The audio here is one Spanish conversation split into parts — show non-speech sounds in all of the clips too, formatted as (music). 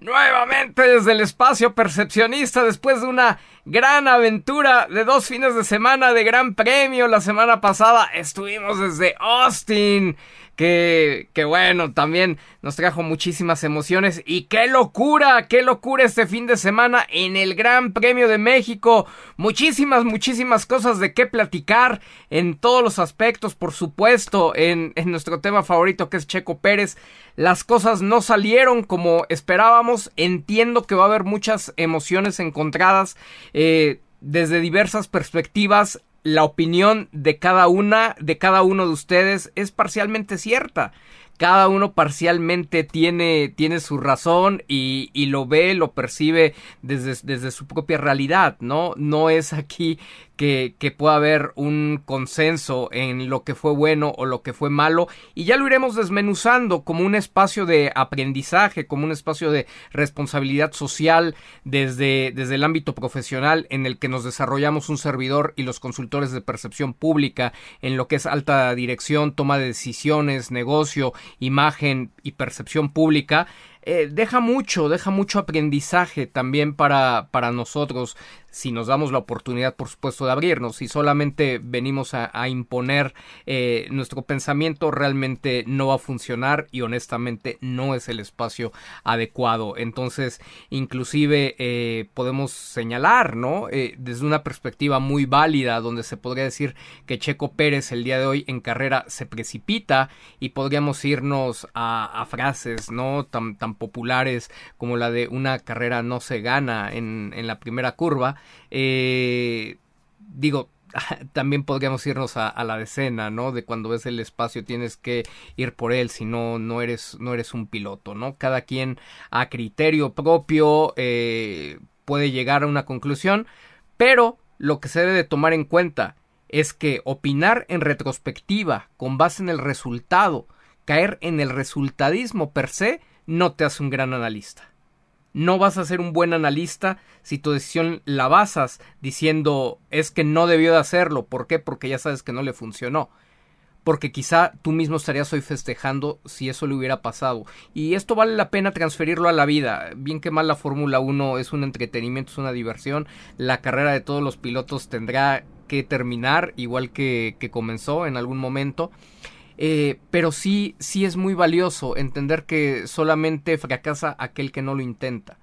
Nuevamente desde el espacio percepcionista después de una gran aventura de dos fines de semana de gran premio. La semana pasada estuvimos desde Austin que, que bueno, también nos trajo muchísimas emociones y qué locura, qué locura este fin de semana en el Gran Premio de México. Muchísimas, muchísimas cosas de qué platicar en todos los aspectos, por supuesto, en, en nuestro tema favorito que es Checo Pérez. Las cosas no salieron como esperábamos, entiendo que va a haber muchas emociones encontradas. Eh, desde diversas perspectivas la opinión de cada una, de cada uno de ustedes es parcialmente cierta. Cada uno parcialmente tiene, tiene su razón y, y lo ve, lo percibe desde, desde su propia realidad, ¿no? No es aquí que, que, pueda haber un consenso en lo que fue bueno o lo que fue malo y ya lo iremos desmenuzando como un espacio de aprendizaje, como un espacio de responsabilidad social desde, desde el ámbito profesional en el que nos desarrollamos un servidor y los consultores de percepción pública en lo que es alta dirección, toma de decisiones, negocio, imagen y percepción pública. Eh, deja mucho, deja mucho aprendizaje también para, para nosotros si nos damos la oportunidad, por supuesto, de abrirnos. Si solamente venimos a, imponer eh, nuestro pensamiento, realmente no va a funcionar y honestamente no es el espacio adecuado. Entonces, inclusive eh, podemos señalar, ¿no? Eh, desde una perspectiva muy válida, donde se podría decir que Checo Pérez el día de hoy en carrera se precipita y podríamos irnos a, frases, ¿no? Tan, tan populares como la de una carrera no se gana en, en la primera curva eh, digo, (laughs) también podríamos irnos a, la decena, ¿no? De cuando ves el espacio tienes que ir por él, si no, no eres, no eres un piloto, ¿no? Cada quien a criterio propio eh, puede llegar a una conclusión, pero lo que se debe de tomar en cuenta es que opinar en retrospectiva con base en el resultado, caer en el resultadismo per se, no te hace un gran analista. No vas a ser un buen analista si tu decisión la basas diciendo es que no debió de hacerlo. ¿Por qué? Porque ya sabes que no le funcionó. Porque quizá tú mismo estarías hoy festejando si eso le hubiera pasado. Y esto vale la pena transferirlo a la vida. Bien que mal la Fórmula 1 es un entretenimiento, es una diversión. La carrera de todos los pilotos tendrá que terminar igual que, que comenzó en algún momento. Eh, pero sí, sí es muy valioso entender que solamente fracasa aquel que no lo intenta.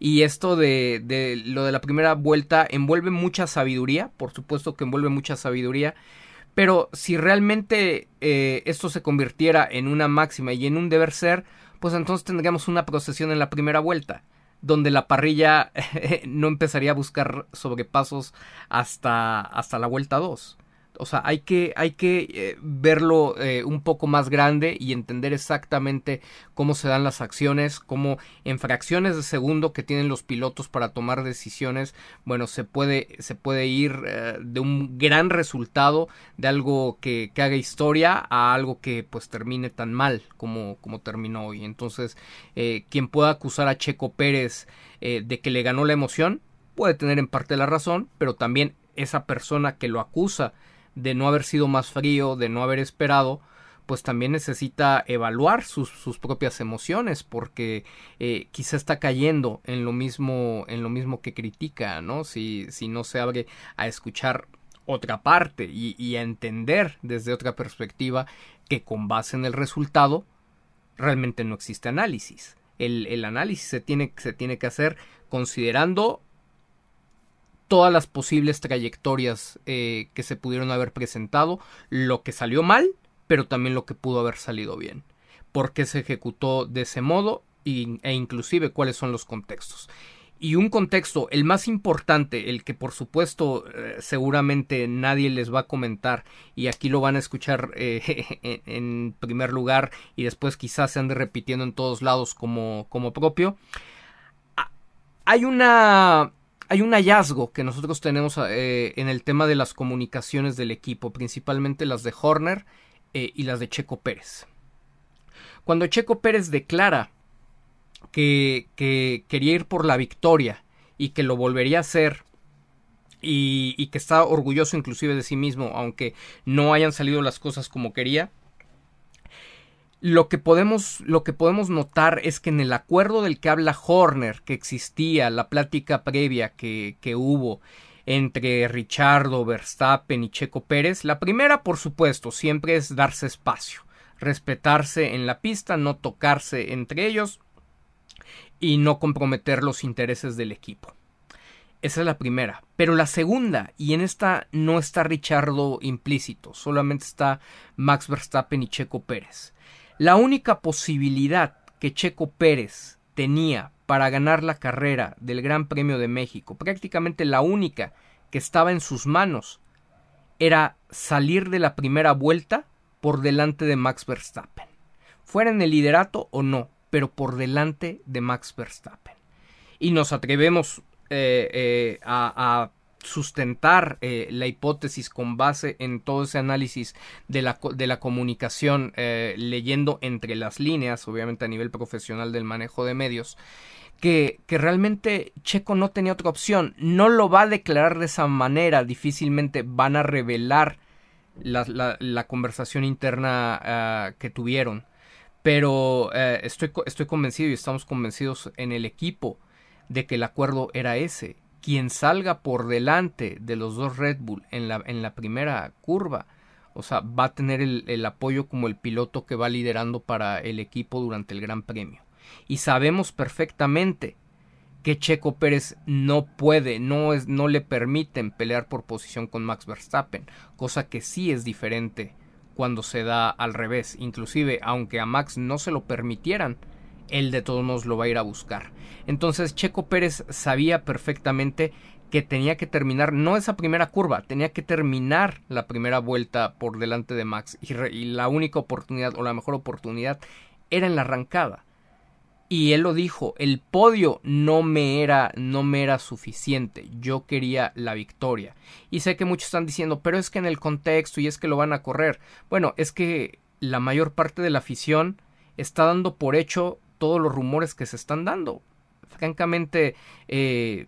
Y esto de, de, lo de la primera vuelta envuelve mucha sabiduría, por supuesto que envuelve mucha sabiduría, pero si realmente eh, esto se convirtiera en una máxima y en un deber ser, pues entonces tendríamos una procesión en la primera vuelta, donde la parrilla (laughs) no empezaría a buscar sobrepasos hasta, hasta la vuelta 2. O sea, hay que, hay que eh, verlo eh, un poco más grande y entender exactamente cómo se dan las acciones, cómo en fracciones de segundo que tienen los pilotos para tomar decisiones, bueno, se puede, se puede ir eh, de un gran resultado, de algo que, que, haga historia, a algo que pues termine tan mal como, como terminó hoy. Entonces, quien pueda acusar a Checo Pérez de que le ganó la emoción, puede tener en parte la razón, pero también esa persona que lo acusa de no haber sido más frío, de no haber esperado, pues también necesita evaluar sus, sus propias emociones porque eh, quizá está cayendo en lo mismo en lo mismo que critica no si, si no se abre a escuchar otra parte y, a entender desde otra perspectiva que con base en el resultado realmente no existe análisis. El, el análisis se tiene, se tiene que hacer considerando todas las posibles trayectorias eh, que se pudieron haber presentado, lo que salió mal, pero también lo que pudo haber salido bien. ¿Por qué se ejecutó de ese modo? e inclusive cuáles son los contextos. Y un contexto, el más importante, el que por supuesto eh, seguramente nadie les va a comentar y aquí lo van a escuchar eh, (laughs) en primer lugar y después quizás se ande repitiendo en todos lados como, como propio, hay una hay un hallazgo que nosotros tenemos eh, en el tema de las comunicaciones del equipo, principalmente las de Horner eh, y las de Checo Pérez. Cuando Checo Pérez declara que, que, quería ir por la victoria y que lo volvería a hacer y, y, que está orgulloso inclusive de sí mismo, aunque no hayan salido las cosas como quería, lo que podemos, lo que podemos notar es que en el acuerdo del que habla Horner, que existía, la plática previa que, que hubo entre Richardo, Verstappen y Checo Pérez, la primera, por supuesto, siempre es darse espacio, respetarse en la pista, no tocarse entre ellos y no comprometer los intereses del equipo. Esa es la primera. Pero la segunda, y en esta no está Richardo implícito, solamente está Max Verstappen y Checo Pérez. La única posibilidad que Checo Pérez tenía para ganar la carrera del Gran Premio de México, prácticamente la única que estaba en sus manos, era salir de la primera vuelta por delante de Max Verstappen. Fuera en el liderato o no, pero por delante de Max Verstappen. Y nos atrevemos eh, eh, a, sustentar eh, la hipótesis con base en todo ese análisis de la, de la comunicación, eh, leyendo entre las líneas, obviamente a nivel profesional del manejo de medios, que, que, realmente Checo no tenía otra opción. No lo va a declarar de esa manera, difícilmente van a revelar la, la, conversación interna ah, que tuvieron. Pero eh, estoy, estoy convencido y estamos convencidos en el equipo de que el acuerdo era ese quien salga por delante de los dos Red Bull en la, en la primera curva, o sea, va a tener el, el, apoyo como el piloto que va liderando para el equipo durante el Gran Premio. Y sabemos perfectamente que Checo Pérez no puede, no, es, no le permiten pelear por posición con Max Verstappen, cosa que sí es diferente cuando se da al revés. Inclusive, aunque a Max no se lo permitieran, él de todos modos lo va a ir a buscar. Entonces Checo Pérez sabía perfectamente que tenía que terminar, no esa primera curva, tenía que terminar la primera vuelta por delante de Max y, y la única oportunidad o la mejor oportunidad era en la arrancada. Y él lo dijo, el podio no me era no me era suficiente, yo quería la victoria. Y sé que muchos están diciendo, pero es que en el contexto y es que lo van a correr. Bueno, es que la mayor parte de la afición está dando por hecho todos los rumores que se están dando. Francamente, eh,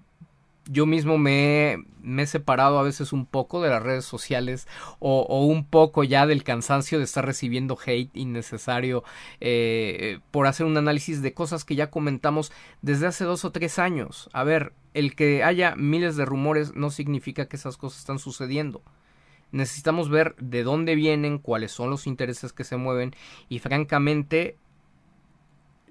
yo mismo me, he separado a veces un poco de las redes sociales o, un poco ya del cansancio de estar recibiendo hate innecesario eh, por hacer un análisis de cosas que ya comentamos desde hace dos o tres años. A ver, el que haya miles de rumores no significa que esas cosas están sucediendo. Necesitamos ver de dónde vienen, cuáles son los intereses que se mueven y francamente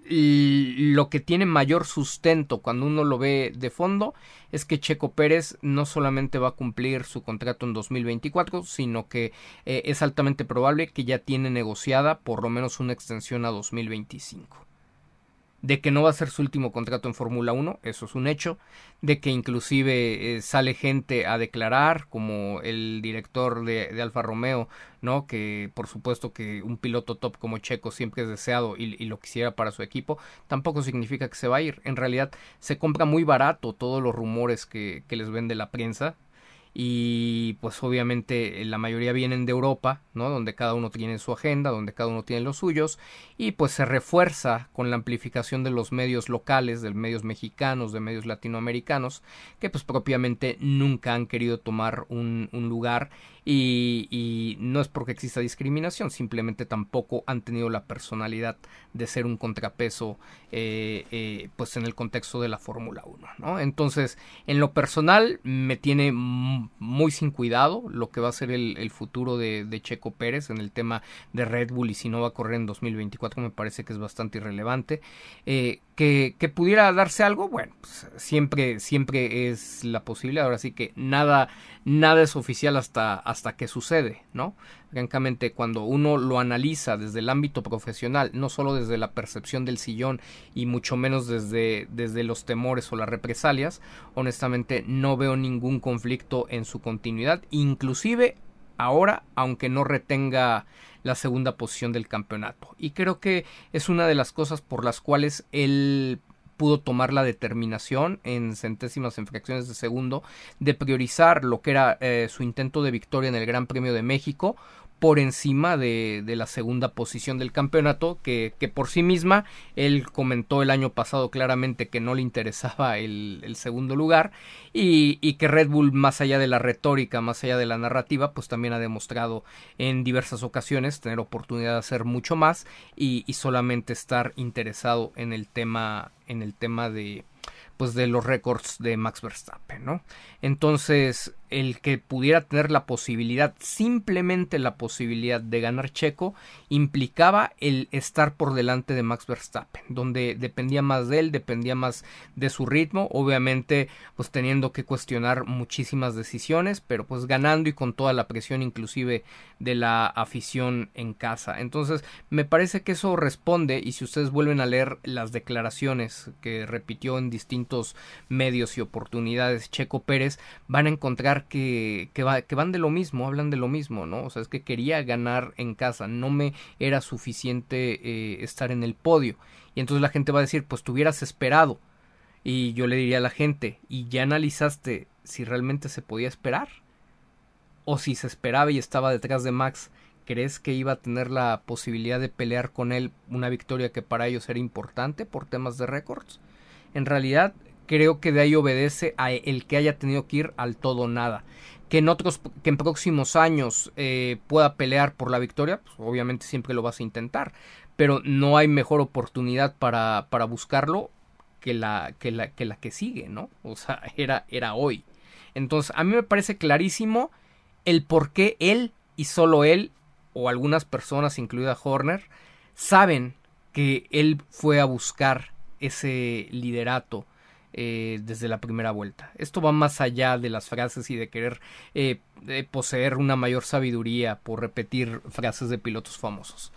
lo que tiene mayor sustento cuando uno lo ve de fondo es que Checo Pérez no solamente va a cumplir su contrato en 2024, sino que eh, es altamente probable que ya tiene negociada por lo menos una extensión a 2025 de que no va a ser su último contrato en Fórmula 1, eso es un hecho, de que inclusive eh, sale gente a declarar, como el director de, Alfa Romeo, ¿no? Que por supuesto que un piloto top como Checo siempre es deseado y, lo quisiera para su equipo, tampoco significa que se va a ir. En realidad se compra muy barato todos los rumores que, que les vende la prensa, y pues obviamente la mayoría vienen de Europa, ¿no? Donde cada uno tiene su agenda, donde cada uno tiene los suyos y pues se refuerza con la amplificación de los medios locales, de medios mexicanos, de medios latinoamericanos, que pues propiamente nunca han querido tomar un, un lugar y, no es porque exista discriminación, simplemente tampoco han tenido la personalidad de ser un contrapeso eh, eh, pues en el contexto de la Fórmula 1. ¿no? Entonces, en lo personal me tiene muy sin cuidado lo que va a ser el, futuro de, Checo Pérez en el tema de Red Bull y si no va a correr en 2024 me parece que es bastante irrelevante. Eh, que, pudiera darse algo, bueno, pues, siempre, siempre es la posibilidad. Ahora sí que nada, nada es oficial hasta, hasta que sucede, ¿no? Francamente, cuando uno lo analiza desde el ámbito profesional, no solo desde la percepción del sillón y mucho menos desde, desde los temores o las represalias, honestamente no veo ningún conflicto en su continuidad, inclusive ahora, aunque no retenga la segunda posición del campeonato. Y creo que es una de las cosas por las cuales él pudo tomar la determinación en centésimas en fracciones de segundo de priorizar lo que era eh, su intento de victoria en el Gran Premio de México por encima de, de, la segunda posición del campeonato, que, que, por sí misma él comentó el año pasado claramente que no le interesaba el, el segundo lugar y, y, que Red Bull, más allá de la retórica, más allá de la narrativa, pues también ha demostrado en diversas ocasiones tener oportunidad de hacer mucho más y, y solamente estar interesado en el tema, en el tema de, pues de los récords de Max Verstappen, ¿no? Entonces, el que pudiera tener la posibilidad, simplemente la posibilidad de ganar Checo, implicaba el estar por delante de Max Verstappen, donde dependía más de él, dependía más de su ritmo, obviamente pues teniendo que cuestionar muchísimas decisiones, pero pues ganando y con toda la presión inclusive de la afición en casa. Entonces, me parece que eso responde y si ustedes vuelven a leer las declaraciones que repitió en distintos medios y oportunidades Checo Pérez, van a encontrar que, que, va, que, van de lo mismo, hablan de lo mismo, ¿no? O sea, es que quería ganar en casa, no me era suficiente eh, estar en el podio. Y entonces la gente va a decir, pues tú hubieras esperado. Y yo le diría a la gente, ¿y ya analizaste si realmente se podía esperar? O si se esperaba y estaba detrás de Max, ¿crees que iba a tener la posibilidad de pelear con él una victoria que para ellos era importante por temas de récords? En realidad, creo que de ahí obedece a el que haya tenido que ir al todo nada. Que en otros, que en próximos años eh, pueda pelear por la victoria, pues obviamente siempre lo vas a intentar. Pero no hay mejor oportunidad para, para buscarlo que la, que la, que la que sigue, ¿no? O sea, (laughs) era, era hoy. Entonces, a mí me parece clarísimo el por qué él y solo él, o algunas personas, incluida Horner, saben que él fue a buscar ese liderato eh, desde la primera vuelta. Esto va más allá de las frases y de querer eh, de poseer una mayor sabiduría por repetir frases de pilotos famosos.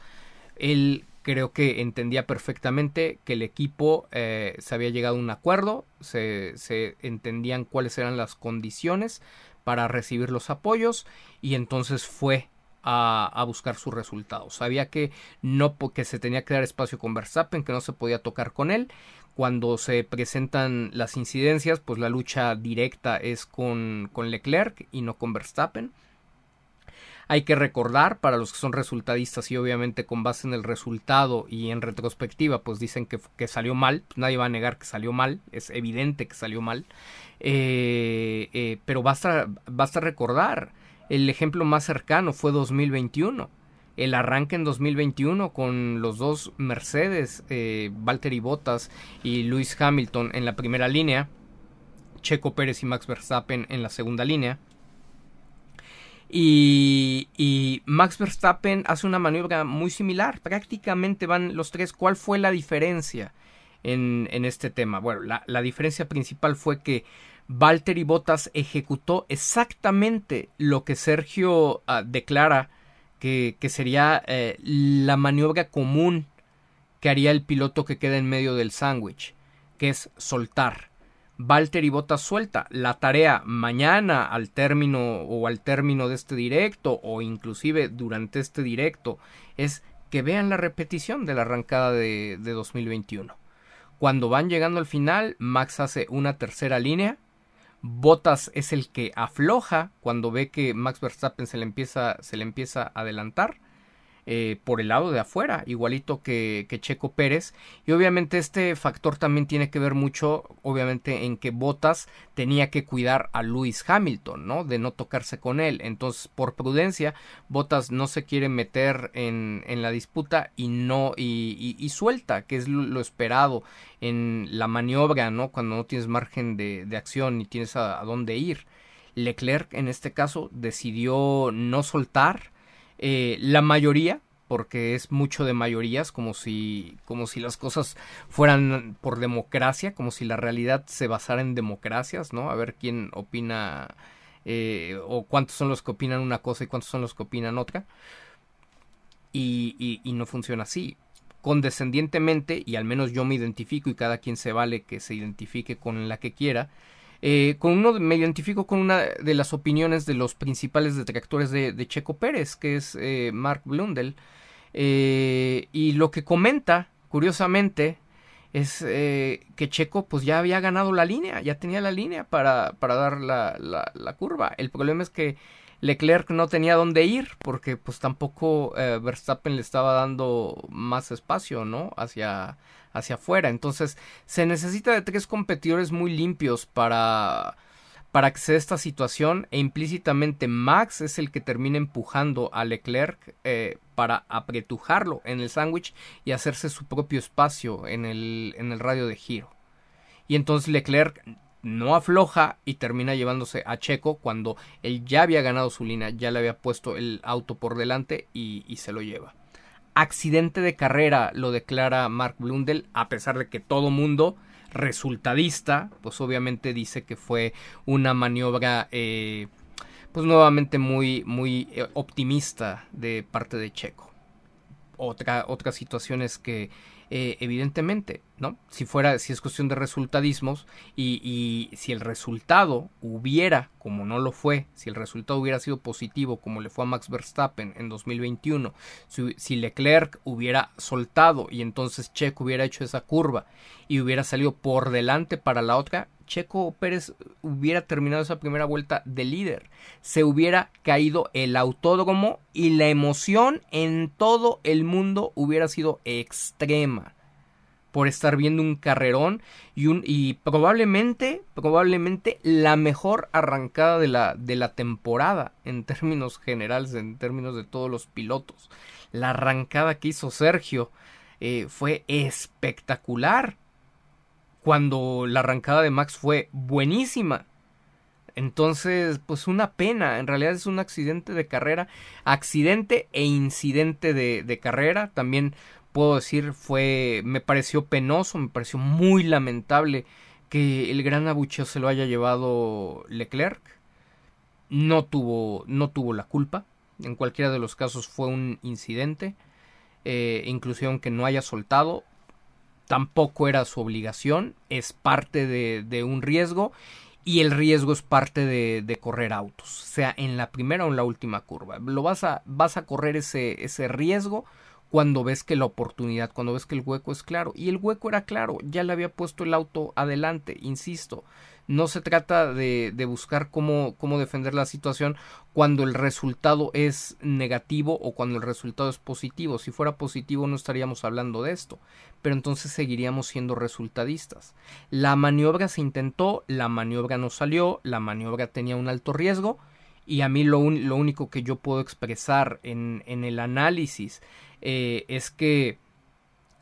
Él creo que entendía perfectamente que el equipo eh, se había llegado a un acuerdo, se, entendían cuáles eran las condiciones para recibir los apoyos y entonces fue a, buscar sus resultados. Sabía que no que se tenía que dar espacio con Verstappen, que no se podía tocar con él. Cuando se presentan las incidencias, pues la lucha directa es con, con Leclerc y no con Verstappen. Hay que recordar para los que son resultadistas y obviamente con base en el resultado y en retrospectiva pues dicen que, que salió mal, pues nadie va a negar que salió mal, es evidente que salió mal, eh, eh, pero basta, basta recordar, el ejemplo más cercano fue 2021 el arranque en 2021 con los dos Mercedes, eh, Valtteri Bottas y Lewis Hamilton en la primera línea, Checo Pérez y Max Verstappen en la segunda línea. Y, Max Verstappen hace una maniobra muy similar. Prácticamente van los tres. ¿Cuál fue la diferencia en, este tema? Bueno, la, diferencia principal fue que Valtteri Bottas ejecutó exactamente lo que Sergio uh, declara que, sería eh, la maniobra común que haría el piloto que queda en medio del sándwich, que es soltar. Valtteri Bottas suelta. La tarea mañana al término o al término de este directo o inclusive durante este directo es que vean la repetición de la arrancada de, de 2021. Cuando van llegando al final, Max hace una tercera línea Bottas es el que afloja cuando ve que Max Verstappen se le empieza, se le empieza a adelantar. Eh, por el lado de afuera, igualito que, que, Checo Pérez. Y obviamente este factor también tiene que ver mucho, obviamente, en que Bottas tenía que cuidar a Lewis Hamilton, ¿no? De no tocarse con él. Entonces, por prudencia, Bottas no se quiere meter en, en la disputa y no, y, y, suelta, que es lo, esperado en la maniobra, ¿no? Cuando no tienes margen de, de acción y tienes a, a dónde ir. Leclerc, en este caso, decidió no soltar eh, la mayoría, porque es mucho de mayorías, como si, como si las cosas fueran por democracia, como si la realidad se basara en democracias, ¿no? A ver quién opina eh, o cuántos son los que opinan una cosa y cuántos son los que opinan otra. Y, no funciona así. Condescendientemente, y al menos yo me identifico y cada quien se vale que se identifique con la que quiera, eh, con uno me identifico con una de las opiniones de los principales detractores de, Checo Pérez, que es eh, Mark Blundell. Eh, y lo que comenta, curiosamente, es que Checo pues ya había ganado la línea, ya tenía la línea para, para dar la, la, curva. El problema es que Leclerc no tenía dónde ir porque pues tampoco eh, Verstappen le estaba dando más espacio, ¿no? Hacia, hacia afuera. Entonces se necesita de tres competidores muy limpios para para que se esta situación e implícitamente Max es el que termina empujando a Leclerc eh, para apretujarlo en el sándwich y hacerse su propio espacio en el, en el radio de giro. Y entonces Leclerc no afloja y termina llevándose a Checo cuando él ya había ganado su línea, ya le había puesto el auto por delante y, se lo lleva. Accidente de carrera lo declara Mark Blundell a pesar de que todo mundo resultadista, pues obviamente dice que fue una maniobra, eh, pues nuevamente muy, muy eh, optimista de parte de Checo. Otra, otra situación es que eh, evidentemente, ¿no? Si fuera, si es cuestión de resultadismos y, si el resultado hubiera, como no lo fue, si el resultado hubiera sido positivo, como le fue a Max Verstappen en 2021, si, si Leclerc hubiera soltado y entonces Checo hubiera hecho esa curva y hubiera salido por delante para la otra, Checo Pérez hubiera terminado esa primera vuelta de líder. Se hubiera caído el autódromo y la emoción en todo el mundo hubiera sido extrema por estar viendo un carrerón y, un, y probablemente, probablemente la mejor arrancada de la, de la temporada en términos generales, en términos de todos los pilotos. La arrancada que hizo Sergio eh, fue espectacular cuando la arrancada de Max fue buenísima. Entonces, pues una pena, en realidad es un accidente de carrera, accidente e incidente de, de, carrera, también puedo decir fue, me pareció penoso, me pareció muy lamentable que el gran abucheo se lo haya llevado Leclerc, no tuvo, no tuvo la culpa, en cualquiera de los casos fue un incidente, eh, inclusive aunque no haya soltado, tampoco era su obligación, es parte de, un riesgo y el riesgo es parte de, correr autos, sea en la primera o en la última curva. Lo vas a, vas a correr ese, ese riesgo cuando ves que la oportunidad, cuando ves que el hueco es claro. Y el hueco era claro, ya le había puesto el auto adelante, insisto. No se trata de, de buscar cómo, cómo defender la situación cuando el resultado es negativo o cuando el resultado es positivo. Si fuera positivo no estaríamos hablando de esto, pero entonces seguiríamos siendo resultadistas. La maniobra se intentó, la maniobra no salió, la maniobra tenía un alto riesgo y a mí lo, lo único que yo puedo expresar en, en el análisis eh, es que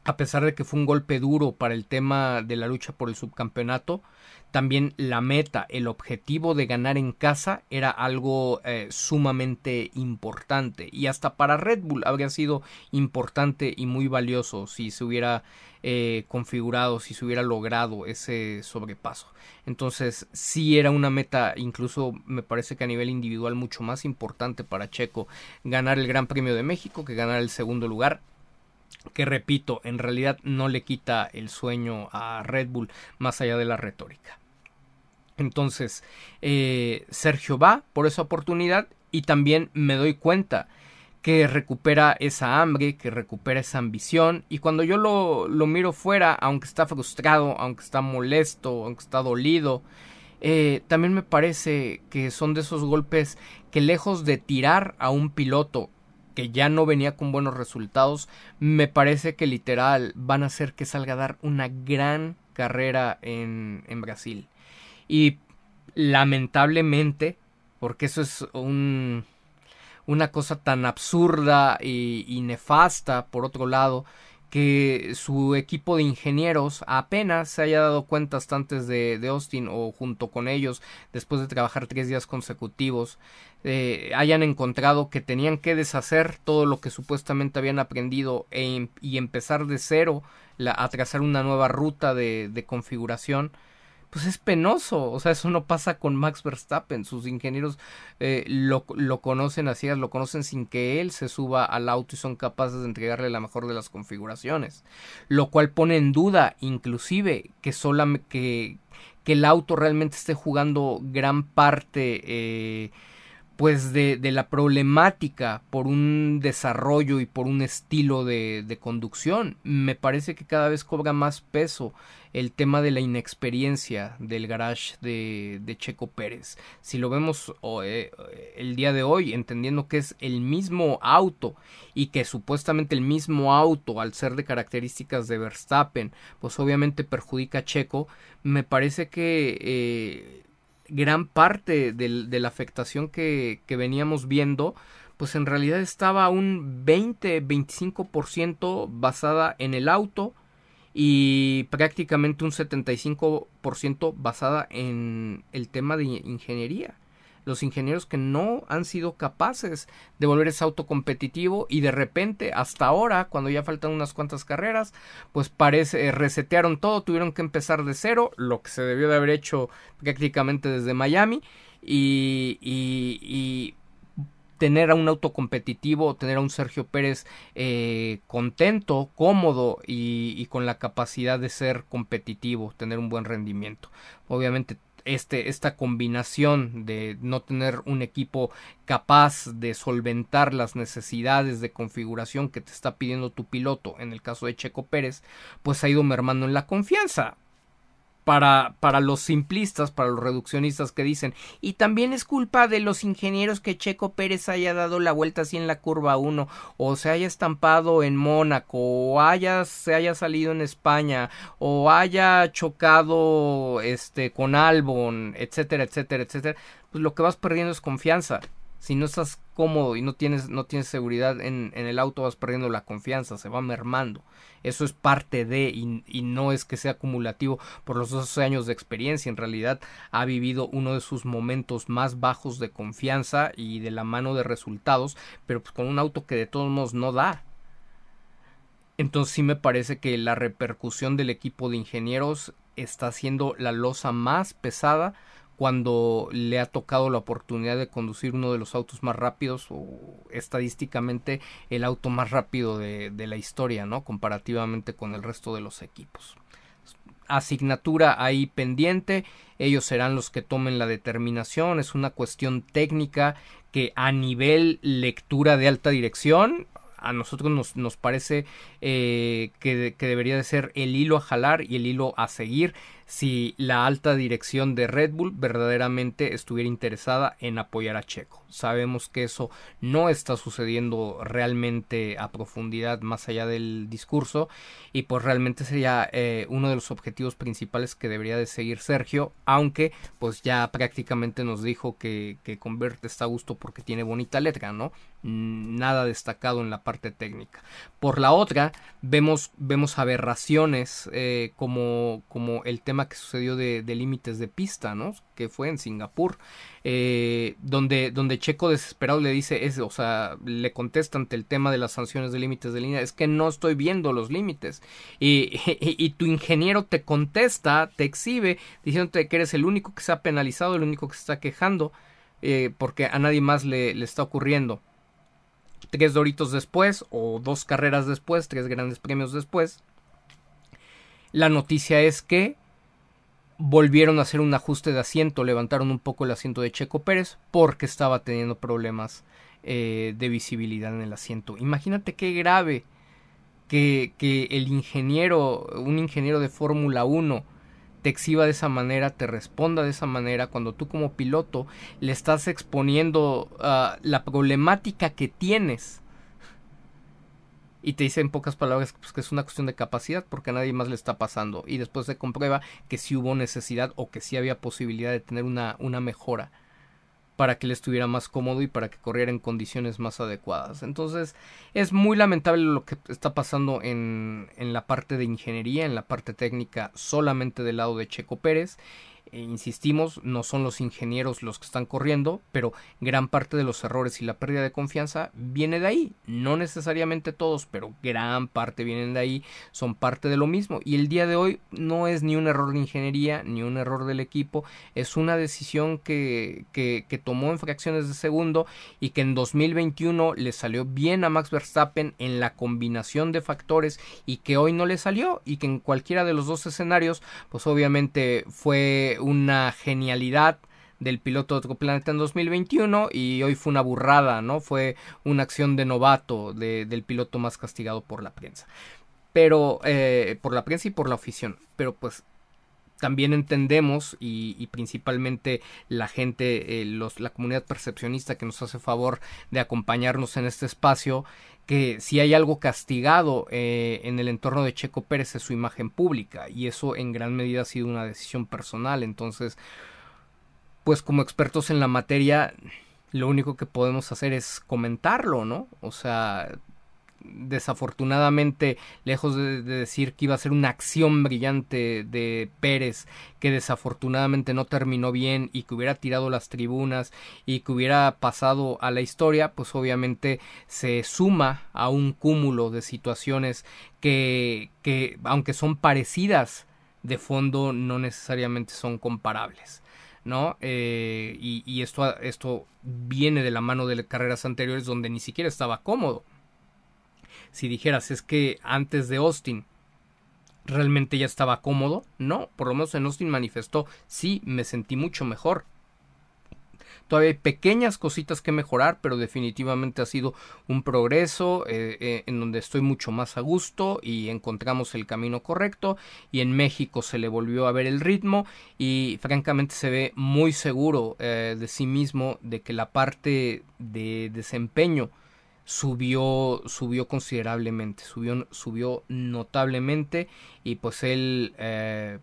a pesar de que fue un golpe duro para el tema de la lucha por el subcampeonato, también la meta, el objetivo de ganar en casa era algo eh, sumamente importante y hasta para Red Bull habría sido importante y muy valioso si se hubiera eh, configurado, si se hubiera logrado ese sobrepaso. Entonces sí era una meta, incluso me parece que a nivel individual mucho más importante para Checo ganar el Gran Premio de México que ganar el segundo lugar que repito, en realidad no le quita el sueño a Red Bull más allá de la retórica. Entonces, eh, Sergio va por esa oportunidad y también me doy cuenta que recupera esa hambre, que recupera esa ambición y cuando yo lo, miro fuera, aunque está frustrado, aunque está molesto, aunque está dolido, eh, también me parece que son de esos golpes que lejos de tirar a un piloto que ya no venía con buenos resultados, me parece que literal van a hacer que salga a dar una gran carrera en, en Brasil. Y lamentablemente, porque eso es un, una cosa tan absurda y, nefasta, por otro lado, que su equipo de ingenieros apenas se haya dado cuenta hasta antes de, de, Austin o junto con ellos, después de trabajar tres días consecutivos, eh, hayan encontrado que tenían que deshacer todo lo que supuestamente habían aprendido e, y empezar de cero a trazar una nueva ruta de, de configuración pues es penoso. O sea, eso no pasa con Max Verstappen. Sus ingenieros eh, lo, lo, conocen así, lo conocen sin que él se suba al auto y son capaces de entregarle la mejor de las configuraciones. Lo cual pone en duda, inclusive, que, sola, que, que el auto realmente esté jugando gran parte. Eh, pues de, de, la problemática por un desarrollo y por un estilo de, de, conducción. Me parece que cada vez cobra más peso el tema de la inexperiencia del garage de, de Checo Pérez. Si lo vemos eh, el día de hoy, entendiendo que es el mismo auto y que supuestamente el mismo auto, al ser de características de Verstappen, pues obviamente perjudica a Checo, me parece que eh, gran parte de la afectación que, que veníamos viendo pues en realidad estaba un 20-25% basada en el auto y prácticamente un 75% basada en el tema de ingeniería. Los ingenieros que no han sido capaces de volver ese auto competitivo y de repente hasta ahora, cuando ya faltan unas cuantas carreras, pues parece eh, resetearon todo, tuvieron que empezar de cero, lo que se debió de haber hecho prácticamente desde Miami y, y tener a un auto competitivo, tener a un Sergio Pérez eh, contento, cómodo y, con la capacidad de ser competitivo, tener un buen rendimiento. Obviamente este, esta combinación de no tener un equipo capaz de solventar las necesidades de configuración que te está pidiendo tu piloto, en el caso de Checo Pérez, pues ha ido mermando en la confianza para, para los simplistas, para los reduccionistas que dicen, y también es culpa de los ingenieros que Checo Pérez haya dado la vuelta así en la curva 1, o se haya estampado en Mónaco, o haya, se haya salido en España, o haya chocado este con Albon, etcétera, etcétera, etcétera, pues lo que vas perdiendo es confianza si no estás cómodo y no tienes, no tienes seguridad en, en, el auto, vas perdiendo la confianza, se va mermando. Eso es parte de, y, y, no es que sea acumulativo por los 12 años de experiencia. En realidad ha vivido uno de sus momentos más bajos de confianza y de la mano de resultados, pero pues con un auto que de todos modos no da. Entonces sí me parece que la repercusión del equipo de ingenieros está siendo la losa más pesada cuando le ha tocado la oportunidad de conducir uno de los autos más rápidos o estadísticamente el auto más rápido de, la historia, ¿no? Comparativamente con el resto de los equipos. Asignatura ahí pendiente, ellos serán los que tomen la determinación, es una cuestión técnica que a nivel lectura de alta dirección a nosotros nos, nos parece eh, que, que, debería de ser el hilo a jalar y el hilo a seguir si la alta dirección de Red Bull verdaderamente estuviera interesada en apoyar a Checo. Sabemos que eso no está sucediendo realmente a profundidad más allá del discurso y pues realmente sería eh, uno de los objetivos principales que debería de seguir Sergio, aunque pues ya prácticamente nos dijo que, que está a gusto porque tiene bonita letra, ¿no? Nada destacado en la parte técnica. Por la otra, vemos, vemos aberraciones eh, como, como el tema que sucedió de, límites de pista, ¿no? Que fue en Singapur, eh, donde, donde Checo desesperado le dice, o sea, le contesta ante el tema de las sanciones de límites de línea, es que no estoy viendo los límites. Y, (laughs) y, tu ingeniero te contesta, te exhibe, diciéndote que eres el único que se ha penalizado, el único que se está quejando, eh, porque a nadie más le, le está ocurriendo tres doritos después o dos carreras después, tres grandes premios después, la noticia es que volvieron a hacer un ajuste de asiento, levantaron un poco el asiento de Checo Pérez porque estaba teniendo problemas eh, de visibilidad en el asiento. Imagínate qué grave que, que el ingeniero, un ingeniero de Fórmula 1, te exhiba de esa manera, te responda de esa manera, cuando tú como piloto le estás exponiendo uh, la problemática que tienes y te dice en pocas palabras pues, que es una cuestión de capacidad porque a nadie más le está pasando y después se comprueba que sí hubo necesidad o que sí había posibilidad de tener una, una mejora para que le estuviera más cómodo y para que corriera en condiciones más adecuadas. Entonces es muy lamentable lo que está pasando en, en la parte de ingeniería, en la parte técnica solamente del lado de Checo Pérez insistimos, no son los ingenieros los que están corriendo, pero gran parte de los errores y la pérdida de confianza viene de ahí. No necesariamente todos, pero gran parte vienen de ahí, son parte de lo mismo. Y el día de hoy no es ni un error de ingeniería, ni un error del equipo, es una decisión que, que, que tomó en fracciones de segundo y que en 2021 le salió bien a Max Verstappen en la combinación de factores y que hoy no le salió y que en cualquiera de los dos escenarios, pues obviamente fue una genialidad del piloto de otro planeta en 2021 y hoy fue una burrada, ¿no? Fue una acción de novato del piloto más castigado por la prensa. Pero, eh, por la prensa y por la afición. Pero pues también entendemos y, principalmente la gente, eh, los, la comunidad percepcionista que nos hace favor de acompañarnos en este espacio, que si hay algo castigado eh, en el entorno de Checo Pérez es su imagen pública y eso en gran medida ha sido una decisión personal. Entonces, pues como expertos en la materia, lo único que podemos hacer es comentarlo, ¿no? O sea, desafortunadamente, lejos de, decir que iba a ser una acción brillante de Pérez, que desafortunadamente no terminó bien y que hubiera tirado las tribunas y que hubiera pasado a la historia, pues obviamente se suma a un cúmulo de situaciones que, que aunque son parecidas, de fondo no necesariamente son comparables. ¿no? Eh, y, y esto, esto viene de la mano de carreras anteriores donde ni siquiera estaba cómodo si dijeras es que antes de Austin realmente ya estaba cómodo, no, por lo menos en Austin manifestó, sí, me sentí mucho mejor. Todavía hay pequeñas cositas que mejorar, pero definitivamente ha sido un progreso eh, eh, en donde estoy mucho más a gusto y encontramos el camino correcto. Y en México se le volvió a ver el ritmo y francamente se ve muy seguro eh, de sí mismo de que la parte de desempeño subió, subió considerablemente, subió, subió notablemente y pues él eh,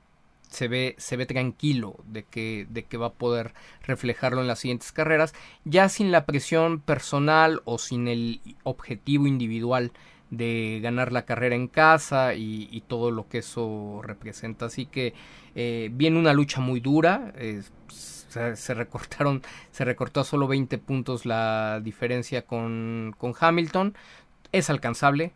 se ve, se ve tranquilo de que, de que va a poder reflejarlo en las siguientes carreras, ya sin la presión personal o sin el objetivo individual de ganar la carrera en casa y, todo lo que eso representa. Así que eh, viene una lucha muy dura se recortaron, se recortó a solo 20 puntos la diferencia con, con Hamilton. Es alcanzable.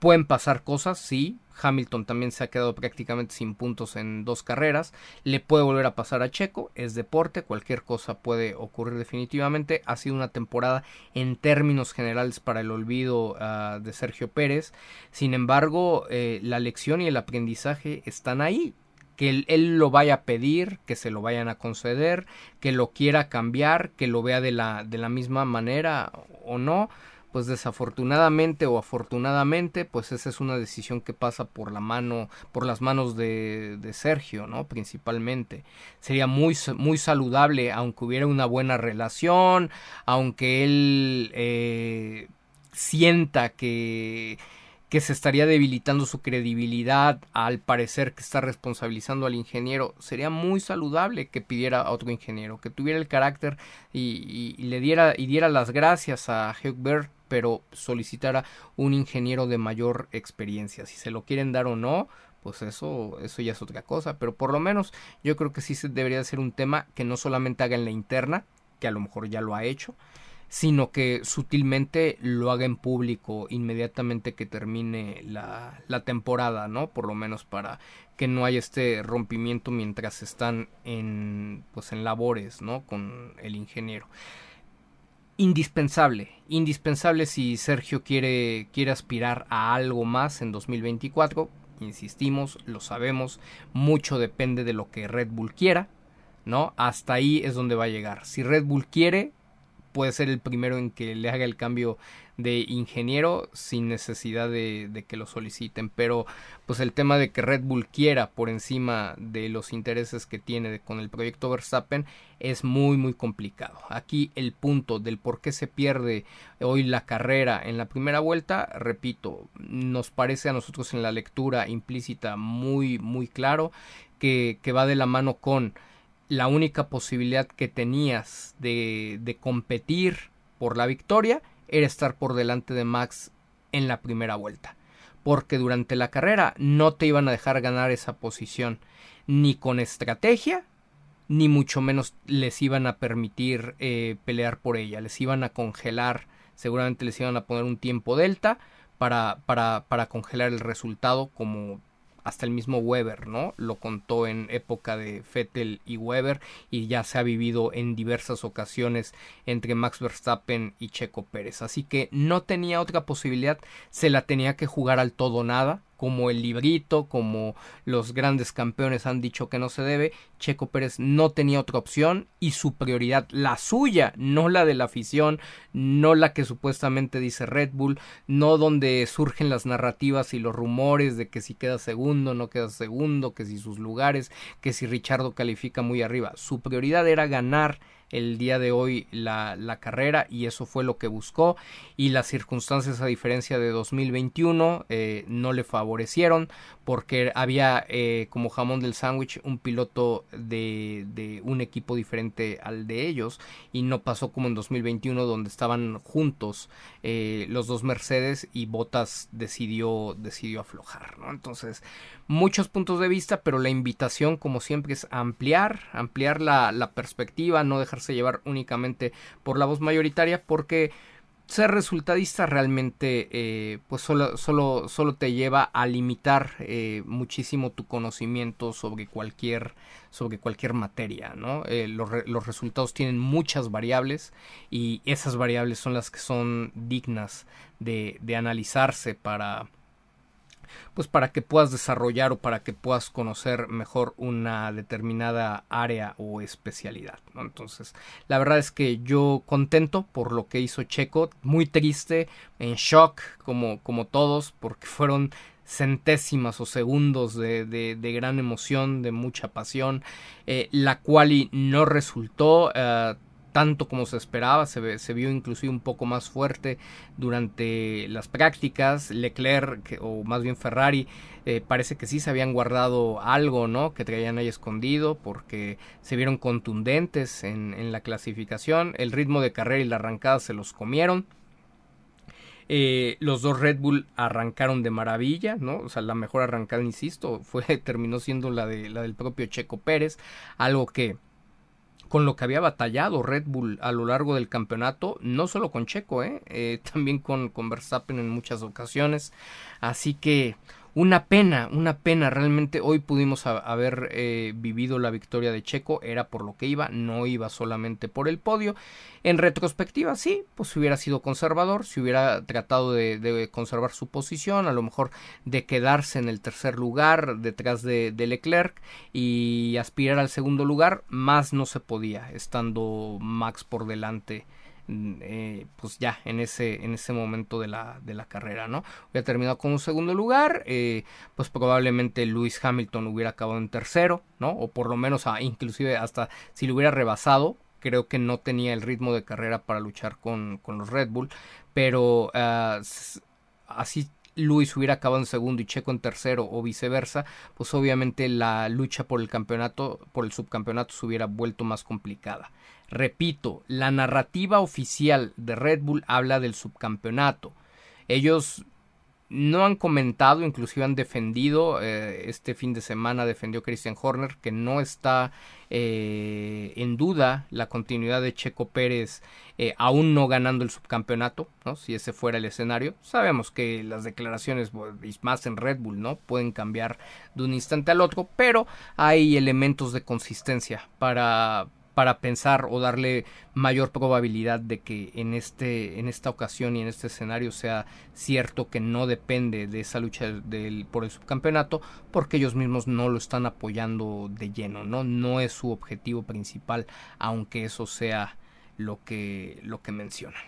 Pueden pasar cosas, sí. Hamilton también se ha quedado prácticamente sin puntos en dos carreras. Le puede volver a pasar a Checo. Es deporte. Cualquier cosa puede ocurrir definitivamente. Ha sido una temporada en términos generales para el olvido ah, de Sergio Pérez. Sin embargo, eh, la lección y el aprendizaje están ahí que él, lo vaya a pedir, que se lo vayan a conceder, que lo quiera cambiar, que lo vea de la, de la misma manera o no, pues desafortunadamente o afortunadamente, pues esa es una decisión que pasa por la mano, por las manos de, de Sergio, ¿no? Principalmente. Sería muy, muy saludable, aunque hubiera una buena relación, aunque él eh, sienta que que se estaría debilitando su credibilidad al parecer que está responsabilizando al ingeniero. Sería muy saludable que pidiera a otro ingeniero, que tuviera el carácter y, le diera y diera las gracias a Hugh pero solicitara un ingeniero de mayor experiencia. Si se lo quieren dar o no, pues eso, eso ya es otra cosa. Pero por lo menos yo creo que sí se debería ser un tema que no solamente haga en la interna, que a lo mejor ya lo ha hecho, sino que sutilmente lo haga en público inmediatamente que termine la, la, temporada, ¿no? Por lo menos para que no haya este rompimiento mientras están en, pues en labores, ¿no? Con el ingeniero. Indispensable, indispensable si Sergio quiere, quiere aspirar a algo más en 2024. Insistimos, lo sabemos, mucho depende de lo que Red Bull quiera, ¿no? Hasta ahí es donde va a llegar. Si Red Bull quiere, puede ser el primero en que le haga el cambio de ingeniero sin necesidad de, que lo soliciten. Pero pues el tema de que Red Bull quiera por encima de los intereses que tiene con el proyecto Verstappen es muy muy complicado. Aquí el punto del por qué se pierde hoy la carrera en la primera vuelta repito nos parece a nosotros en la lectura implícita muy muy claro que, que va de la mano con la única posibilidad que tenías de, de competir por la victoria era estar por delante de Max en la primera vuelta. Porque durante la carrera no te iban a dejar ganar esa posición ni con estrategia, ni mucho menos les iban a permitir eh, pelear por ella. Les iban a congelar, seguramente les iban a poner un tiempo delta para, para, para congelar el resultado como hasta el mismo Weber, ¿no? Lo contó en época de Vettel y Weber y ya se ha vivido en diversas ocasiones entre Max Verstappen y Checo Pérez. Así que no tenía otra posibilidad, se la tenía que jugar al todo nada como el librito, como los grandes campeones han dicho que no se debe, Checo Pérez no tenía otra opción y su prioridad, la suya, no la de la afición, no la que supuestamente dice Red Bull, no donde surgen las narrativas y los rumores de que si queda segundo, no queda segundo, que si sus lugares, que si Richardo califica muy arriba. Su prioridad era ganar el día de hoy la, la, carrera y eso fue lo que buscó y las circunstancias a diferencia de 2021 eh, no le favorecieron porque había eh, como jamón del sándwich un piloto de, de, un equipo diferente al de ellos y no pasó como en 2021 donde estaban juntos eh, los dos Mercedes y Bottas decidió decidió aflojar ¿no? entonces muchos puntos de vista pero la invitación como siempre es ampliar ampliar la, la perspectiva no dejar llevar únicamente por la voz mayoritaria porque ser resultadista realmente eh, pues solo, solo, solo, te lleva a limitar eh, muchísimo tu conocimiento sobre cualquier sobre cualquier materia ¿no? Eh, los, resultados tienen muchas variables y esas variables son las que son dignas de analizarse para pues para que puedas desarrollar o para que puedas conocer mejor una determinada área o especialidad. Entonces, la verdad es que yo contento por lo que hizo Checo, muy triste, en shock como, como todos, porque fueron centésimas o segundos de, de, gran emoción, de mucha pasión, eh, la cual no resultó. Eh, tanto como se esperaba, se, se, vio inclusive un poco más fuerte durante las prácticas, Leclerc o más bien Ferrari eh, parece que sí se habían guardado algo, ¿no? Que traían ahí escondido porque se vieron contundentes en, en la clasificación, el ritmo de carrera y la arrancada se los comieron. Eh, los dos Red Bull arrancaron de maravilla, ¿no? O sea, la mejor arrancada, insisto, fue, (laughs) terminó siendo la, de, la del propio Checo Pérez, algo que con lo que había batallado Red Bull a lo largo del campeonato, no solo con Checo, ¿eh? eh también con, con Verstappen en muchas ocasiones. Así que una pena, una pena. Realmente hoy pudimos haber eh, vivido la victoria de Checo. Era por lo que iba, no iba solamente por el podio. En retrospectiva, sí, pues hubiera sido conservador, si hubiera tratado de, conservar su posición, a lo mejor de quedarse en el tercer lugar detrás de, de Leclerc y aspirar al segundo lugar, más no se podía, estando Max por delante eh, pues ya en ese, en ese momento de la, de la carrera, ¿no? Hubiera terminado con un segundo lugar, eh, pues probablemente Lewis Hamilton hubiera acabado en tercero, ¿no? O por lo menos, ah, inclusive hasta si lo hubiera rebasado, creo que no tenía el ritmo de carrera para luchar con, con los Red Bull, pero ah, así Luis hubiera acabado en segundo y Checo en tercero o viceversa, pues obviamente la lucha por el campeonato, por el subcampeonato se hubiera vuelto más complicada. Repito, la narrativa oficial de Red Bull habla del subcampeonato. Ellos no han comentado, inclusive han defendido, eh, este fin de semana defendió Christian Horner que no está eh, en duda la continuidad de Checo Pérez eh, aún no ganando el subcampeonato, ¿no? si ese fuera el escenario. Sabemos que las declaraciones, más en Red Bull, ¿no? pueden cambiar de un instante al otro, pero hay elementos de consistencia para, para pensar o darle mayor probabilidad de que en este en esta ocasión y en este escenario sea cierto que no depende de esa lucha del, por el subcampeonato porque ellos mismos no lo están apoyando de lleno no no es su objetivo principal aunque eso sea lo que lo que mencionan.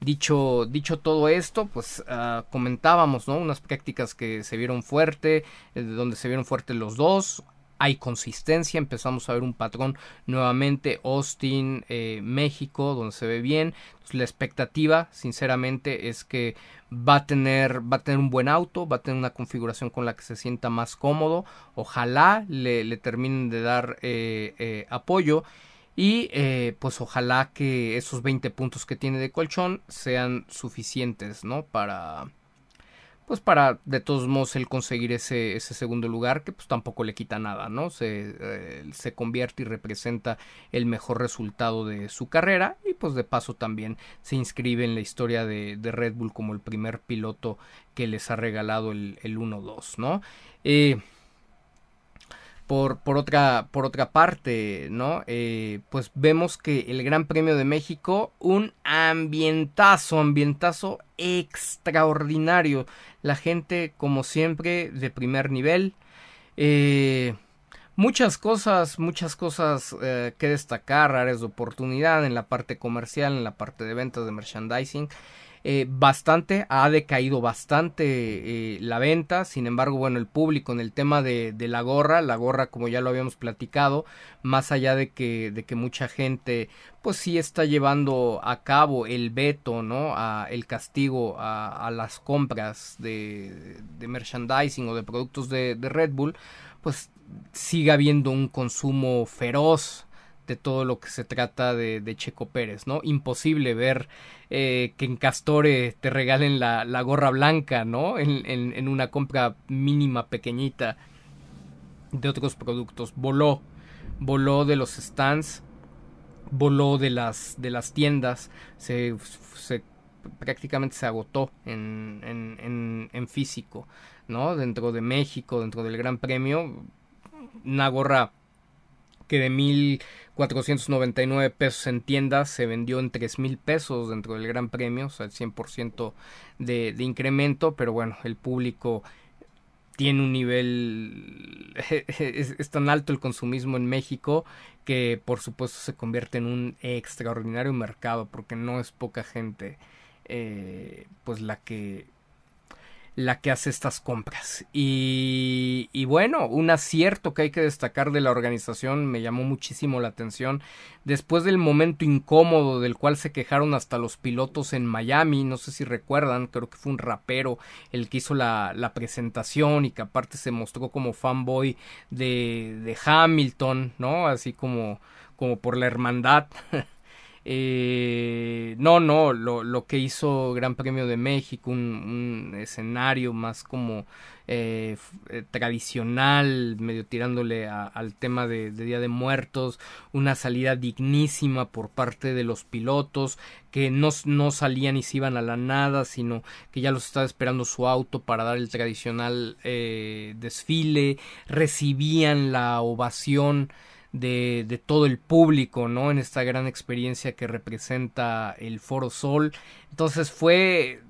Dicho, dicho todo esto, pues uh, comentábamos, ¿no? Unas prácticas que se vieron fuerte, eh, donde se vieron fuertes los dos, hay consistencia, empezamos a ver un patrón nuevamente, Austin, eh, México, donde se ve bien. la expectativa, sinceramente, es que va a tener, va a tener un buen auto, va a tener una configuración con la que se sienta más cómodo. Ojalá le, terminen de dar eh, eh, apoyo. Y pues ojalá que esos 20 puntos que tiene de colchón sean suficientes, ¿no? Para, pues para de todos modos él conseguir ese, ese segundo lugar que pues tampoco le quita nada, ¿no? Se, eh, se convierte y representa el mejor resultado de su carrera y pues de paso también se inscribe en la historia de, de Red Bull como el primer piloto que les ha regalado el, el 1-2, ¿no? Eh, por, por, otra, por otra parte, ¿no? Eh, pues vemos que el Gran Premio de México, un ambientazo, ambientazo extraordinario. La gente, como siempre, de primer nivel. Eh, muchas cosas, muchas cosas eh, que destacar, áreas de oportunidad en la parte comercial, en la parte de ventas de merchandising. Eh, bastante, ha decaído bastante eh, la venta, sin embargo, bueno, el público en el tema de, la gorra, la gorra como ya lo habíamos platicado, más allá de que, de que mucha gente pues sí está llevando a cabo el veto, ¿no? El castigo a, a las compras de, de, merchandising o de productos de, de Red Bull, pues sigue habiendo un consumo feroz de todo lo que se trata de, de Checo Pérez, ¿no? Imposible ver eh, que en Castore te regalen la, la gorra blanca, ¿no? En, en, en, una compra mínima, pequeñita de otros productos. Voló, voló de los stands, voló de las, de las tiendas, se, se prácticamente se agotó en, en, en, físico, ¿no? Dentro de México, dentro del Gran Premio, una gorra que de 1.499 pesos en tiendas se vendió en 3.000 pesos dentro del Gran Premio, o sea, el 100% de, de incremento, pero bueno, el público tiene un nivel, (laughs) es, tan alto el consumismo en México que por supuesto se convierte en un extraordinario mercado porque no es poca gente eh, pues la que la que hace estas compras. Y, y, bueno, un acierto que hay que destacar de la organización me llamó muchísimo la atención. Después del momento incómodo del cual se quejaron hasta los pilotos en Miami, no sé si recuerdan, creo que fue un rapero el que hizo la, la presentación y que aparte se mostró como fanboy de, de Hamilton, ¿no? Así como, como por la hermandad. (laughs) Eh, no, no, lo, lo, que hizo Gran Premio de México, un, escenario más como eh, eh, tradicional, medio tirándole al tema de, de, Día de Muertos, una salida dignísima por parte de los pilotos que no, no salían y se iban a la nada, sino que ya los estaba esperando su auto para dar el tradicional eh, desfile, recibían la ovación de, de, todo el público, ¿no? En esta gran experiencia que representa el Foro Sol. Entonces fue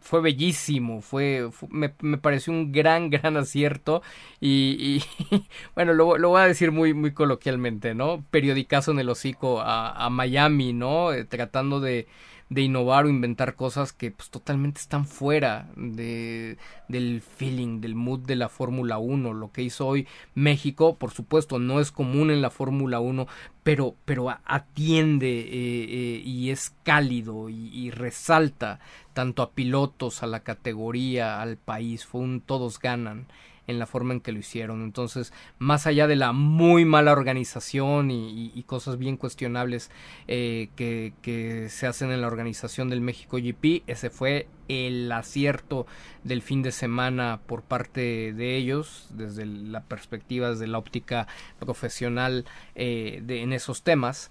fue bellísimo, fue, me, me, pareció un gran, (laughs) gran acierto y, y (laughs) bueno, lo, lo, voy a decir muy, muy coloquialmente, ¿no? Periodicazo en el hocico a, a Miami, ¿no? Eh, tratando de, de innovar o inventar cosas que pues totalmente están fuera de, del feeling, del mood de la Fórmula 1. Lo que hizo hoy México, por supuesto, no es común en la Fórmula 1, pero, pero atiende eh, eh, y es cálido y, y, resalta tanto a pilotos, a la categoría, al país. Fue un todos ganan en la forma en que lo hicieron. Entonces, más allá de la muy mala organización y, cosas bien cuestionables eh, que, se hacen en la organización del México GP, ese fue el acierto del fin de semana por parte de ellos, desde la perspectiva, desde la óptica profesional eh, en esos temas.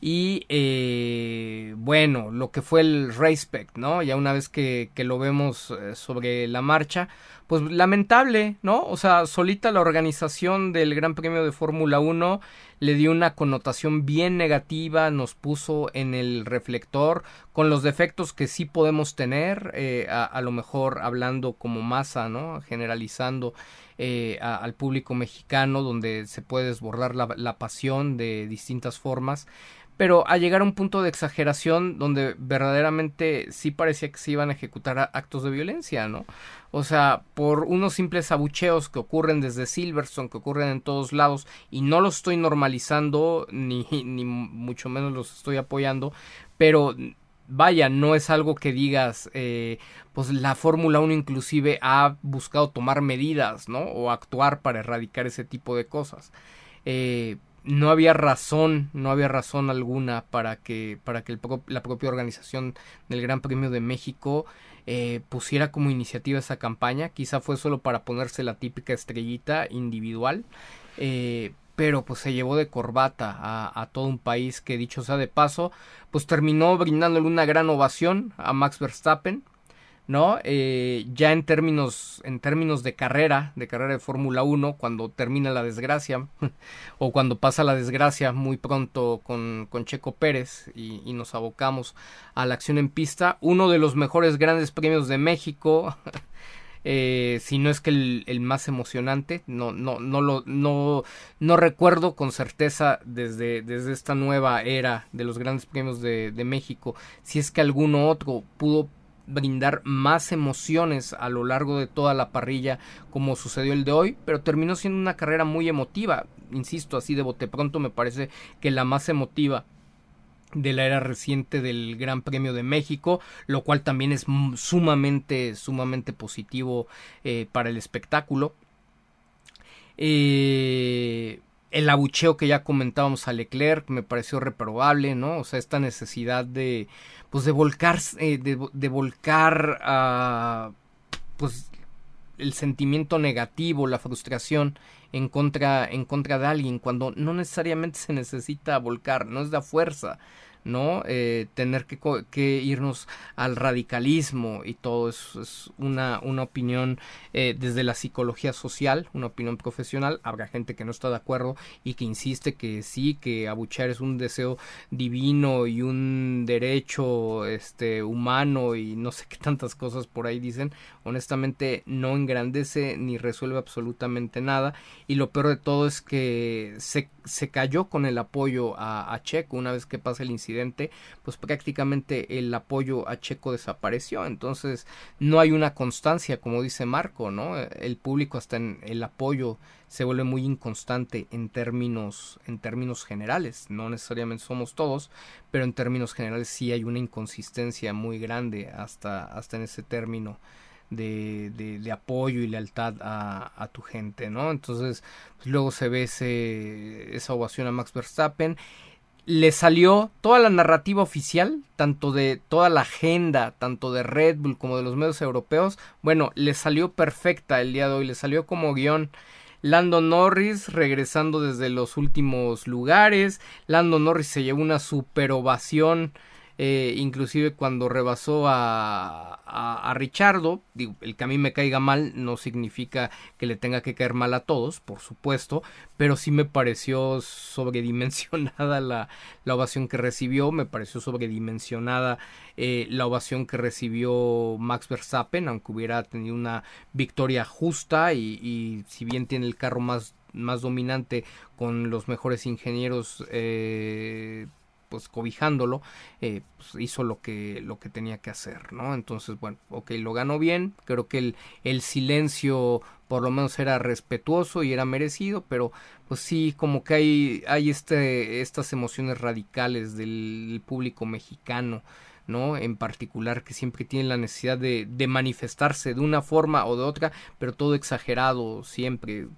Y eh, bueno, lo que fue el Respect, ¿no? Ya una vez que, lo vemos sobre la marcha, pues lamentable, ¿no? O sea, solita la organización del Gran Premio de Fórmula 1 le dio una connotación bien negativa, nos puso en el reflector con los defectos que sí podemos tener, eh, a, lo mejor hablando como masa, ¿no? Generalizando eh, al público mexicano, donde se puede desbordar la pasión de distintas formas pero a llegar a un punto de exageración donde verdaderamente sí parecía que se iban a ejecutar actos de violencia, ¿no? O sea, por unos simples abucheos que ocurren desde Silverstone, que ocurren en todos lados, y no los estoy normalizando, (laughs) ni, ni mucho menos los estoy apoyando, pero vaya, no es algo que digas, eh, pues la Fórmula 1 inclusive ha buscado tomar medidas, ¿no? O actuar para erradicar ese tipo de cosas. Eh, no había razón, no había razón alguna para que, para que la propia organización del Gran Premio de México eh, pusiera como iniciativa esa campaña. Quizá fue solo para ponerse la típica estrellita individual. Eh, pero pues se llevó de corbata a, todo un país que dicho sea de paso, pues terminó brindándole una gran ovación a Max Verstappen ¿no? Eh, ya en términos, en términos de carrera, de carrera de Fórmula 1, cuando termina la desgracia, (laughs) o cuando pasa la desgracia muy pronto con, con Checo Pérez y, y, nos abocamos a la acción en pista, uno de los mejores grandes premios de México, (laughs) eh, si no es que el, el, más emocionante, no, no, no lo, no, no recuerdo con certeza desde, desde esta nueva era de los grandes premios de, de México, si es que alguno otro pudo brindar más emociones a lo largo de toda la parrilla como sucedió el de hoy, pero terminó siendo una carrera muy emotiva, insisto, así de bote pronto me parece que la más emotiva de la era reciente del Gran Premio de México, lo cual también es sumamente, sumamente positivo eh, para el espectáculo. Eh, el abucheo que ya comentábamos a Leclerc me pareció reprobable, ¿no? O sea, esta necesidad de, pues, de volcar, eh, de, volcar a, pues, el sentimiento negativo, la frustración en contra, en contra de alguien, cuando no necesariamente se necesita volcar, no es de fuerza, ¿no? Eh, tener que, irnos al radicalismo y todo eso es una, una opinión eh, desde la psicología social, una opinión profesional. Habrá gente que no está de acuerdo y que insiste que sí, que abuchear es un deseo divino y un derecho este, humano y no sé qué tantas cosas por ahí dicen. Honestamente no engrandece ni resuelve absolutamente nada y lo peor de todo es que se, se cayó con el apoyo a, a Checo una vez que pasa el incidente pues prácticamente el apoyo a Checo desapareció. Entonces no hay una constancia, como dice Marco, ¿no? El público hasta en el apoyo se vuelve muy inconstante en términos, en términos generales. No necesariamente somos todos, pero en términos generales sí hay una inconsistencia muy grande hasta, hasta en ese término. De, de, apoyo y lealtad a, a tu gente, ¿no? Entonces, pues luego se ve ese, esa ovación a Max Verstappen le salió toda la narrativa oficial, tanto de toda la agenda, tanto de Red Bull como de los medios europeos, bueno, le salió perfecta el día de hoy, le salió como guion. Lando Norris regresando desde los últimos lugares, Lando Norris se llevó una super ovación eh, inclusive cuando rebasó a, a, Richardo, digo, el que a mí me caiga mal no significa que le tenga que caer mal a todos, por supuesto, pero sí me pareció sobredimensionada la, la ovación que recibió, me pareció sobredimensionada eh, la ovación que recibió Max Verstappen, aunque hubiera tenido una victoria justa y, y si bien tiene el carro más más dominante con los mejores ingenieros eh, pues cobijándolo, eh, pues hizo lo que, lo que tenía que hacer, ¿no? Entonces, bueno, ok, lo ganó bien, creo que el, el silencio por lo menos era respetuoso y era merecido, pero pues sí, como que hay, hay este, estas emociones radicales del público mexicano, ¿no? En particular, que siempre tiene la necesidad de, de manifestarse de una forma o de otra, pero todo exagerado siempre,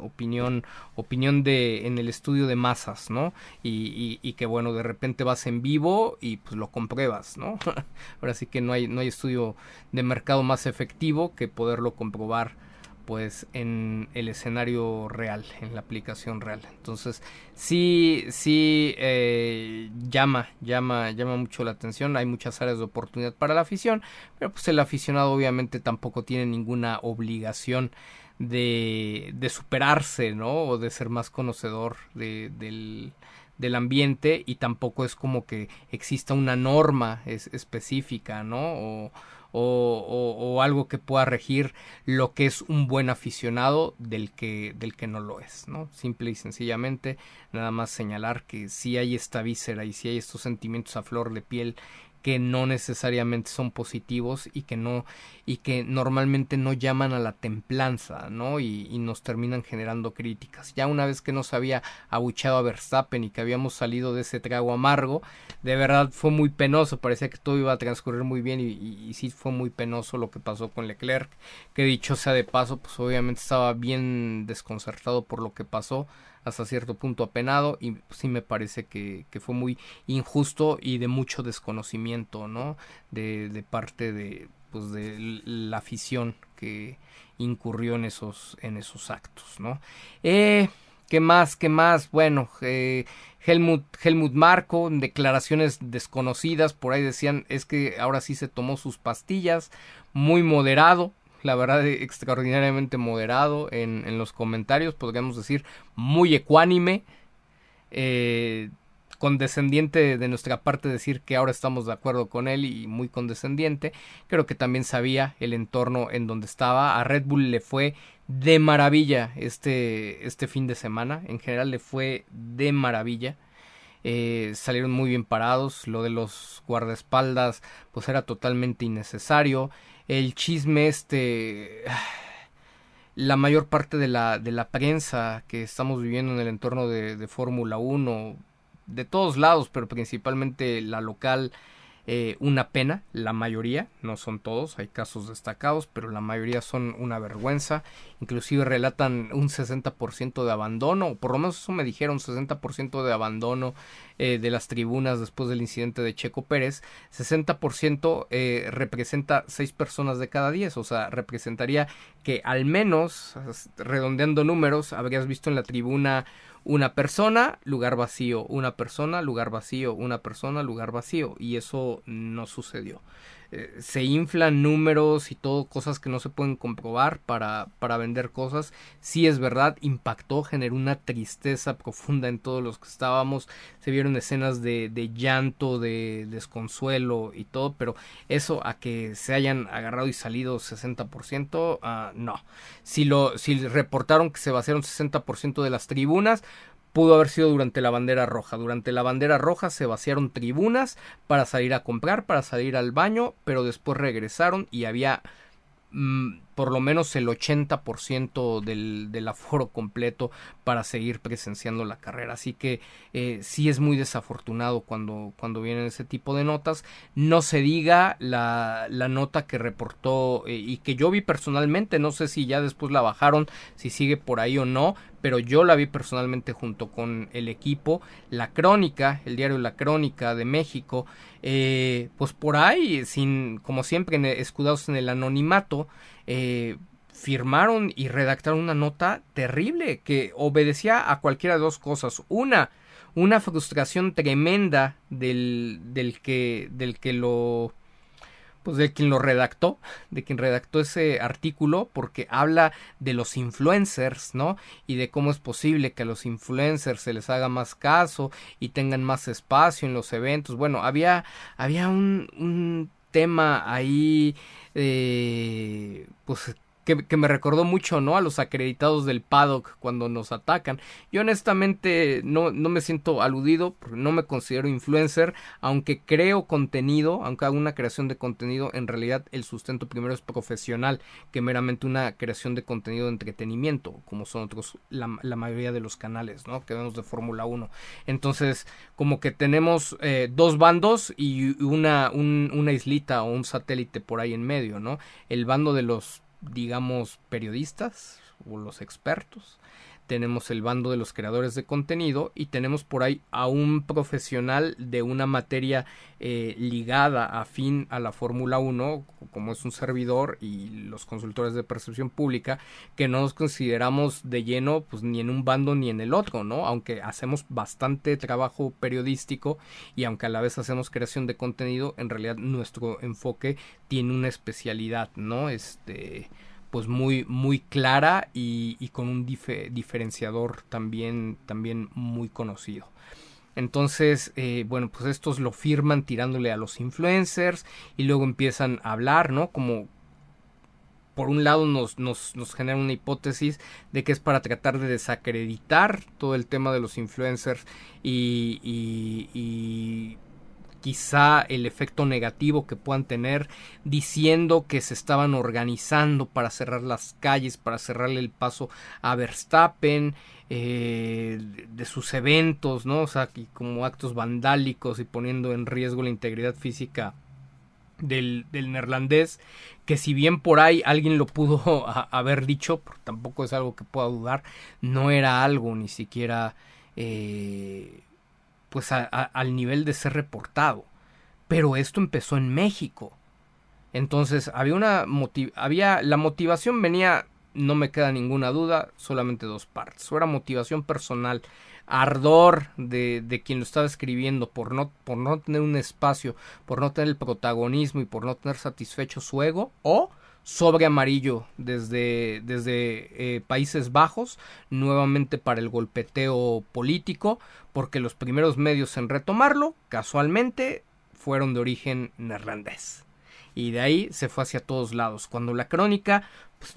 opinión opinión de en el estudio de masas no y, que bueno de repente vas en vivo y pues lo compruebas no (laughs) ahora sí que no hay no hay estudio de mercado más efectivo que poderlo comprobar pues en el escenario real, en la aplicación real. Entonces, sí, sí eh, llama, llama, llama mucho la atención. Hay muchas áreas de oportunidad para la afición, pero pues el aficionado obviamente tampoco tiene ninguna obligación de, de superarse, ¿no? O de ser más conocedor de, del, del ambiente y tampoco es como que exista una norma es, específica, ¿no? O, o, o, algo que pueda regir lo que es un buen aficionado del que, del que no lo es, ¿no? Simple y sencillamente nada más señalar que si hay esta víscera y si hay estos sentimientos a flor de piel que no necesariamente son positivos y que no y que normalmente no llaman a la templanza, ¿no? Y, y, nos terminan generando críticas. Ya una vez que nos había abuchado a Verstappen y que habíamos salido de ese trago amargo, de verdad fue muy penoso, parecía que todo iba a transcurrir muy bien y, y, y sí fue muy penoso lo que pasó con Leclerc, que dicho sea de paso, pues obviamente estaba bien desconcertado por lo que pasó hasta cierto punto apenado y sí me parece que, que, fue muy injusto y de mucho desconocimiento, ¿no? De, de parte de, pues de la afición que incurrió en esos, en esos actos, ¿no? Eh, ¿Qué más? ¿Qué más? Bueno, eh, Helmut, Helmut Marco, declaraciones desconocidas, por ahí decían es que ahora sí se tomó sus pastillas, muy moderado, la verdad extraordinariamente moderado en, en los comentarios, podríamos decir muy ecuánime, eh, condescendiente de nuestra parte decir que ahora estamos de acuerdo con él y muy condescendiente. Creo que también sabía el entorno en donde estaba. A Red Bull le fue de maravilla este, este fin de semana. En general le fue de maravilla. Eh, salieron muy bien parados. Lo de los guardaespaldas pues era totalmente innecesario. El chisme este... La mayor parte de la, de la prensa que estamos viviendo en el entorno de, de Fórmula 1 de todos lados, pero principalmente la local, eh, una pena, la mayoría, no son todos, hay casos destacados, pero la mayoría son una vergüenza, inclusive relatan un 60% de abandono, o por lo menos eso me dijeron, 60% de abandono eh, de las tribunas después del incidente de Checo Pérez, 60% eh, representa 6 personas de cada 10, o sea, representaría que al menos, redondeando números, habrías visto en la tribuna una persona, lugar vacío, una persona, lugar vacío, una persona, lugar vacío. Y eso no sucedió. Eh, se inflan números y todo, cosas que no se pueden comprobar para, para vender cosas. Sí es verdad, impactó, generó una tristeza profunda en todos los que estábamos. Se vieron escenas de, de llanto, de desconsuelo y todo, pero eso a que se hayan agarrado y salido 60%, ah, no. Si, lo, si reportaron que se vaciaron 60% de las tribunas, pudo haber sido durante la bandera roja. Durante la bandera roja se vaciaron tribunas para salir a comprar, para salir al baño, pero después regresaron y había mm, por lo menos el 80% del, del aforo completo para seguir presenciando la carrera. Así que eh, sí es muy desafortunado cuando, cuando vienen ese tipo de notas. No se diga la, la nota que reportó eh, y que yo vi personalmente, no sé si ya después la bajaron, si sigue por ahí o no, pero yo la vi personalmente junto con el equipo. La Crónica, el diario La Crónica de México, eh, pues por ahí, sin, como siempre, escudados en el anonimato, eh, firmaron y redactaron una nota terrible que obedecía a cualquiera de dos cosas. Una, una frustración tremenda del, del que, del que lo, pues de quien lo redactó, de quien redactó ese artículo, porque habla de los influencers, ¿no? Y de cómo es posible que a los influencers se les haga más caso y tengan más espacio en los eventos. Bueno, había, había un, un tema ahí eh, pues que, me recordó mucho, ¿no? A los acreditados del paddock cuando nos atacan. Yo honestamente no, no me siento aludido, porque no me considero influencer, aunque creo contenido, aunque hago una creación de contenido, en realidad el sustento primero es profesional que meramente una creación de contenido de entretenimiento, como son otros, la, mayoría de los canales, ¿no? Que vemos de Fórmula 1. Entonces, como que tenemos eh, dos bandos y una, una islita o un satélite por ahí en medio, ¿no? El bando de los digamos, periodistas o los expertos, tenemos el bando de los creadores de contenido y tenemos por ahí a un profesional de una materia eh, ligada afín a la Fórmula 1, como es un servidor y los consultores de percepción pública, que no nos consideramos de lleno pues ni en un bando ni en el otro, ¿no? Aunque hacemos bastante trabajo periodístico y aunque a la vez hacemos creación de contenido, en realidad nuestro enfoque tiene una especialidad, ¿no? Este pues muy muy clara y, con un diferenciador también también muy conocido. Entonces eh, bueno pues estos lo firman tirándole a los influencers y luego empiezan a hablar no como por un lado nos, nos, nos genera una hipótesis de que es para tratar de desacreditar todo el tema de los influencers y, y quizá el efecto negativo que puedan tener diciendo que se estaban organizando para cerrar las calles, para cerrarle el paso a Verstappen, eh, de sus eventos, ¿no? O sea, como actos vandálicos y poniendo en riesgo la integridad física del, del, neerlandés, que si bien por ahí alguien lo pudo (laughs) haber dicho, tampoco es algo que pueda dudar, no era algo ni siquiera eh, pues al nivel de ser reportado. Pero esto empezó en México. Entonces había una había la motivación venía no me queda ninguna duda, solamente dos partes. O era motivación personal, ardor de, de, quien lo estaba escribiendo por no, por no tener un espacio, por no tener el protagonismo y por no tener satisfecho su ego, o sobre amarillo desde, desde eh, Países Bajos, nuevamente para el golpeteo político, porque los primeros medios en retomarlo, casualmente, fueron de origen neerlandés. Y de ahí se fue hacia todos lados. Cuando la crónica pues,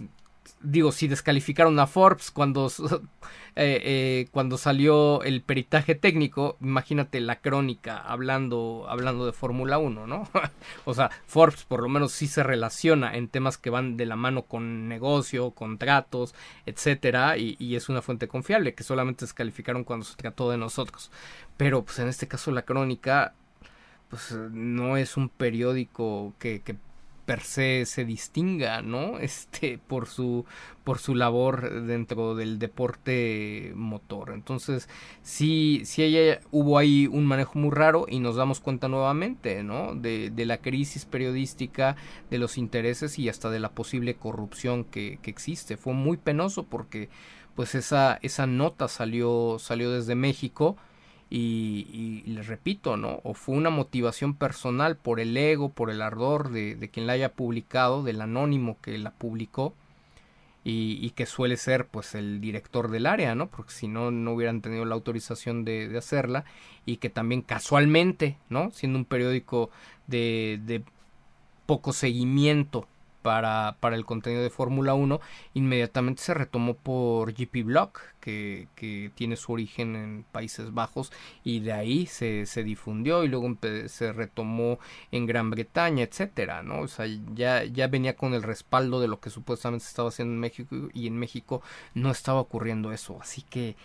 digo, si descalificaron a Forbes cuando, (laughs) eh, eh, cuando salió el peritaje técnico, imagínate la crónica hablando, hablando de Fórmula 1, ¿no? (laughs) o sea, Forbes por lo menos sí se relaciona en temas que van de la mano con negocio, contratos, etcétera, y, y es una fuente confiable, que solamente descalificaron cuando se trató de nosotros. Pero, pues en este caso la crónica, pues no es un periódico que, que per se se distinga, ¿no? Este, por su, por su labor dentro del deporte motor. Entonces, sí, sí hubo ahí un manejo muy raro y nos damos cuenta nuevamente, ¿no? De, la crisis periodística, de los intereses y hasta de la posible corrupción que, que existe. Fue muy penoso porque, pues, esa, esa nota salió, salió desde México y, les repito, ¿no? O fue una motivación personal por el ego, por el ardor de, de quien la haya publicado, del anónimo que la publicó, y, y, que suele ser pues el director del área, ¿no? Porque si no, no hubieran tenido la autorización de, de hacerla, y que también casualmente, ¿no? Siendo un periódico de, de poco seguimiento para, para el contenido de Fórmula 1, inmediatamente se retomó por GP Block, que, que, tiene su origen en Países Bajos, y de ahí se, se difundió y luego se retomó en Gran Bretaña, etcétera, ¿no? O sea, ya, ya venía con el respaldo de lo que supuestamente se estaba haciendo en México y en México no estaba ocurriendo eso. Así que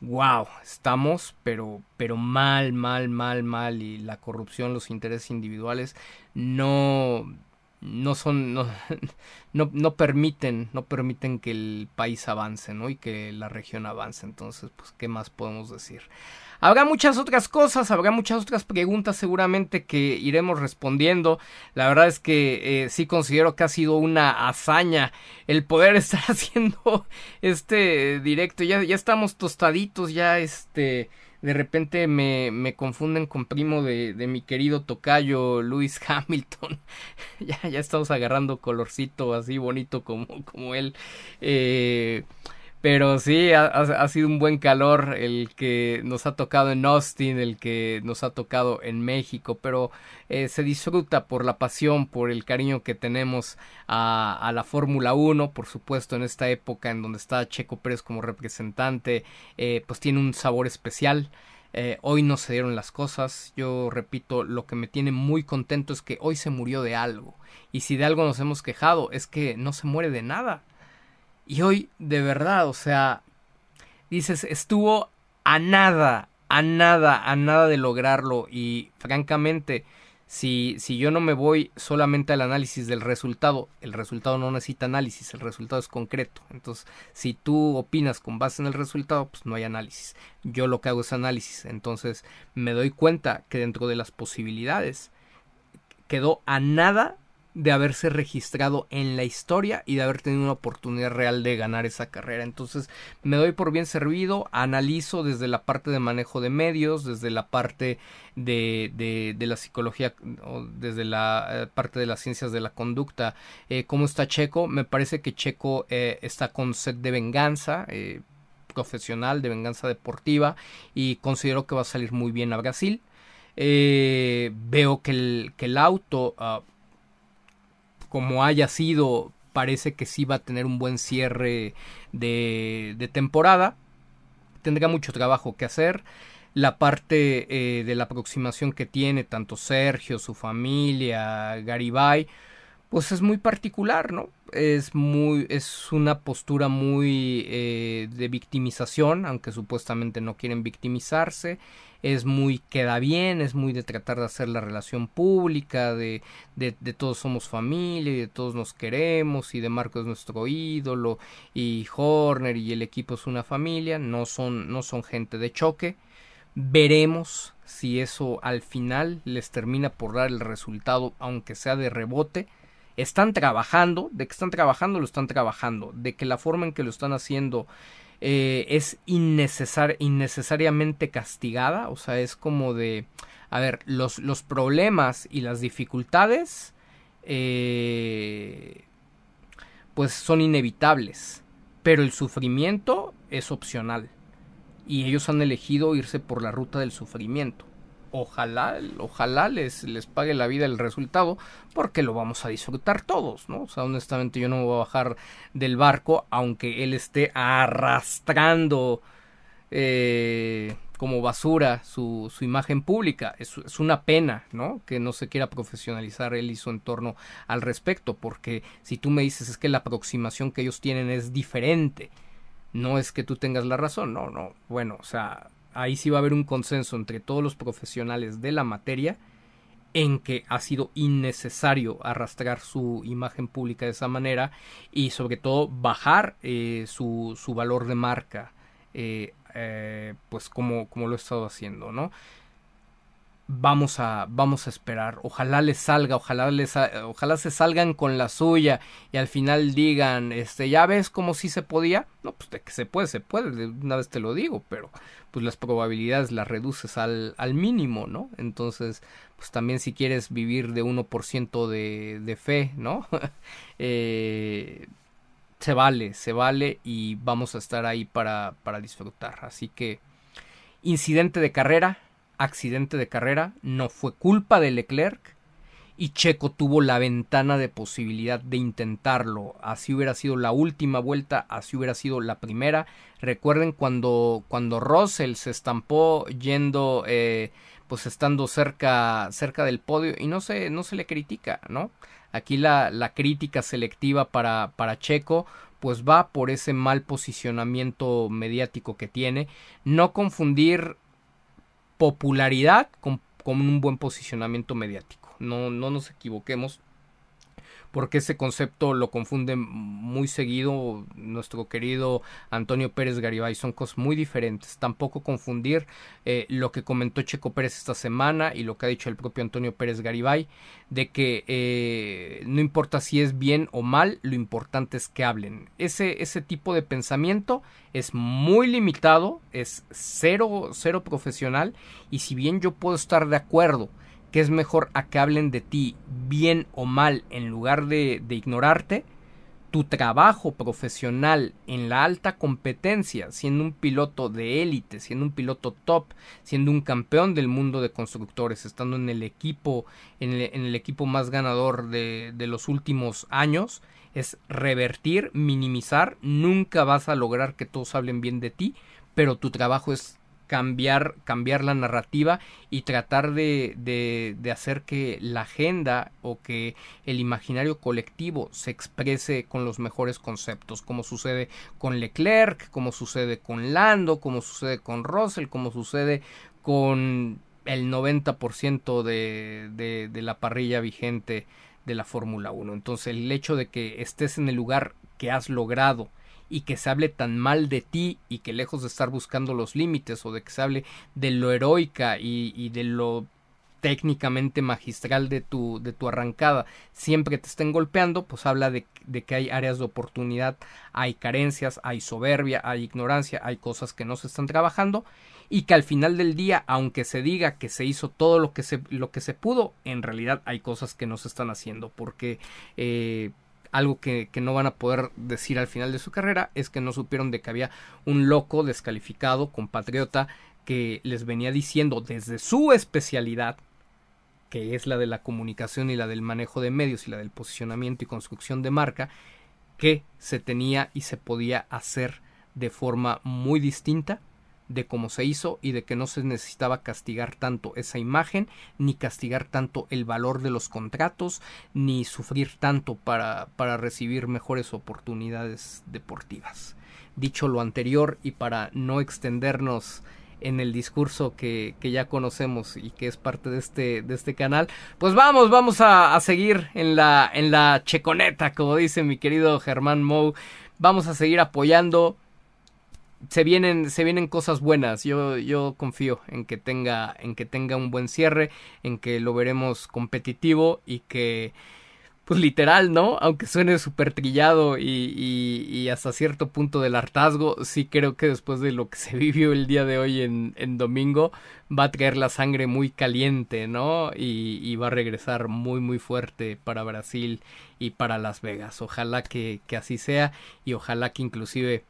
wow, estamos pero pero mal, mal, mal, mal y la corrupción, los intereses individuales no no son (laughs) no, no, permiten no permiten que el país avance no y que la región avance. Entonces pues qué más podemos decir habrá muchas otras cosas habrá muchas otras preguntas seguramente que iremos respondiendo. La verdad es que eh, sí considero que ha sido una hazaña el poder (laughs) estar haciendo este directo. Ya ya estamos tostaditos ya este de repente me, me confunden con primo de, de, mi querido tocayo Luis (laughs) Hamilton. ya, ya estamos agarrando colorcito así bonito como, como él. Eh, pero sí, ha, sido un buen calor el que nos ha tocado en Austin, el que nos ha tocado en México, pero eh, se disfruta por la pasión, por el cariño que tenemos a, a la Fórmula 1, por supuesto en esta época en donde está Checo Pérez como representante, eh, pues tiene un sabor especial. Eh, hoy no se dieron las cosas. Yo repito, lo que me tiene muy contento es que hoy se murió de algo. Y si de algo nos hemos quejado, es que no se muere de nada. Y hoy, de verdad, o sea, dices, estuvo a nada, a nada, a nada de lograrlo. Y francamente, si, si yo no me voy solamente al análisis del resultado, el resultado no necesita análisis, el resultado es concreto. Entonces, si tú opinas con base en el resultado, pues no hay análisis. Yo lo que hago es análisis. Entonces, me doy cuenta que dentro de las posibilidades quedó a nada de haberse registrado en la historia y de haber tenido una oportunidad real de ganar esa carrera. Entonces me doy por bien servido, analizo desde la parte de manejo de medios, desde la parte de, de, de la psicología, o desde la eh, parte de las ciencias de la conducta, eh, cómo está Checo. Me parece que Checo eh, está con sed de venganza. Profesional de venganza deportiva y considero que va a salir muy bien a Brasil eh, veo que el, que el auto uh, como haya sido, parece que sí va a tener un buen cierre de, de temporada. Tendrá mucho trabajo que hacer. La parte eh, de la aproximación que tiene tanto Sergio, su familia, Garibay, pues es muy particular, ¿no? Es muy, es una postura muy eh, de victimización, aunque supuestamente no quieren victimizarse es muy queda bien, es muy de tratar de hacer la relación pública, de, de, de todos somos familia y de todos nos queremos y de Marco es nuestro ídolo y Horner y el equipo es una familia, no son, no son gente de choque. Veremos si eso al final les termina por dar el resultado, aunque sea de rebote, están trabajando, de que están trabajando, lo están trabajando, de que la forma en que lo están haciendo eh, es innecesariamente castigada, o sea, es como de, a ver, los, los problemas y las dificultades, eh, pues son inevitables, pero el sufrimiento es opcional. Y ellos han elegido irse por la ruta del sufrimiento ojalá, ojalá les, les pague la vida el resultado, porque lo vamos a disfrutar todos, ¿no? O sea, honestamente yo no me voy a bajar del barco, aunque él esté arrastrando eh, como basura su, su imagen pública. Es, es, una pena, ¿no? Que no se quiera profesionalizar él y su entorno al respecto, porque si tú me dices es que la aproximación que ellos tienen es diferente, no es que tú tengas la razón, no, no, bueno, o sea, ahí sí va a haber un consenso entre todos los profesionales de la materia en que ha sido innecesario arrastrar su imagen pública de esa manera y sobre todo bajar eh, su, su, valor de marca eh, eh, pues como, como lo he estado haciendo no vamos a vamos a esperar. Ojalá les salga ojalá les ojalá se salgan con la suya y al final digan este ya ves como si se podía no pues de que se puede se puede de una vez te lo digo pero pues las probabilidades las reduces al, al mínimo no entonces pues también si quieres vivir de 1% de, de fe no (laughs) eh, se vale se vale y vamos a estar ahí para para disfrutar. Así que incidente de carrera accidente de carrera, no fue culpa de Leclerc y Checo tuvo la ventana de posibilidad de intentarlo. Así hubiera sido la última vuelta, así hubiera sido la primera. Recuerden cuando, cuando Russell se estampó yendo, eh, pues estando cerca, cerca del podio y no se, no se le critica, ¿no? Aquí la, la crítica selectiva para, para Checo pues va por ese mal posicionamiento mediático que tiene. No confundir popularidad con, un buen posicionamiento mediático. No, no nos equivoquemos porque ese concepto lo confunde muy seguido nuestro querido Antonio Pérez Garibay. Son cosas muy diferentes. Tampoco confundir eh, lo que comentó Checo Pérez esta semana y lo que ha dicho el propio Antonio Pérez Garibay, de que eh, no importa si es bien o mal, lo importante es que hablen. Ese, ese tipo de pensamiento es muy limitado, es cero, cero profesional y si bien yo puedo estar de acuerdo que es mejor a que hablen de ti bien o mal en lugar de, de ignorarte, tu trabajo profesional en la alta competencia, siendo un piloto de élite, siendo un piloto top, siendo un campeón del mundo de constructores, estando en el equipo, en el, en el equipo más ganador de, de, los últimos años, es revertir, minimizar, nunca vas a lograr que todos hablen bien de ti, pero tu trabajo es cambiar, cambiar la narrativa y tratar de, de, hacer que la agenda o que el imaginario colectivo se exprese con los mejores conceptos, como sucede con Leclerc, como sucede con Lando, como sucede con Russell, como sucede con el 90% de, de, de la parrilla vigente de la Fórmula 1. Entonces el hecho de que estés en el lugar que has logrado y que se hable tan mal de ti y que lejos de estar buscando los límites o de que se hable de lo heroica y, de lo técnicamente magistral de tu, de tu arrancada siempre te estén golpeando, pues habla de, de, que hay áreas de oportunidad, hay carencias, hay soberbia, hay ignorancia, hay cosas que no se están trabajando y que al final del día, aunque se diga que se hizo todo lo que se, lo que se pudo, en realidad hay cosas que no se están haciendo porque eh, algo que, que, no van a poder decir al final de su carrera es que no supieron de que había un loco descalificado, compatriota, que les venía diciendo desde su especialidad, que es la de la comunicación y la del manejo de medios y la del posicionamiento y construcción de marca, que se tenía y se podía hacer de forma muy distinta de cómo se hizo y de que no se necesitaba castigar tanto esa imagen, ni castigar tanto el valor de los contratos, ni sufrir tanto para, para recibir mejores oportunidades deportivas. Dicho lo anterior y para no extendernos en el discurso que, que, ya conocemos y que es parte de este, de este canal. Pues vamos, vamos a, a, seguir en la, en la checoneta, como dice mi querido Germán Mou. Vamos a seguir apoyando se vienen, se vienen cosas buenas. Yo, yo confío en que tenga, en que tenga un buen cierre, en que lo veremos competitivo y que pues literal, ¿no? Aunque suene súper trillado y, y, hasta cierto punto del hartazgo, sí creo que después de lo que se (laughs) vivió el día de hoy en, en domingo, va a traer la sangre muy caliente, ¿no? Y, y, va a regresar muy, muy fuerte para Brasil y para Las Vegas. Ojalá que, que así sea y ojalá que inclusive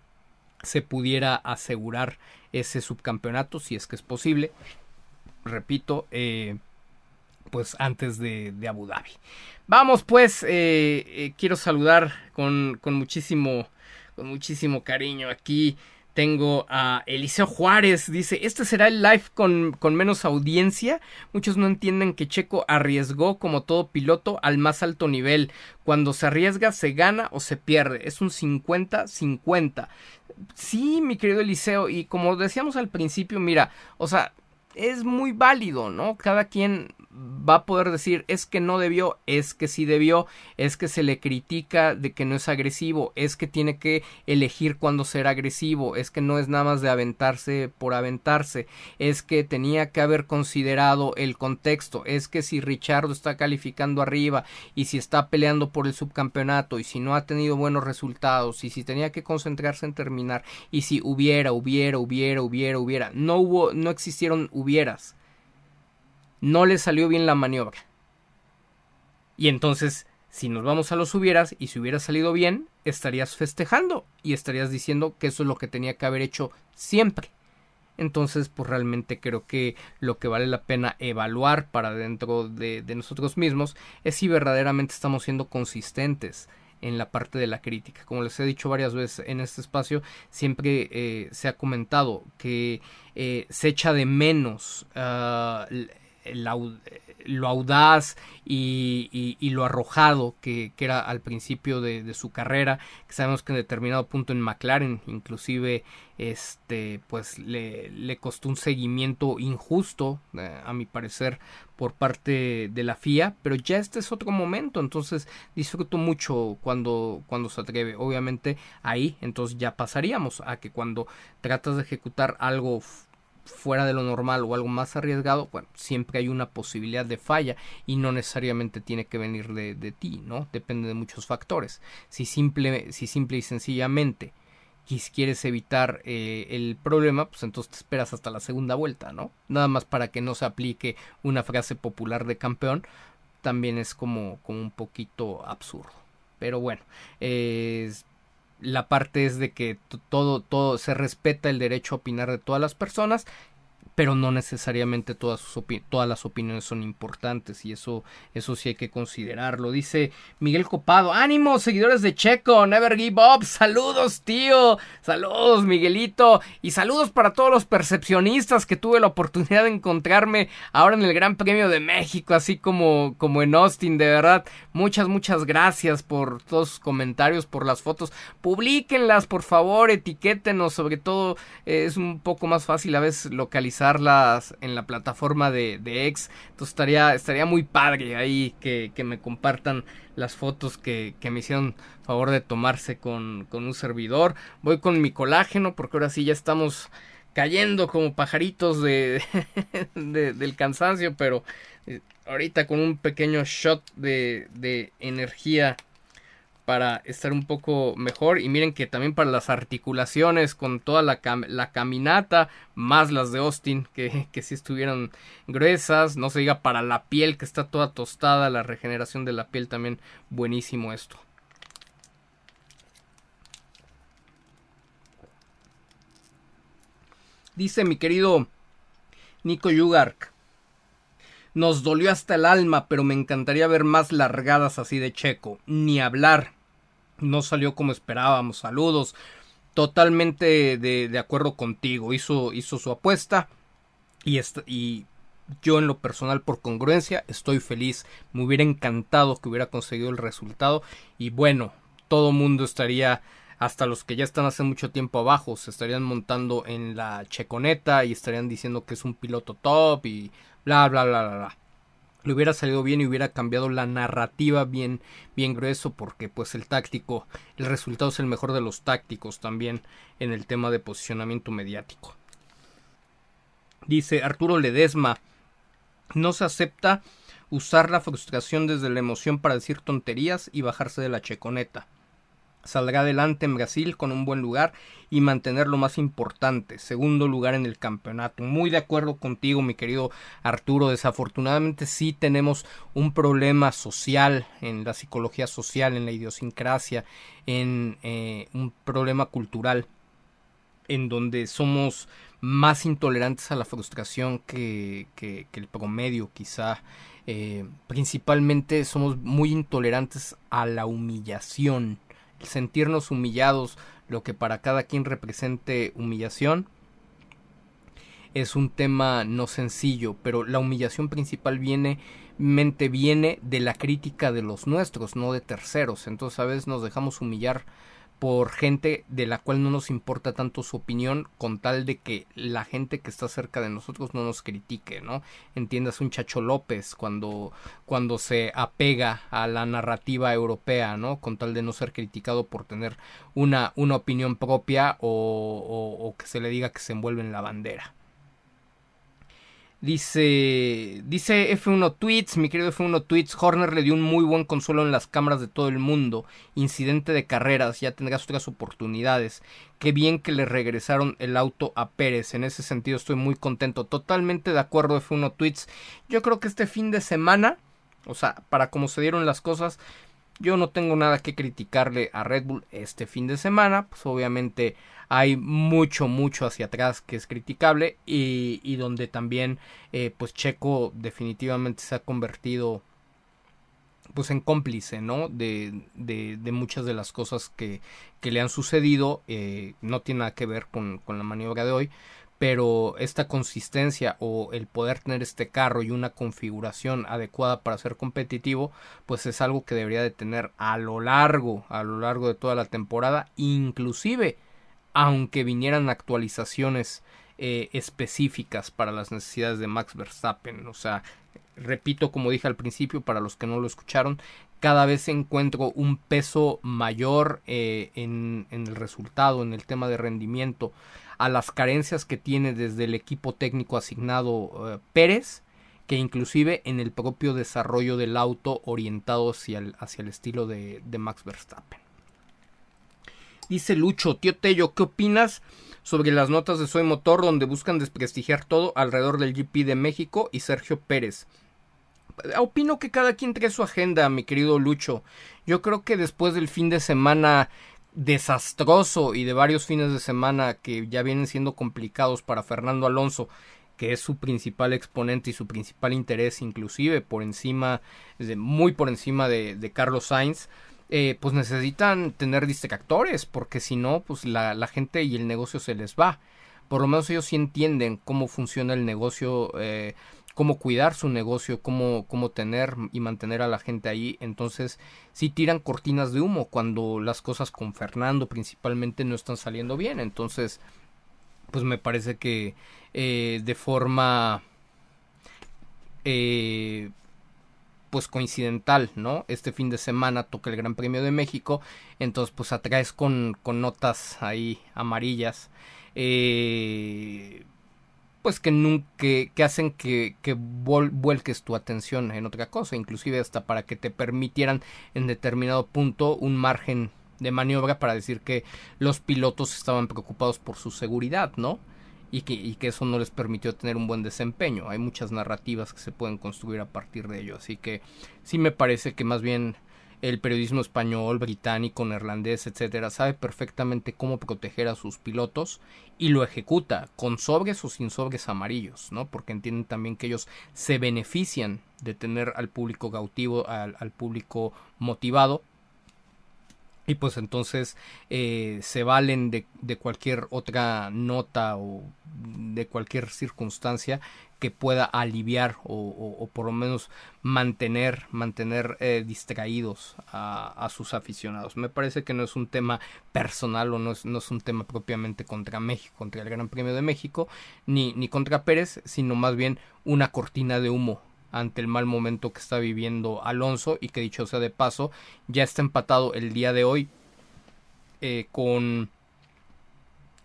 se pudiera asegurar ese subcampeonato, si es que es posible. Repito, eh, pues antes de, de Abu Dhabi. Vamos pues, eh, eh, quiero saludar con, con, muchísimo, con muchísimo cariño aquí. Tengo a Eliseo Juárez, dice, este será el live con, con, menos audiencia. Muchos no entienden que Checo arriesgó como todo piloto al más alto nivel. Cuando se arriesga se gana o se pierde. Es un 50-50. Sí, mi querido Eliseo, y como decíamos al principio, mira, o sea, es muy válido, ¿no? Cada quien va a poder decir es que no debió, es que sí debió, es que se le critica de que no es agresivo, es que tiene que elegir cuándo ser agresivo, es que no es nada más de aventarse por aventarse, es que tenía que haber considerado el contexto, es que si Richardo está calificando arriba y si está peleando por el subcampeonato y si no ha tenido buenos resultados y si tenía que concentrarse en terminar y si hubiera, hubiera, hubiera, hubiera, hubiera, no hubo, no existieron hubieras no le salió bien la maniobra. Y entonces, si nos vamos a los hubieras y si hubiera salido bien, estarías festejando y estarías diciendo que eso es lo que tenía que haber hecho siempre. Entonces, pues realmente creo que lo que vale la pena evaluar para dentro de, nosotros mismos es si verdaderamente estamos siendo consistentes en la parte de la crítica. Como les he dicho varias veces en este espacio, siempre eh, se ha comentado que eh, se echa de menos uh, lo audaz y, lo arrojado que, era al principio de, su carrera, que sabemos que en determinado punto en McLaren inclusive este pues le, costó un seguimiento injusto eh, a mi parecer por parte de la FIA, pero ya este es otro momento, entonces disfruto mucho cuando, cuando se atreve, obviamente ahí entonces ya pasaríamos a que cuando tratas de ejecutar algo fuera de lo normal o algo más arriesgado, bueno, siempre hay una posibilidad de falla y no necesariamente tiene que venir de, de ti, ¿no? Depende de muchos factores. Si simple, si simple y sencillamente quieres evitar eh, el problema, pues entonces te esperas hasta la segunda vuelta, ¿no? Nada más para que no se aplique una frase popular de campeón, también es como, como un poquito absurdo. Pero bueno, eh, la parte es de que todo, todo se respeta el derecho a opinar de todas las personas pero no necesariamente todas, sus todas las opiniones son importantes y eso, eso sí hay que considerarlo. Dice Miguel Copado, ánimo, seguidores de Checo, never give up, saludos tío, saludos Miguelito. Y saludos para todos los percepcionistas que tuve la oportunidad de encontrarme ahora en el Gran Premio de México, así como, como en Austin, de verdad, muchas, muchas gracias por todos sus comentarios, por las fotos, publíquenlas por favor, etiquétenos, sobre todo es un poco más fácil a veces localizar en la plataforma de, de X. Entonces estaría, estaría muy padre ahí que, me compartan las fotos que, me hicieron favor de tomarse con, un servidor. Voy con mi colágeno porque ahora sí ya estamos cayendo como pajaritos de, (laughs) del cansancio, pero eh, ahorita con un pequeño shot de, de energía para estar un poco mejor. Y miren que también para las articulaciones con toda la, la caminata más las de Austin que, (laughs) que sí estuvieron gruesas. No se diga para la piel que está toda tostada la regeneración de la piel también buenísimo esto. Dice mi querido Nico Yugark nos dolió hasta el alma, pero me encantaría ver más largadas así de Checo. Ni hablar no salió como esperábamos. Saludos. Totalmente de, acuerdo contigo. Hizo, hizo su apuesta. Y, y yo en lo personal por congruencia estoy feliz. Me hubiera encantado que hubiera conseguido el resultado. Y bueno, todo mundo estaría, hasta los que ya están hace mucho tiempo abajo, se estarían montando en la checoneta y estarían diciendo que es un piloto top y bla bla bla bla bla le hubiera salido bien y hubiera cambiado la narrativa bien bien grueso porque pues el táctico el resultado es el mejor de los tácticos también en el tema de posicionamiento mediático dice Arturo Ledesma no se acepta usar la frustración desde la emoción para decir tonterías y bajarse de la checoneta. Saldrá adelante en Brasil con un buen lugar y mantener lo más importante, segundo lugar en el campeonato. Muy de acuerdo contigo, mi querido Arturo. Desafortunadamente sí tenemos un problema social en la psicología social, en la idiosincrasia, en eh, un problema cultural en donde somos más intolerantes a la frustración que, que, el promedio quizá. Eh, principalmente somos muy intolerantes a la humillación sentirnos humillados, lo que para cada quien represente humillación, es un tema no sencillo, pero la humillación principal viene mente viene de la crítica de los nuestros, no de terceros. Entonces a veces nos dejamos humillar por gente de la cual no nos importa tanto su opinión con tal de que la gente que está cerca de nosotros no nos critique, ¿no? Entiendas un Chacho López cuando, cuando se apega a la narrativa europea, ¿no? Con tal de no ser criticado por tener una, una opinión propia o, o que se le diga que se envuelve en la bandera. Dice, dice F1 Tweets, mi querido F1 Tweets, Horner le dio un muy buen consuelo en las cámaras de todo el mundo. Incidente de carreras, ya tendrás otras oportunidades. Qué bien que le regresaron el auto a Pérez. En ese sentido estoy muy contento. Totalmente de acuerdo F1 Tweets. Yo creo que este fin de semana, o sea, para cómo se dieron las cosas, yo no tengo nada que criticarle a Red Bull este fin de semana. Pues obviamente hay mucho, mucho hacia atrás que es criticable y, donde también eh, pues Checo definitivamente se ha convertido pues en cómplice, ¿no? De, de, de, muchas de las cosas que, que le han sucedido. Eh, no tiene nada que ver con, con la maniobra de hoy pero esta consistencia o el poder tener este carro y una configuración adecuada para ser competitivo, pues es algo que debería de tener a lo largo, a lo largo de toda la temporada, inclusive aunque vinieran actualizaciones eh, específicas para las necesidades de Max Verstappen, o sea, repito como dije al principio para los que no lo escucharon, cada vez encuentro un peso mayor eh, en, en el resultado, en el tema de rendimiento a las carencias que tiene desde el equipo técnico asignado eh, Pérez, que inclusive en el propio desarrollo del auto orientado hacia el, estilo de, de Max Verstappen. Dice Lucho, tío Tello, ¿qué opinas sobre las notas de Soy Motor donde buscan desprestigiar todo alrededor del GP de México y Sergio Pérez? Opino que cada quien trae su agenda, mi querido Lucho. Yo creo que después del fin de semana desastroso y de varios fines de semana que ya vienen siendo complicados para Fernando Alonso, que es su principal exponente y su principal interés, inclusive por encima, muy por encima de, Carlos Sainz, eh, pues necesitan tener distractores, porque si no, pues la, la, gente y el negocio se les va. Por lo menos ellos sí entienden cómo funciona el negocio eh, cómo cuidar su negocio, cómo, cómo tener y mantener a la gente ahí. Entonces, sí tiran cortinas de humo cuando las cosas con Fernando principalmente no están saliendo bien. Entonces, pues me parece que eh, de forma eh, pues coincidental, ¿no? Este fin de semana toca el Gran Premio de México, entonces pues atraes con, con notas ahí amarillas. Eh, pues que nunca que, hacen que, que vuelques tu atención en otra cosa, inclusive hasta para que te permitieran en determinado punto un margen de maniobra para decir que los pilotos estaban preocupados por su seguridad, ¿no? Y que, y que eso no les permitió tener un buen desempeño. Hay muchas narrativas que se pueden construir a partir de ello, así que sí me parece que más bien el periodismo español, británico, neerlandés, etcétera, sabe perfectamente cómo proteger a sus pilotos y lo ejecuta con sobres o sin sobres amarillos, ¿no? Porque entienden también que ellos se benefician de tener al público cautivo, al, al público motivado y pues entonces eh, se valen de, cualquier otra nota o de cualquier circunstancia que pueda aliviar o, o, por lo menos mantener mantener eh, distraídos a, a, sus aficionados. Me parece que no es un tema personal o no es, no es un tema propiamente contra México contra el Gran Premio de México ni, ni contra Pérez sino más bien una cortina de humo ante el mal momento que está viviendo Alonso y que dicho sea de paso ya está empatado el día de hoy eh, con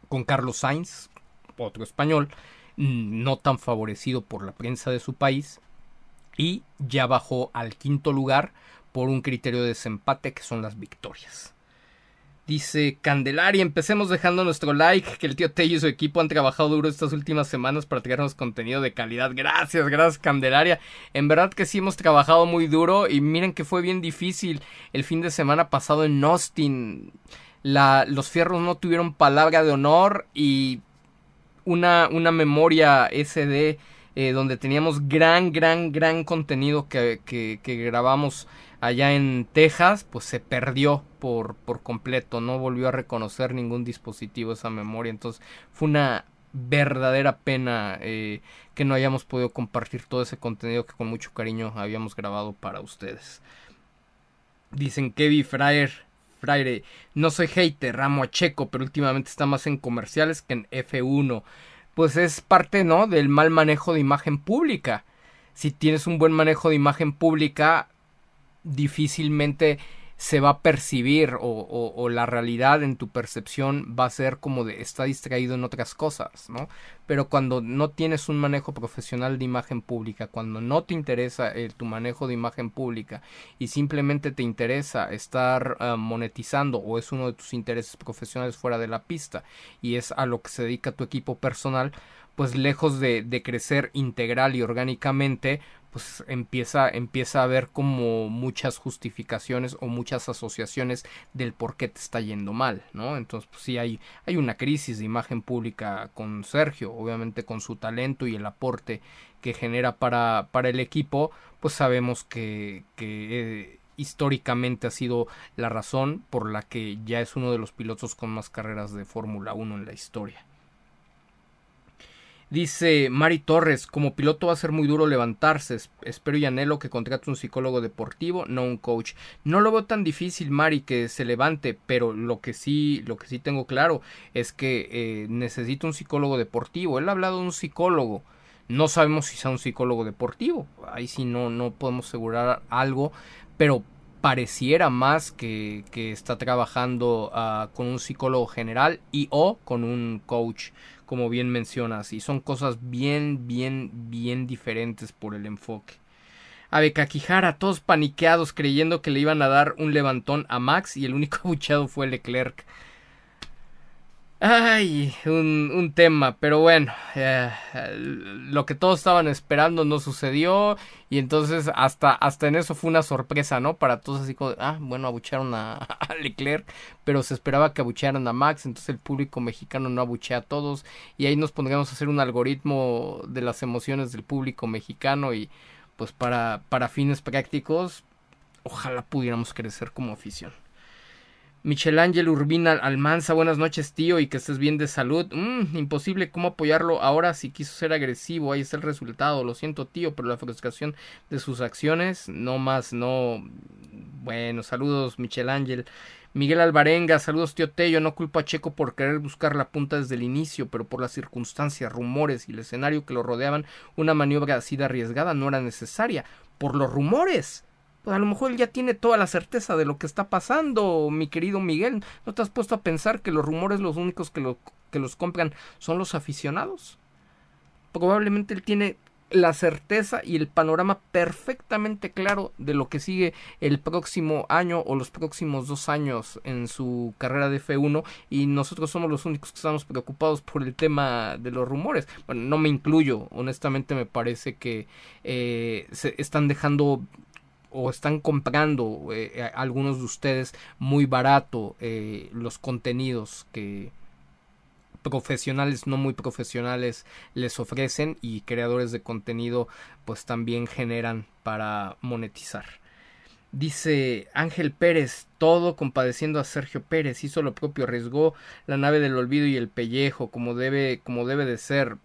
con Carlos Sainz otro español no tan favorecido por la prensa de su país y ya bajó al quinto lugar por un criterio de desempate que son las victorias. Dice Candelaria, empecemos dejando nuestro like, que el tío Tello y su equipo han trabajado duro estas últimas semanas para traernos contenido de calidad. Gracias, gracias Candelaria. En verdad que sí hemos trabajado muy duro y miren que fue bien difícil el fin de semana pasado en Austin. La, los fierros no tuvieron palabra de honor y una, una memoria SD eh, donde teníamos gran, gran, gran contenido que, que, que grabamos allá en Texas, pues se perdió por, por completo, no volvió a reconocer ningún dispositivo esa memoria, entonces fue una verdadera pena eh, que no hayamos podido compartir todo ese contenido que con mucho cariño habíamos grabado para ustedes. Dicen Kevin Fryer, Fraire, no soy hater, ramo a Checo, pero últimamente está más en comerciales que en F1. Pues es parte, ¿no? Del mal manejo de imagen pública. Si tienes un buen manejo de imagen pública, difícilmente se va a percibir o, la realidad en tu percepción va a ser como de está distraído en otras cosas, ¿no? Pero cuando no tienes un manejo profesional de imagen pública, cuando no te interesa el, tu manejo de imagen pública y simplemente te interesa estar uh, monetizando o es uno de tus intereses profesionales fuera de la pista y es a lo que se dedica tu equipo personal, pues lejos de, de crecer integral y orgánicamente, pues empieza, empieza a haber como muchas justificaciones o muchas asociaciones del por qué te está yendo mal, ¿no? Entonces, pues sí hay, hay una crisis de imagen pública con Sergio, obviamente con su talento y el aporte que genera para, para el equipo, pues sabemos que, que eh, históricamente ha sido la razón por la que ya es uno de los pilotos con más carreras de Fórmula 1 en la historia. Dice Mari Torres, como piloto va a ser muy duro levantarse. Espero y anhelo que contrate un psicólogo deportivo, no un coach. No lo veo tan difícil, Mari, que se levante, pero lo que sí, lo que sí tengo claro es que eh, necesito un psicólogo deportivo. Él ha hablado de un psicólogo. No sabemos si sea un psicólogo deportivo. Ahí sí no, no podemos asegurar algo, pero pareciera más que, que está trabajando uh, con un psicólogo general y o con un coach como bien mencionas, y son cosas bien, bien, bien diferentes por el enfoque. A Bekakijara, todos paniqueados creyendo que le iban a dar un levantón a Max y el único (laughs) abuchado fue Leclerc. Ay, un, tema, pero bueno, eh, lo que todos estaban esperando no sucedió y entonces hasta, hasta en eso fue una sorpresa, ¿no? Para todos así como, ah, bueno, abuchearon a, (laughs) a, Leclerc, pero se esperaba que abuchearan a Max, entonces el público mexicano no abuchea a todos y ahí nos pondríamos a hacer un algoritmo de las emociones del público mexicano y pues para, para fines prácticos, ojalá pudiéramos crecer como afición. Michelangelo Urbina Almanza, buenas noches tío y que estés bien de salud. Mm, imposible cómo apoyarlo ahora si quiso ser agresivo, ahí está el resultado. Lo siento tío, pero la frustración de sus acciones, no más, no. Bueno, saludos Michelangelo. Miguel Alvarenga, saludos tío Tello, no culpo a Checo por querer buscar la punta desde el inicio, pero por las circunstancias, rumores y el escenario que lo rodeaban, una maniobra así de arriesgada no era necesaria. Por los rumores pues a lo mejor él ya tiene toda la certeza de lo que está pasando, mi querido Miguel. ¿No te has puesto a pensar que los rumores los únicos que, que los compran son los aficionados? Probablemente él tiene la certeza y el panorama perfectamente claro de lo que sigue el próximo año o los próximos dos años en su carrera de F1 y nosotros somos los únicos que estamos preocupados por el tema de los rumores. Bueno, no me incluyo, honestamente me parece que eh, se están dejando o están comprando eh, algunos de ustedes muy barato eh, los contenidos que profesionales no muy profesionales les ofrecen y creadores de contenido pues también generan para monetizar. Dice Ángel Pérez, todo compadeciendo a Sergio Pérez, hizo lo propio, arriesgó la nave del olvido y el pellejo, como debe, como debe de ser.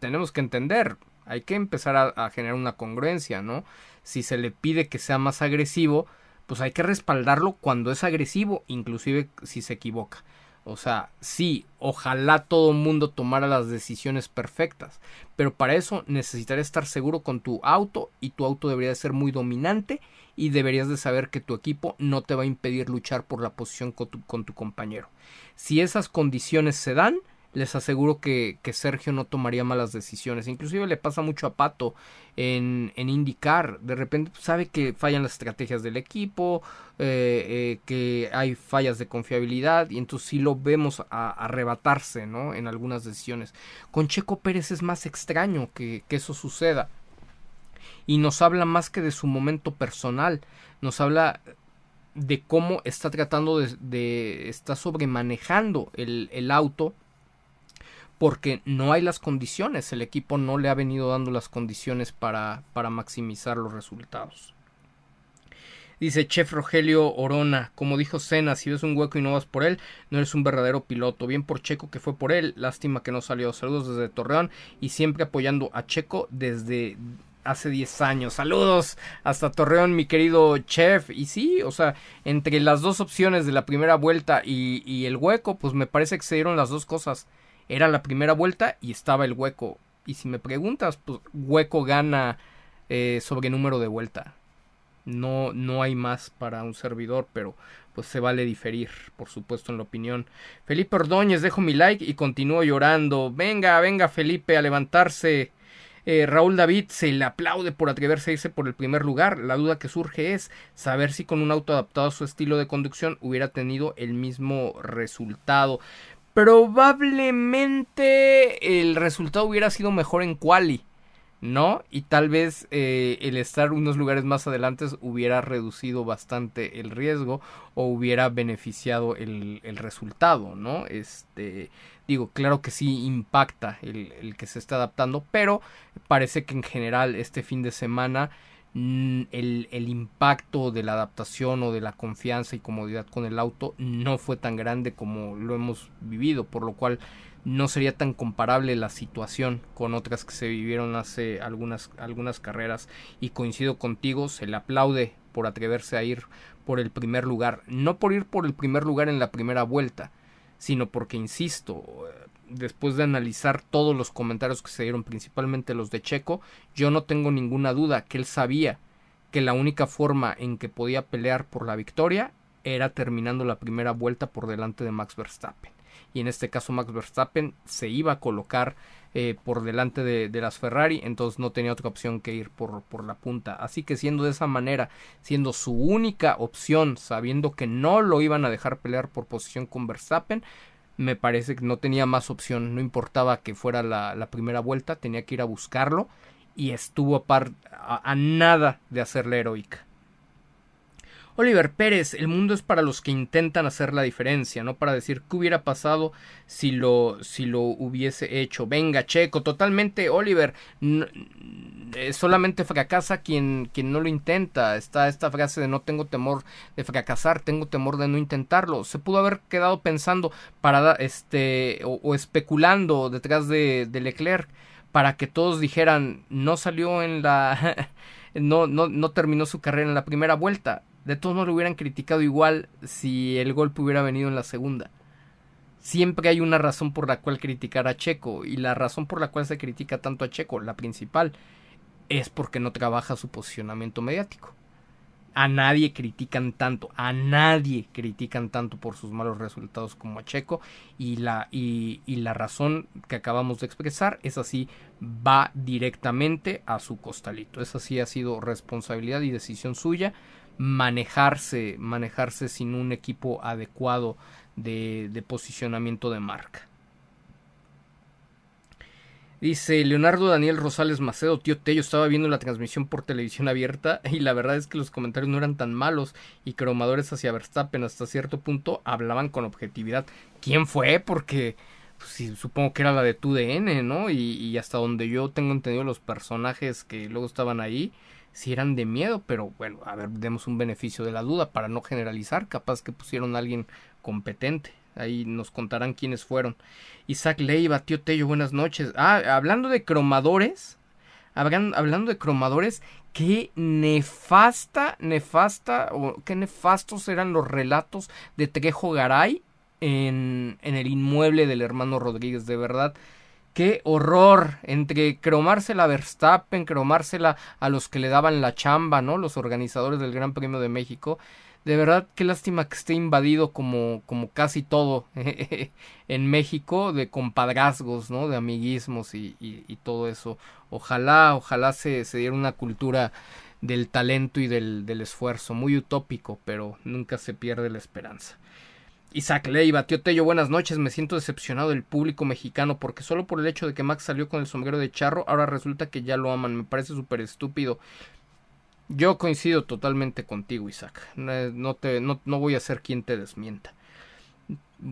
Tenemos que entender, hay que empezar a, generar una congruencia, ¿no? si se le pide que sea más agresivo, pues hay que respaldarlo cuando es agresivo, inclusive si se equivoca. O sea, sí, ojalá todo mundo tomara las decisiones perfectas, pero para eso necesitarías estar seguro con tu auto y tu auto debería ser muy dominante y deberías de saber que tu equipo no te va a impedir luchar por la posición con tu compañero. Si esas condiciones se dan, les aseguro que, Sergio no tomaría malas decisiones. Inclusive le pasa mucho a Pato en, indicar. De repente pues, sabe que fallan las estrategias del equipo, eh, eh, que hay fallas de confiabilidad y entonces sí lo vemos a, arrebatarse ¿no? en algunas decisiones. Con Checo Pérez es más extraño que, eso suceda. Y nos habla más que de su momento personal. Nos habla de cómo está tratando de, está sobremanejando el auto porque no hay las condiciones, el equipo no le ha venido dando las condiciones para, para maximizar los resultados. Dice Chef Rogelio Orona, como dijo Sena, si ves un hueco y no vas por él, no eres un verdadero piloto. Bien por Checo que fue por él, lástima que no salió. Saludos desde Torreón y siempre apoyando a Checo desde hace 10 años. Saludos hasta Torreón, mi querido chef. Y sí, o sea, entre las dos opciones de la primera vuelta y, y el hueco, pues me parece que se dieron las dos cosas. Era la primera vuelta y estaba el hueco. Y si me preguntas, pues hueco gana eh, sobre número de vuelta. No, no hay más para un servidor, pero pues se vale diferir, por supuesto, en la opinión. Felipe Ordóñez, dejo mi like y continúo llorando. Venga, venga, Felipe, a levantarse. Eh, Raúl David se le aplaude por atreverse a irse por el primer lugar. La duda que surge es saber si con un auto adaptado a su estilo de conducción hubiera tenido el mismo resultado probablemente el resultado hubiera sido mejor en quali, ¿no? Y tal vez eh, el estar unos lugares más adelante hubiera reducido bastante el riesgo o hubiera beneficiado el, el resultado, ¿no? Este, digo, claro que sí impacta el, el que se está adaptando, pero parece que en general este fin de semana el, el, impacto de la adaptación o de la confianza y comodidad con el auto no fue tan grande como lo hemos vivido, por lo cual no sería tan comparable la situación con otras que se vivieron hace algunas, algunas carreras. Y coincido contigo, se le aplaude por atreverse a ir por el primer lugar, no por ir por el primer lugar en la primera vuelta, sino porque, insisto, después de analizar todos los comentarios que se dieron, principalmente los de Checo, yo no tengo ninguna duda que él sabía que la única forma en que podía pelear por la victoria era terminando la primera vuelta por delante de Max Verstappen. Y en este caso Max Verstappen se iba a colocar eh, por delante de, de, las Ferrari, entonces no tenía otra opción que ir por, por la punta. Así que siendo de esa manera, siendo su única opción, sabiendo que no lo iban a dejar pelear por posición con Verstappen, me parece que no tenía más opción, no importaba que fuera la, la primera vuelta, tenía que ir a buscarlo y estuvo a, par, a, nada de hacer la heroica. Oliver Pérez, el mundo es para los que intentan hacer la diferencia, no para decir qué hubiera pasado si lo, si lo hubiese hecho. Venga, Checo, totalmente, Oliver. Eh, solamente fracasa quien, quien no lo intenta. Está esta frase de no tengo temor de fracasar, tengo temor de no intentarlo. Se pudo haber quedado pensando para este o, o especulando detrás de, de Leclerc para que todos dijeran no salió en la (laughs) no, no, no terminó su carrera en la primera vuelta de todos modos lo hubieran criticado igual si el golpe hubiera venido en la segunda. Siempre hay una razón por la cual criticar a Checo y la razón por la cual se critica tanto a Checo, la principal, es porque no trabaja su posicionamiento mediático. A nadie critican tanto, a nadie critican tanto por sus malos resultados como a Checo y la, y, la razón que acabamos de expresar es así, va directamente a su costalito. Esa sí ha sido responsabilidad y decisión suya manejarse, manejarse sin un equipo adecuado de, posicionamiento de marca. Dice Leonardo Daniel Rosales Macedo, tío Tello, estaba viendo la transmisión por televisión abierta (laughs) y la verdad es que los comentarios no eran tan malos y cromadores hacia Verstappen hasta cierto punto hablaban con objetividad. ¿Quién fue? Porque pues, supongo que era la de TUDN, ¿no? Y, y hasta donde yo tengo entendido los personajes que luego estaban ahí, si eran de miedo, pero bueno, a ver, demos un beneficio de la duda para no generalizar, capaz que pusieron a alguien competente. Ahí nos contarán quiénes fueron. Isaac Leiva, tío Tello, buenas noches. Ah, hablando de cromadores, hablando de cromadores, qué nefasta, nefasta, o qué nefastos eran los relatos de Trejo Garay en, en el inmueble del hermano Rodríguez, de verdad Qué horror entre cromársela a Verstappen, cromársela a los que le daban la chamba, ¿no? Los organizadores del Gran Premio de México. de verdad, qué lástima que esté invadido como, como casi todo (laughs) en México de compadrazgos, ¿no? De amiguismos y, y, todo eso. Ojalá, ojalá se, se, diera una cultura del talento y del, del esfuerzo. Muy utópico, pero nunca se pierde la esperanza. Isaac Leiva, tío Tello, buenas noches. Me siento decepcionado del público mexicano porque solo por el hecho de que Max salió con el sombrero de charro, ahora resulta que ya lo aman. Me parece súper estúpido. Yo coincido totalmente contigo, Isaac. No, te, no, no voy a ser quien te desmienta.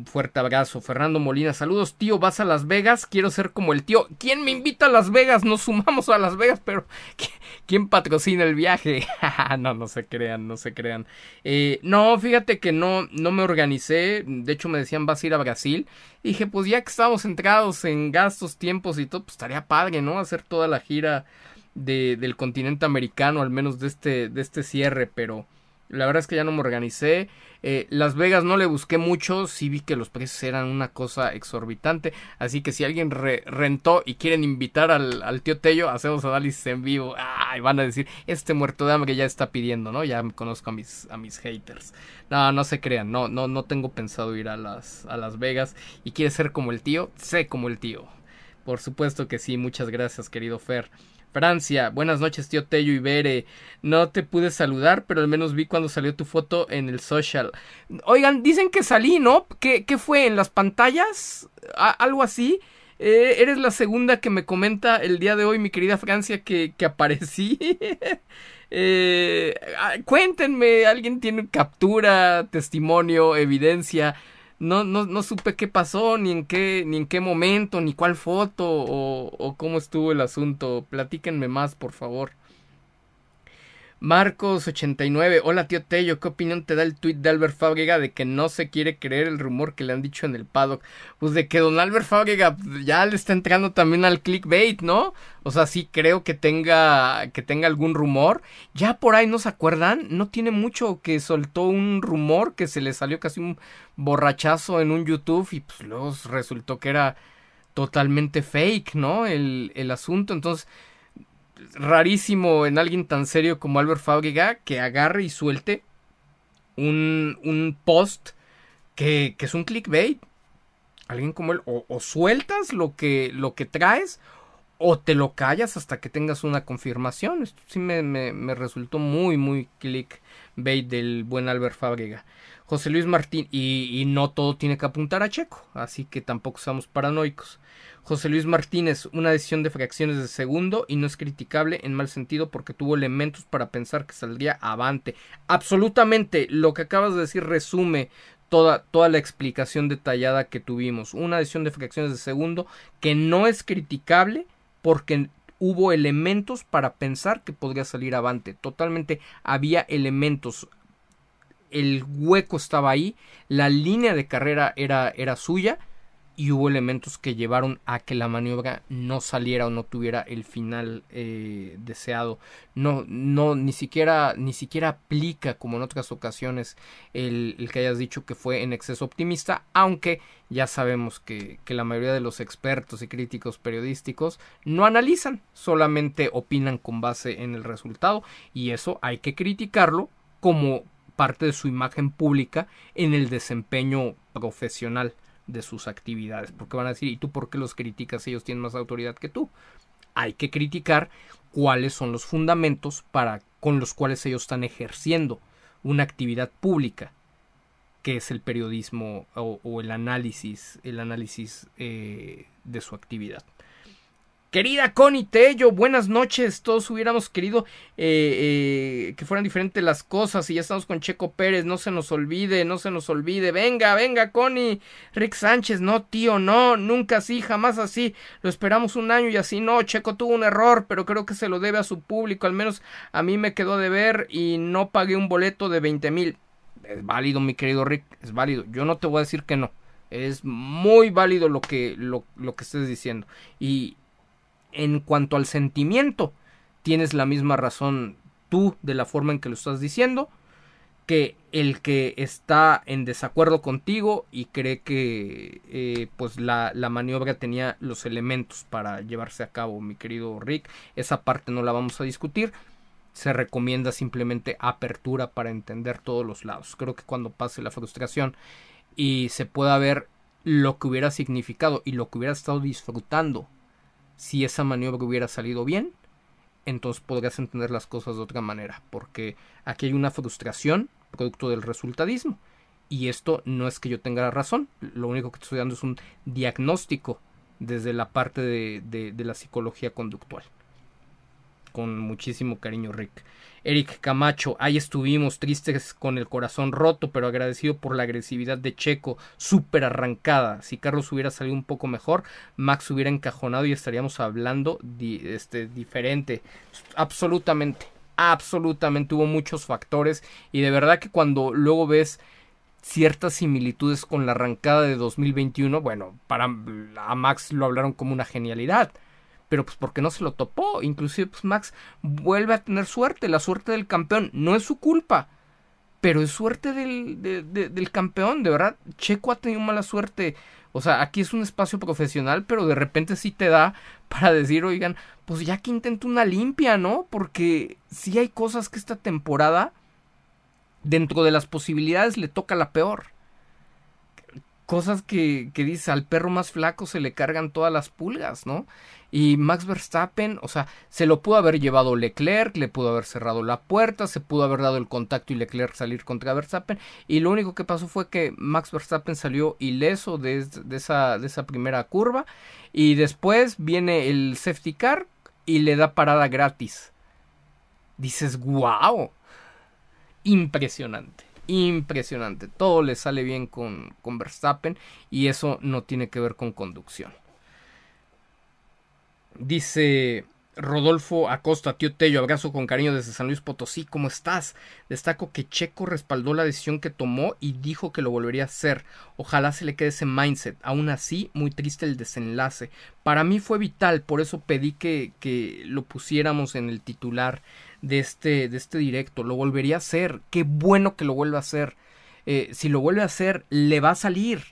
Fuerte abrazo. Fernando Molina, saludos, tío. ¿Vas a Las Vegas? Quiero ser como el tío. ¿Quién me invita a Las Vegas? Nos sumamos a Las Vegas, pero (laughs) ¿quién patrocina el viaje? (laughs) no, no se crean, no se crean. Eh, no, fíjate que no, no me organicé. De hecho, me decían, vas a ir a Brasil. dije, pues ya que estamos entrados en gastos, tiempos y todo, pues estaría padre, ¿no? Hacer toda la gira de, del continente americano, al menos de este, de este cierre, pero la verdad es que ya no me organicé. Eh, Las Vegas no le busqué mucho, sí vi que los precios eran una cosa exorbitante, así que si alguien rentó y quieren invitar al, tío Tello, hacemos análisis en vivo, y van a decir, este muerto de hambre ya está pidiendo, ¿no? Ya conozco a mis, a mis haters. No, no se crean, no, no, no tengo pensado ir a las, a Las Vegas y quiere ser como el tío, sé como el tío. Por supuesto que sí, muchas gracias querido Fer. Francia, buenas noches tío Tello y. No te pude saludar, pero al menos vi cuando salió tu foto en el social. Oigan, dicen que salí, ¿no? ¿Qué, qué fue? ¿En las pantallas? ¿Algo así? Eh, eres la segunda que me comenta el día de hoy, mi querida Francia, que, que aparecí. (laughs) eh, cuéntenme, ¿alguien tiene captura, testimonio, evidencia? No, no, no supe qué pasó, ni en qué, ni en qué momento, ni cuál foto, o, o cómo estuvo el asunto. Platíquenme más, por favor. Marcos89, hola tío Tello, ¿qué opinión te da el tuit de Albert Fábrega de que no se quiere creer el rumor que le han dicho en el paddock? Pues de que don Albert Fábrega ya le está entrando también al clickbait, ¿no? O sea, sí creo que tenga, que tenga algún rumor. Ya por ahí no se acuerdan, no tiene mucho que soltó un rumor que se le salió casi un borrachazo en un YouTube y pues luego resultó que era totalmente fake, ¿no? El, el asunto, entonces rarísimo en alguien tan serio como Albert Fábrega que agarre y suelte un, un post que, que, es un clickbait. Alguien como él, o, sueltas lo que, lo que traes, o te lo callas hasta que tengas una confirmación. Esto sí me, me, me resultó muy, muy clickbait del buen Albert Fábrega. José Luis Martín, y, y, no todo tiene que apuntar a Checo, así que tampoco somos paranoicos. José Luis Martínez, una decisión de fracciones de segundo y no es criticable en mal sentido porque tuvo elementos para pensar que saldría avante. Absolutamente, lo que acabas de decir resume toda, toda la explicación detallada que tuvimos. Una decisión de fracciones de segundo que no es criticable porque hubo elementos para pensar que podría salir avante. Totalmente había elementos. El hueco estaba ahí, la línea de carrera era, era suya y hubo elementos que llevaron a que la maniobra no saliera o no tuviera el final eh, deseado. No no ni siquiera ni siquiera aplica como en otras ocasiones el, el, que hayas dicho que fue en exceso optimista aunque ya sabemos que, que la mayoría de los expertos y críticos periodísticos no analizan solamente opinan con base en el resultado y eso hay que criticarlo como parte de su imagen pública en el desempeño profesional de sus actividades. Porque van a decir, ¿y tú por qué los criticas? Ellos tienen más autoridad que tú. Hay que criticar cuáles son los fundamentos para, con los cuales ellos están ejerciendo una actividad pública, que es el periodismo o, el análisis, el análisis eh, de su actividad. Querida Connie Tello, buenas noches. Todos hubiéramos querido eh, eh, que fueran diferentes las cosas y ya estamos con Checo Pérez. No se nos olvide, no se nos olvide. Venga, venga, Connie. Rick Sánchez, no, tío, no, nunca así, jamás así. Lo esperamos un año y así no. Checo tuvo un error, pero creo que se lo debe a su público. Al menos a mí me quedó de ver y no pagué un boleto de 20 mil. Es válido, mi querido Rick, es válido. Yo no te voy a decir que no. Es muy válido lo que, lo, lo que estés diciendo. Y en cuanto al sentimiento, tienes la misma razón tú de la forma en que lo estás diciendo que el que está en desacuerdo contigo y cree que eh, pues la, la, maniobra tenía los elementos para llevarse a cabo mi querido Rick esa parte no la vamos a discutir se recomienda simplemente apertura para entender todos los lados. Creo que cuando pase la frustración y se pueda ver lo que hubiera significado y lo que hubiera estado disfrutando si esa maniobra hubiera salido bien, entonces podrías entender las cosas de otra manera, porque aquí hay una frustración producto del resultadismo. Y esto no es que yo tenga la razón, lo único que estoy dando es un diagnóstico desde la parte de, de la psicología conductual con muchísimo cariño, Rick. Eric Camacho, ahí estuvimos tristes con el corazón roto, pero agradecido por la agresividad de Checo, súper arrancada. Si Carlos hubiera salido un poco mejor, Max hubiera encajonado y estaríamos hablando este, diferente. Absolutamente, absolutamente hubo muchos factores y de verdad que cuando luego ves ciertas similitudes con la arrancada de 2021, bueno, para a Max lo hablaron como una genialidad pero pues porque no se lo topó. Inclusive pues Max vuelve a tener suerte, la suerte del campeón. No es su culpa, pero es suerte del, del campeón, de verdad. Checo ha tenido mala suerte. O sea, aquí es un espacio profesional, pero de repente sí te da para decir, oigan, pues ya que intento una limpia, ¿no? Porque sí hay cosas que esta temporada, dentro de las posibilidades, le toca la peor cosas que, que dice al perro más flaco se le cargan todas las pulgas, ¿no? Y Max Verstappen, o sea, se lo pudo haber llevado Leclerc, le pudo haber cerrado la puerta, se pudo haber dado el contacto y Leclerc salir contra Verstappen. Y lo único que pasó fue que Max Verstappen salió ileso de, esa, primera curva. Y después viene el safety car y le da parada gratis. Dices, wow. Impresionante impresionante. Todo le sale bien con, con Verstappen y eso no tiene que ver con conducción. Dice Rodolfo Acosta, tío Tello, abrazo con cariño desde San Luis Potosí, ¿cómo estás? Destaco que Checo respaldó la decisión que tomó y dijo que lo volvería a hacer. Ojalá se le quede ese mindset. Aún así, muy triste el desenlace. Para mí fue vital, por eso pedí que, que lo pusiéramos en el titular de este, de este directo. Lo volvería a hacer. Qué bueno que lo vuelva a hacer. Eh, si lo vuelve a hacer, le va a salir.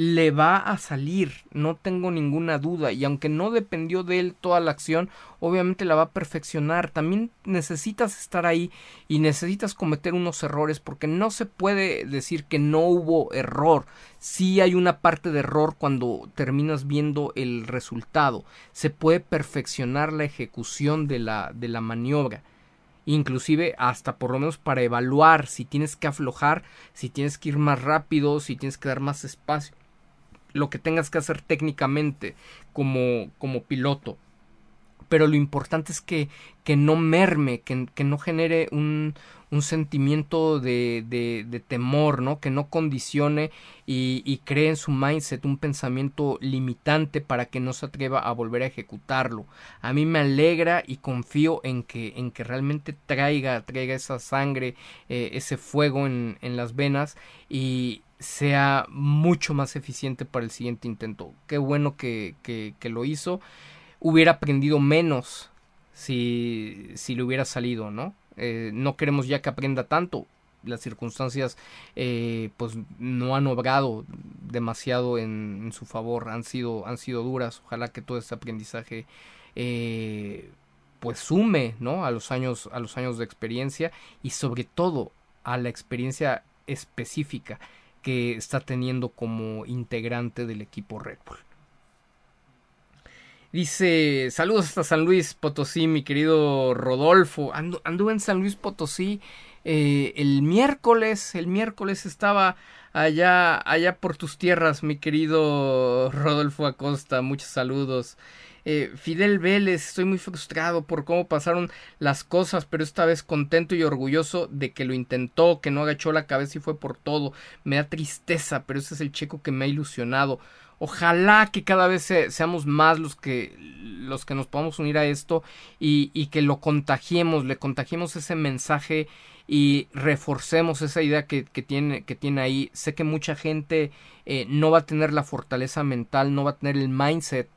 Le va a salir, no tengo ninguna duda. Y aunque no dependió de él toda la acción, obviamente la va a perfeccionar. También necesitas estar ahí y necesitas cometer unos errores porque no se puede decir que no hubo error. Sí hay una parte de error cuando terminas viendo el resultado. Se puede perfeccionar la ejecución de la, de la maniobra inclusive hasta por lo menos para evaluar si tienes que aflojar, si tienes que ir más rápido, si tienes que dar más espacio, lo que tengas que hacer técnicamente como, como piloto. Pero lo importante es que, que no merme, que, que no genere un, un sentimiento de, de, temor, ¿no? Que no condicione y, y, cree en su mindset un pensamiento limitante para que no se atreva a volver a ejecutarlo. A mí me alegra y confío en que, en que realmente traiga, traiga esa sangre, eh, ese fuego en, en las venas y sea mucho más eficiente para el siguiente intento. Qué bueno que, que, lo hizo. Hubiera aprendido menos si, si le hubiera salido, ¿no? Eh, no queremos ya que aprenda tanto. Las circunstancias eh, pues no han obrado demasiado en, su favor, han sido, han sido duras. Ojalá que todo este aprendizaje eh, pues sume ¿no? a, los años, a los años de experiencia y sobre todo a la experiencia específica que está teniendo como integrante del equipo Red Bull. Dice, saludos hasta San Luis Potosí, mi querido Rodolfo. anduve en San Luis Potosí eh, el miércoles, el miércoles estaba allá, allá por tus tierras, mi querido Rodolfo Acosta. Muchos saludos. Eh, Fidel Vélez, estoy muy frustrado por cómo pasaron las cosas, pero esta vez contento y orgulloso de que lo intentó, que no agachó la cabeza y fue por todo. Me da tristeza, pero ese es el checo que me ha ilusionado. Ojalá que cada vez seamos más los que, los que nos podamos unir a esto y, que lo contagiemos, le contagiemos ese mensaje y reforcemos esa idea que, que, tiene, que tiene ahí. Sé que mucha gente eh, no va a tener la fortaleza mental, no va a tener el mindset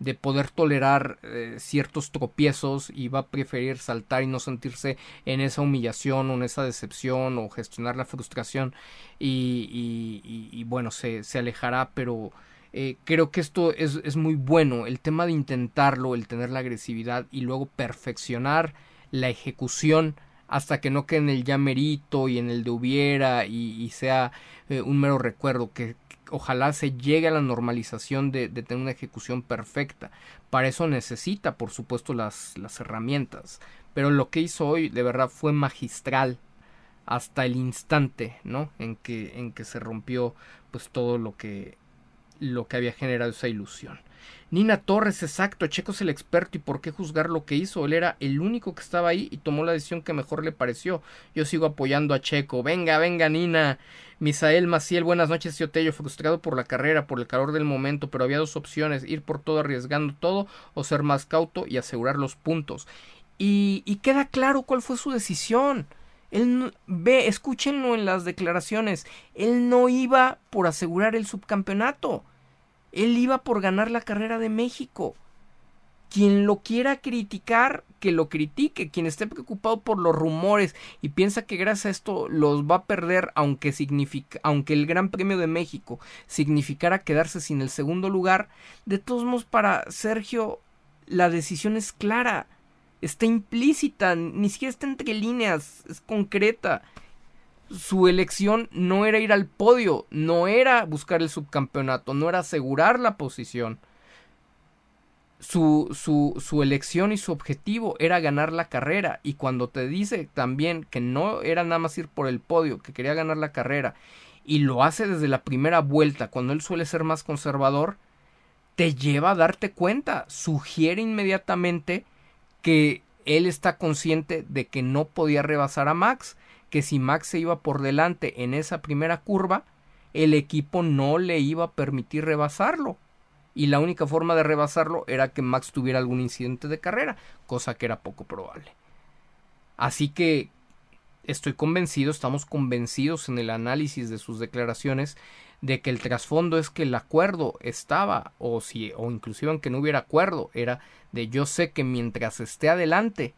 de poder tolerar eh, ciertos tropiezos y va a preferir saltar y no sentirse en esa humillación o en esa decepción o gestionar la frustración y, bueno se, se alejará pero eh, creo que esto es, es, muy bueno, el tema de intentarlo, el tener la agresividad y luego perfeccionar la ejecución hasta que no quede en el ya merito y en el de hubiera y, sea eh, un mero recuerdo, que, ojalá se llegue a la normalización de, tener una ejecución perfecta. Para eso necesita, por supuesto, las, las herramientas. Pero lo que hizo hoy, de verdad, fue magistral hasta el instante, ¿no? En que, en que se rompió, pues, todo lo que, lo que había generado esa ilusión. Nina Torres, exacto, Checo es el experto y por qué juzgar lo que hizo. Él era el único que estaba ahí y tomó la decisión que mejor le pareció. Yo sigo apoyando a Checo. Venga, venga, Nina. Misael Maciel, buenas noches, tío Tello. Frustrado por la carrera, por el calor del momento, pero había dos opciones: ir por todo arriesgando todo o ser más cauto y asegurar los puntos. Y, y queda claro cuál fue su decisión. Él ve, escúchenlo en las declaraciones. Él no iba por asegurar el subcampeonato. Él iba por ganar la carrera de México. Quien lo quiera criticar, que lo critique. Quien esté preocupado por los rumores y piensa que gracias a esto los va a perder, aunque, aunque el Gran Premio de México significara quedarse sin el segundo lugar, de todos modos para Sergio la decisión es clara. Está implícita, ni siquiera está entre líneas, es concreta su elección no era ir al podio, no era buscar el subcampeonato, no era asegurar la posición. Su, su, su, elección y su objetivo era ganar la carrera. Y cuando te dice también que no era nada más ir por el podio, que quería ganar la carrera, y lo hace desde la primera vuelta, cuando él suele ser más conservador, te lleva a darte cuenta, sugiere inmediatamente que él está consciente de que no podía rebasar a Max que si Max se iba por delante en esa primera curva, el equipo no le iba a permitir rebasarlo. Y la única forma de rebasarlo era que Max tuviera algún incidente de carrera, cosa que era poco probable. Así que estoy convencido, estamos convencidos en el análisis de sus declaraciones de que el trasfondo es que el acuerdo estaba o si o inclusive aunque no hubiera acuerdo era de yo sé que mientras esté adelante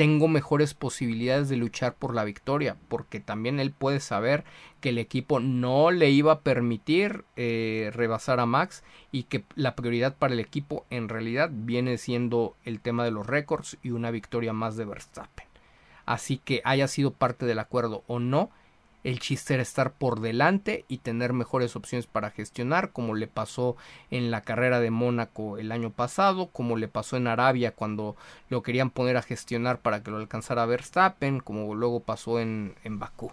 tengo mejores posibilidades de luchar por la victoria, porque también él puede saber que el equipo no le iba a permitir eh, rebasar a Max y que la prioridad para el equipo en realidad viene siendo el tema de los récords y una victoria más de Verstappen. Así que haya sido parte del acuerdo o no, el chiste era estar por delante y tener mejores opciones para gestionar, como le pasó en la carrera de Mónaco el año pasado, como le pasó en Arabia cuando lo querían poner a gestionar para que lo alcanzara Verstappen, como luego pasó en, en Bakú.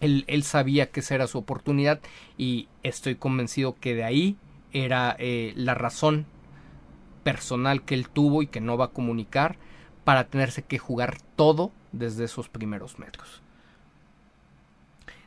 Él, sabía que esa era su oportunidad y estoy convencido que de ahí era eh, la razón personal que él tuvo y que no va a comunicar para tenerse que jugar todo desde esos primeros metros.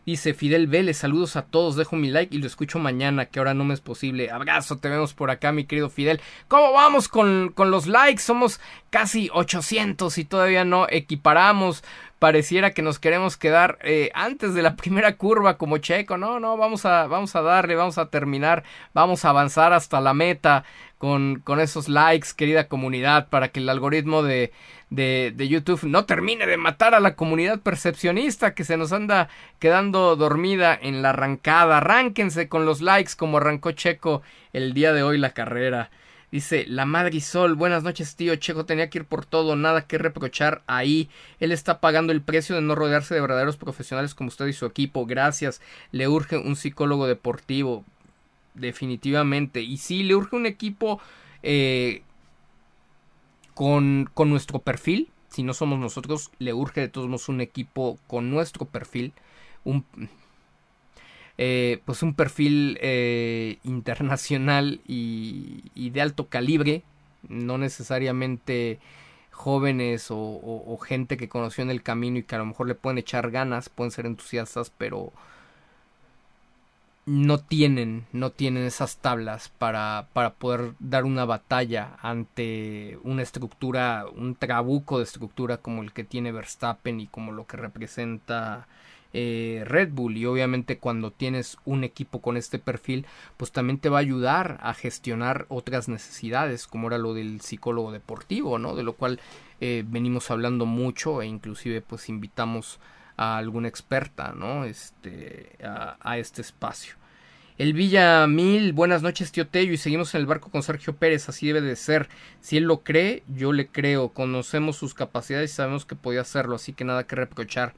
Dice Fidel Vélez, saludos a todos, dejo mi like y lo escucho mañana, que ahora no me es posible. Abrazo, te vemos por acá, mi querido Fidel. ¿Cómo vamos con, con los likes? Somos casi 800 y todavía no equiparamos. Pareciera que nos queremos quedar eh, antes de la (laughs) primera curva como Checo. No, no, vamos a, vamos a darle, vamos a terminar, vamos a avanzar hasta la meta con, con esos likes, querida comunidad, para que el algoritmo de, de, de, YouTube no termine de matar a la comunidad percepcionista que se nos anda quedando dormida en la arrancada. Arránquense con los likes como arrancó Checo el día de hoy la carrera. Dice la Madrisol, buenas noches tío, Checo tenía que ir por todo, nada que reprochar ahí. Él está pagando el precio de no rodearse de verdaderos profesionales como usted y su equipo. Gracias. Le urge un psicólogo deportivo definitivamente. Y sí, le urge un equipo eh, con, con, nuestro perfil. Si no somos nosotros, le urge de todos modos un equipo con nuestro perfil. Un, eh, pues un perfil eh, internacional y, y, de alto calibre. No necesariamente jóvenes o, o gente que conoció en el camino y que a lo mejor le pueden echar ganas, pueden ser entusiastas, pero no tienen, no tienen esas tablas para, para poder dar una batalla ante una estructura, un trabuco de estructura como el que tiene Verstappen y como lo que representa eh, Red Bull. Y obviamente cuando tienes un equipo con este perfil pues también te va a ayudar a gestionar otras necesidades como era lo del psicólogo deportivo no de lo cual eh, venimos hablando mucho e inclusive pues invitamos a alguna experta, ¿no? Este, a, este espacio. El Villa Mil, buenas noches, tío Tello, y seguimos en el barco con Sergio Pérez, así debe de ser. Si él lo cree, yo le creo. Conocemos sus capacidades y sabemos que podía hacerlo, así que nada que reprochar.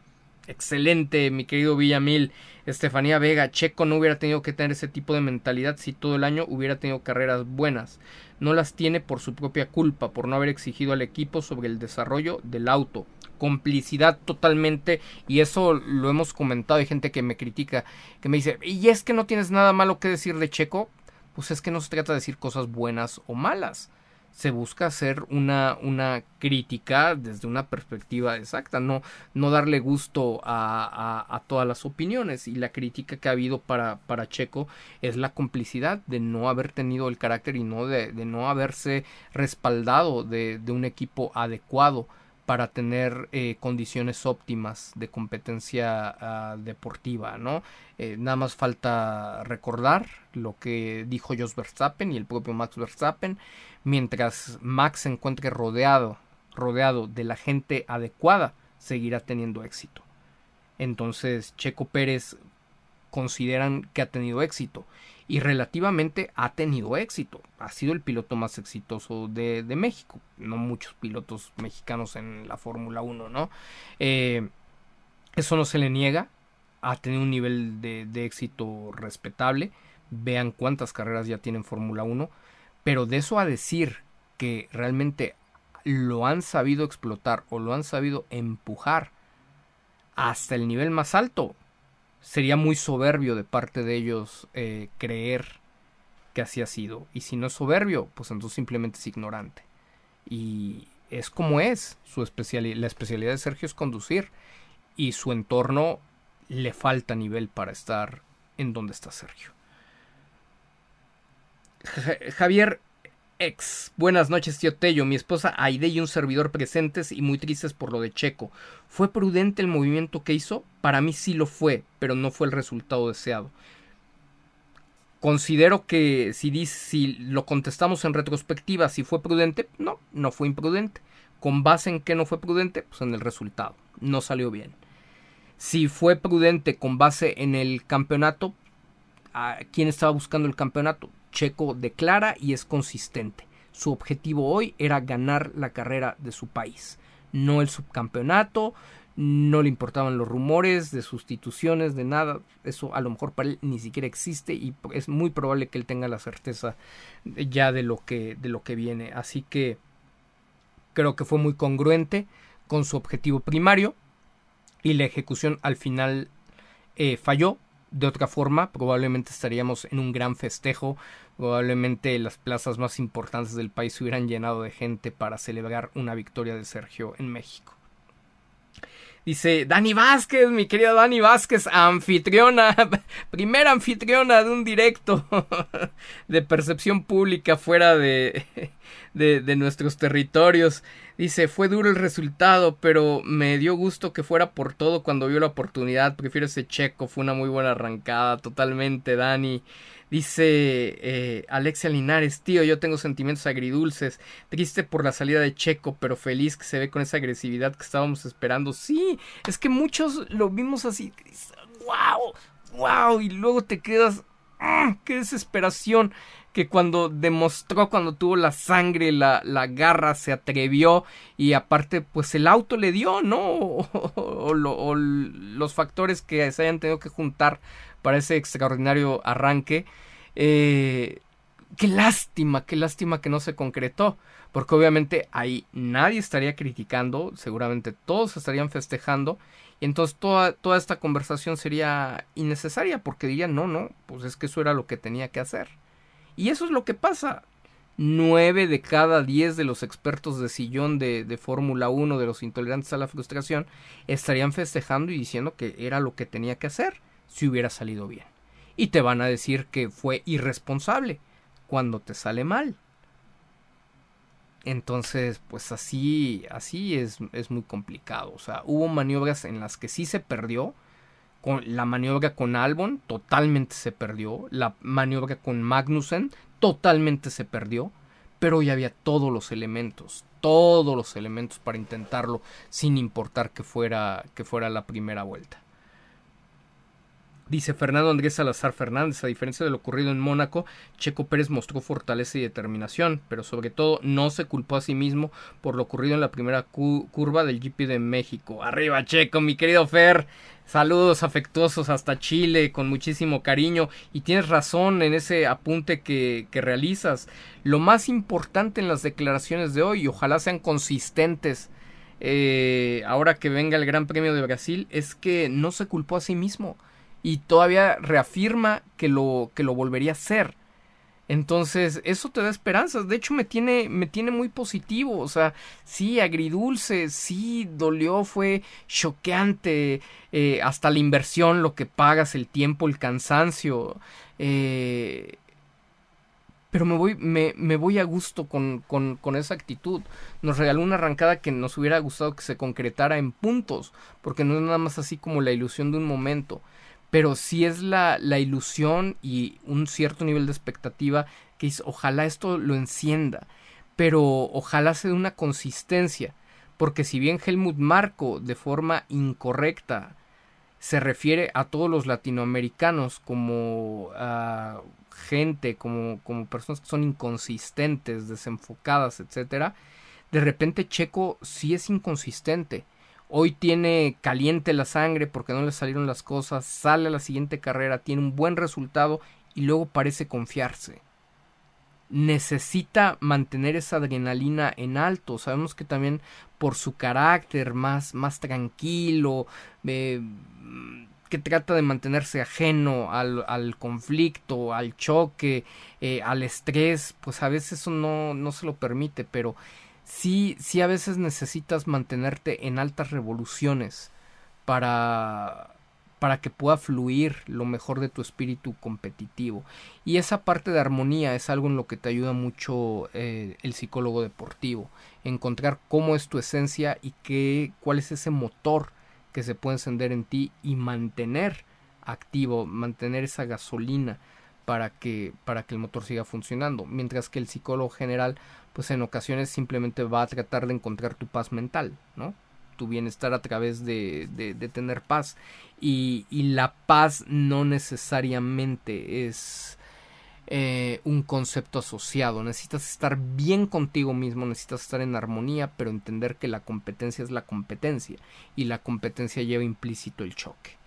Excelente, mi querido Villamil. Estefanía Vega, Checo no hubiera tenido que tener ese tipo de mentalidad si todo el año hubiera tenido carreras buenas. No las tiene por su propia culpa, por no haber exigido al equipo sobre el desarrollo del auto. Complicidad totalmente, y eso lo hemos comentado. Hay gente que me critica, que me dice, ¿y es que no tienes nada malo que decir de Checo? Pues es que no se trata de decir cosas buenas o malas se busca hacer una, una crítica desde una perspectiva exacta, no, no darle gusto a, a, todas las opiniones. Y la crítica que ha habido para, para Checo es la complicidad de no haber tenido el carácter y no de, de no haberse respaldado de, de un equipo adecuado para tener eh, condiciones óptimas de competencia ah, deportiva, ¿no? Eh, nada más falta recordar lo que dijo Jos Verstappen y el propio Max Verstappen, mientras Max se encuentre rodeado, rodeado de la gente adecuada, seguirá teniendo éxito. Entonces, Checo Pérez consideran que ha tenido éxito y relativamente ha tenido éxito. Ha sido el piloto más exitoso de, México. No muchos pilotos mexicanos en la Fórmula 1, ¿no? Eh, eso no se le niega. Ha tenido un nivel de, de éxito respetable. Vean cuántas carreras ya tiene en Fórmula 1. Pero de eso a decir que realmente lo han sabido explotar o lo han sabido empujar hasta el nivel más alto, sería muy soberbio de parte de ellos eh, creer que así ha sido. Y si no es soberbio, pues entonces simplemente es ignorante. Y es como es. Su la especialidad de Sergio es conducir. Y su entorno le falta nivel para estar en donde está Sergio. Javier ex. Buenas noches, tío Tello. Mi esposa Aide y un servidor presentes y muy tristes por lo de Checo. ¿Fue prudente el movimiento que hizo? Para mí sí lo fue, pero no fue el resultado deseado. Considero que si, si lo contestamos en retrospectiva, si fue prudente, no, no fue imprudente. ¿Con base en qué no fue prudente? Pues en el resultado. No salió bien. Si fue prudente con base en el campeonato, ¿a quién estaba buscando el campeonato? Checo declara y es consistente. Su objetivo hoy era ganar la carrera de su país, no el subcampeonato, no le importaban los rumores de sustituciones, de nada, eso a lo mejor para él ni siquiera existe y es muy probable que él tenga la certeza ya de lo que, de lo que viene. Así que creo que fue muy congruente con su objetivo primario y la ejecución al final eh, falló, de otra forma, probablemente estaríamos en un gran festejo, probablemente las plazas más importantes del país se hubieran llenado de gente para celebrar una victoria de Sergio en México. Dice Dani Vázquez, mi querida Dani Vázquez, anfitriona, (laughs) primera anfitriona de un directo (laughs) de percepción pública fuera de, (laughs) de, de, nuestros territorios. Dice, fue duro el resultado, pero me dio gusto que fuera por todo cuando vio la oportunidad. Prefiero ese checo, fue una muy buena arrancada, totalmente, Dani. Dice eh, Alexia Linares, tío, yo tengo sentimientos agridulces, triste por la salida de Checo, pero feliz que se ve con esa agresividad que estábamos esperando. Sí, es que muchos lo vimos así, wow, wow, y luego te quedas, ¡ah! qué desesperación que cuando demostró, cuando tuvo la sangre, la, la garra, se atrevió y aparte pues el auto le dio, ¿no? (laughs) o los factores que se hayan tenido que juntar para ese extraordinario arranque. Eh, qué lástima, qué lástima que no se concretó, porque obviamente ahí nadie estaría criticando, seguramente todos estarían festejando, y entonces toda, toda esta conversación sería innecesaria, porque dirían, no, no, pues es que eso era lo que tenía que hacer. Y eso es lo que pasa. Nueve de cada diez de los expertos de sillón de, de Fórmula 1, de los intolerantes a la frustración, estarían festejando y diciendo que era lo que tenía que hacer si hubiera salido bien. Y te van a decir que fue irresponsable cuando te sale mal. Entonces, pues así, así es, es muy complicado. O sea, hubo maniobras en las que sí se perdió. Con la maniobra con Albon totalmente se perdió. La maniobra con Magnussen totalmente se perdió. Pero ya había todos los elementos, todos los elementos para intentarlo sin importar que fuera, que fuera la primera vuelta. Dice Fernando Andrés Salazar Fernández, a diferencia de lo ocurrido en Mónaco, Checo Pérez mostró fortaleza y determinación, pero sobre todo no se culpó a sí mismo por lo ocurrido en la primera curva del GP de México. Arriba Checo, mi querido Fer. Saludos afectuosos hasta Chile, con muchísimo cariño. Y tienes razón en ese apunte que, que realizas. Lo más importante en las declaraciones de hoy, y ojalá sean consistentes eh, ahora que venga el Gran Premio de Brasil, es que no se culpó a sí mismo y todavía reafirma que lo, que lo volvería a hacer. Entonces, eso te da esperanzas. De hecho, me tiene, me tiene muy positivo. O sea, sí, agridulce, sí, dolió, fue choqueante. Eh, hasta la inversión, lo que pagas, el tiempo, el cansancio. Eh, pero me voy, me, me voy a gusto con, con, con, esa actitud. Nos regaló una arrancada que nos hubiera gustado que se concretara en puntos, porque no es nada más así como la ilusión de un momento pero sí es la, la ilusión y un cierto nivel de expectativa que es, ojalá esto lo encienda, pero ojalá se dé una consistencia, porque si bien Helmut Marco de forma incorrecta se refiere a todos los latinoamericanos como a gente, como, como personas que son inconsistentes, desenfocadas, etcétera, de repente Checo sí es inconsistente Hoy tiene caliente la sangre porque no le salieron las cosas, sale a la siguiente carrera, tiene un buen resultado y luego parece confiarse. Necesita mantener esa adrenalina en alto. Sabemos que también por su carácter más, más tranquilo, eh, que trata de mantenerse ajeno al, al conflicto, al choque, eh, al estrés, pues a veces eso no, no se lo permite, pero sí, sí a veces necesitas mantenerte en altas revoluciones para para que pueda fluir lo mejor de tu espíritu competitivo. Y esa parte de armonía es algo en lo que te ayuda mucho eh, el psicólogo deportivo. Encontrar cómo es tu esencia y qué, cuál es ese motor que se puede encender en ti y mantener activo, mantener esa gasolina para que, para que el motor siga funcionando. Mientras que el psicólogo general pues en ocasiones simplemente va a tratar de encontrar tu paz mental, ¿no? Tu bienestar a través de, de, tener paz. Y, la paz no necesariamente es eh, un concepto asociado. Necesitas estar bien contigo mismo, necesitas estar en armonía, pero entender que la competencia es la competencia. Y la competencia lleva implícito el choque.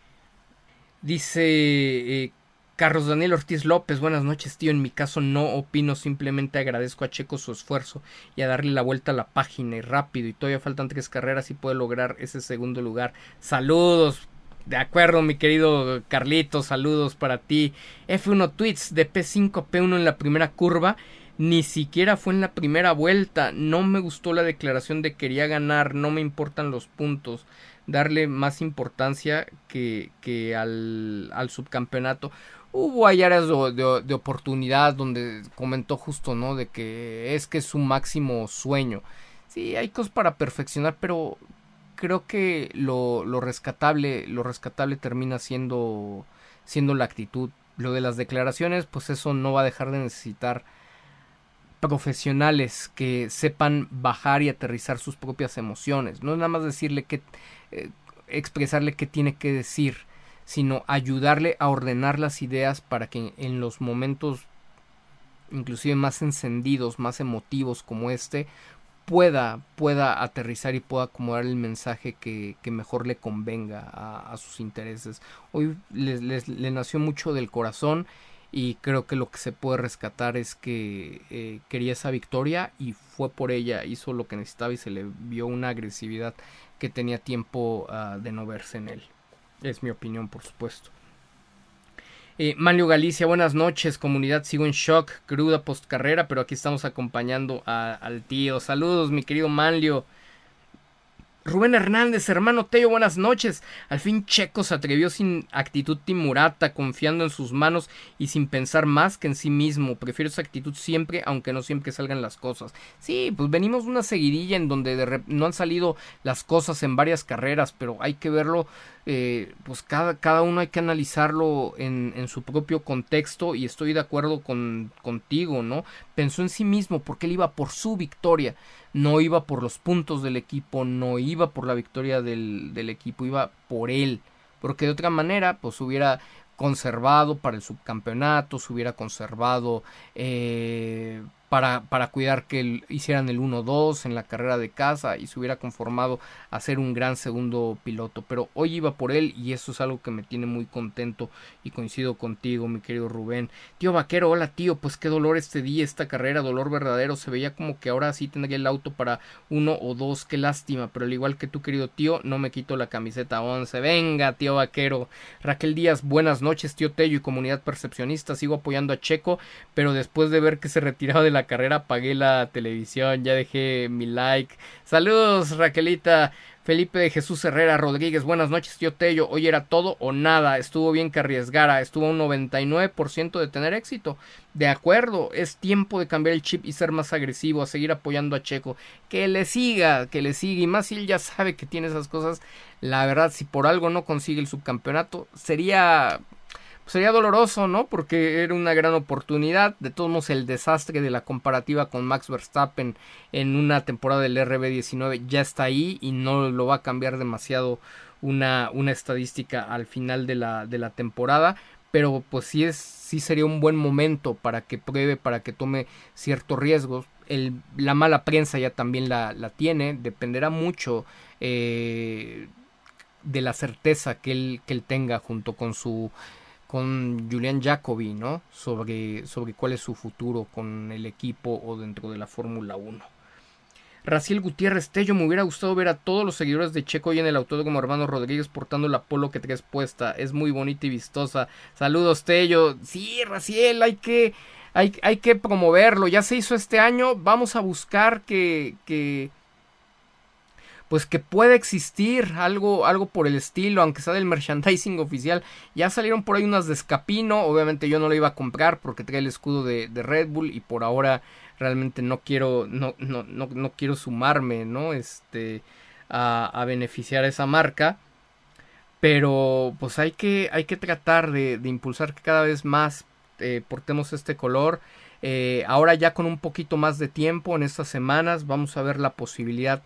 Dice eh, Carlos Daniel Ortiz López, buenas noches, tío. En mi caso no opino, simplemente agradezco a Checo su esfuerzo y a darle la vuelta a la página y rápido. Y todavía faltan tres carreras y puede lograr ese segundo lugar. Saludos, de acuerdo, mi querido Carlito, saludos para ti. F1 tweets de P5P1 en la primera curva. Ni siquiera fue en la primera vuelta. No me gustó la declaración de quería ganar. No me importan los puntos. Darle más importancia que, que al, al subcampeonato hubo hay áreas de, oportunidad donde comentó justo, ¿no? De que es que es su máximo sueño. Sí, hay cosas para perfeccionar, pero creo que lo, lo rescatable, lo rescatable termina siendo, siendo la actitud. Lo de las declaraciones, pues eso no va a dejar de necesitar profesionales que sepan bajar y aterrizar sus propias emociones. No es nada más decirle que, eh, expresarle qué tiene que decir sino ayudarle a ordenar las ideas para que en los momentos inclusive más encendidos, más emotivos como este, pueda, pueda aterrizar y pueda acomodar el mensaje que, que mejor le convenga a, sus intereses. Hoy les, le nació mucho del corazón y creo que lo que se puede rescatar es que eh, quería esa victoria y fue por ella, hizo lo que necesitaba y se le vio una agresividad que tenía tiempo ah, de no verse en él. Es mi opinión, por supuesto. Eh, Manlio Galicia, buenas noches, comunidad. Sigo en shock, cruda post carrera, pero aquí estamos acompañando al tío. Saludos, mi querido Manlio. Rubén Hernández, hermano Teo, buenas noches. Al fin Checo se atrevió sin actitud timurata, confiando en sus manos y sin pensar más que en sí mismo. Prefiero esa actitud siempre, aunque no siempre salgan las cosas. Sí, pues venimos de una seguidilla en donde no han salido las cosas en varias carreras, pero hay que verlo eh, pues cada, cada, uno hay que analizarlo en, en, su propio contexto y estoy de acuerdo con, contigo, ¿no? Pensó en sí mismo porque él iba por su victoria, no iba por los puntos del equipo, no iba por la victoria del, del equipo, iba por él, porque de otra manera pues hubiera conservado para el subcampeonato, se hubiera conservado eh, para, para cuidar que hicieran el 1-2 en la carrera de casa y se hubiera conformado a ser un gran segundo piloto. Pero hoy iba por él y eso es algo que me tiene muy contento y coincido contigo, mi querido Rubén. Tío Vaquero, hola tío, pues qué dolor este día, esta carrera, dolor verdadero. Se veía como que ahora sí tendría el auto para uno o dos, qué lástima. Pero al igual que tú, querido tío, no me quito la camiseta 11. Venga, tío Vaquero. Raquel Díaz, buenas noches, tío Tello y comunidad percepcionista. Sigo apoyando a Checo, pero después de ver que se retiraba de la carrera apagué la televisión, ya dejé mi like. Saludos Raquelita. Felipe de Jesús Herrera Rodríguez, buenas noches, tío Tello. Hoy era todo o nada. Estuvo bien que arriesgara. Estuvo un 99% de tener éxito. De acuerdo, es tiempo de cambiar el chip y ser más agresivo, a seguir apoyando a Checo. Que le siga, que le siga. Y más si él ya sabe que tiene esas cosas. La verdad, si por algo no consigue el subcampeonato, sería sería doloroso, ¿no? Porque era una gran oportunidad. De todos modos, el desastre de la comparativa con Max Verstappen en una temporada del RB19 ya está ahí y no lo va a cambiar demasiado una, una estadística al final de la, de la temporada. Pero pues sí, es, sí sería un buen momento para que pruebe, para que tome ciertos riesgos. La mala prensa ya también la, la tiene. Dependerá mucho eh, de la certeza que él, que él tenga junto con su con Julian Jacobi, ¿no? Sobre, sobre cuál es su futuro con el equipo o dentro de la Fórmula 1. Raciel Gutiérrez Tello, me hubiera gustado ver a todos los seguidores de Checo y en el autódromo hermano Rodríguez portando la polo que traes puesta. Es muy bonita y vistosa. Saludos, Tello. Sí, Raciel, hay que, hay, hay que promoverlo. Ya se hizo este año. Vamos a buscar que, que, pues que puede existir algo, algo por el estilo, aunque sea del merchandising oficial. Ya salieron por ahí unas de escapino, obviamente yo no lo iba a comprar porque trae el escudo de, Red Bull y por ahora realmente no quiero, no, no, no, no quiero sumarme, ¿no? Este, a, a, beneficiar a esa marca. Pero pues hay que, hay que tratar de, de impulsar que cada vez más eh, portemos este color. Eh, ahora ya con un poquito más de tiempo en estas semanas vamos a ver la posibilidad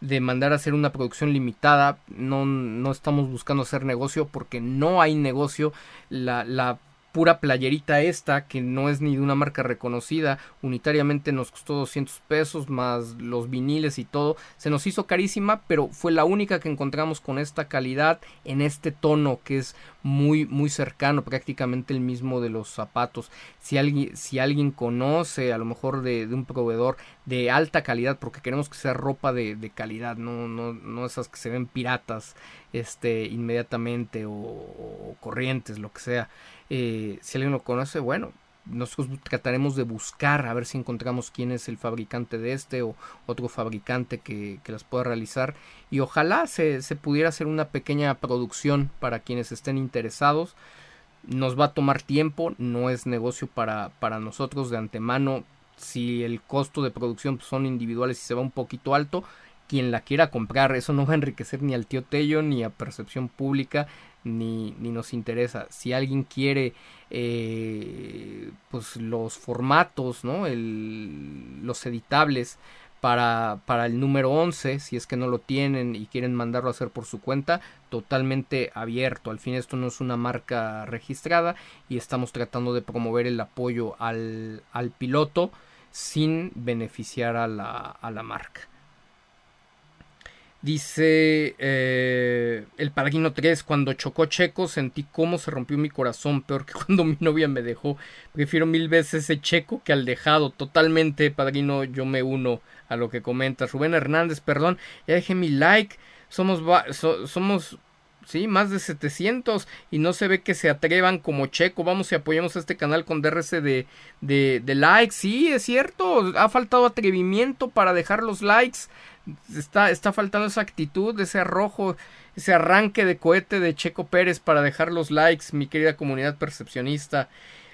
de mandar a hacer una producción limitada. No, no estamos buscando hacer negocio porque no hay negocio. La, la pura playerita esta, que no es ni de una marca reconocida, unitariamente nos costó 200 pesos, más los viniles y todo, se nos hizo carísima, pero fue la única que encontramos con esta calidad, en este tono que es muy, muy cercano, prácticamente el mismo de los zapatos. Si alguien, si alguien conoce a lo mejor de, un proveedor de alta calidad, porque queremos que sea ropa de, calidad, no, no, no esas que se ven piratas este, inmediatamente o corrientes, lo que sea. Eh, si alguien lo conoce, bueno, nosotros trataremos de buscar a ver si encontramos quién es el fabricante de este o otro fabricante que, las pueda realizar. Y ojalá se, se, pudiera hacer una pequeña producción para quienes estén interesados. Nos va a tomar tiempo no es negocio para, para nosotros de antemano. Si el costo de producción son individuales y se va un poquito alto quien la quiera comprar eso no va a enriquecer ni al tío Tello ni a percepción pública ni, ni nos interesa. Si alguien quiere eh, pues los formatos, ¿no? El, los editables para, para el número 11, si es que no lo tienen y quieren mandarlo a hacer por su cuenta, totalmente abierto. Al fin esto no es una marca registrada y estamos tratando de promover el apoyo al, al piloto sin beneficiar a la, a la marca. Dice eh, el Padrino 3, cuando chocó Checo sentí cómo se rompió mi corazón, peor que (laughs) cuando mi novia me dejó. Prefiero mil veces ese Checo que al dejado. Totalmente, Padrino, yo me uno a lo que comentas. Rubén Hernández, perdón, ya dejé mi like. Somos, somos sí, más de 700 y no se ve que se atrevan como Checo. Vamos y apoyemos a este canal con DRC de, de, de likes. Sí, es cierto, ha faltado atrevimiento para dejar los likes está, está faltando esa actitud, ese arrojo, ese arranque de cohete de Checo Pérez para dejar los likes, mi querida comunidad percepcionista.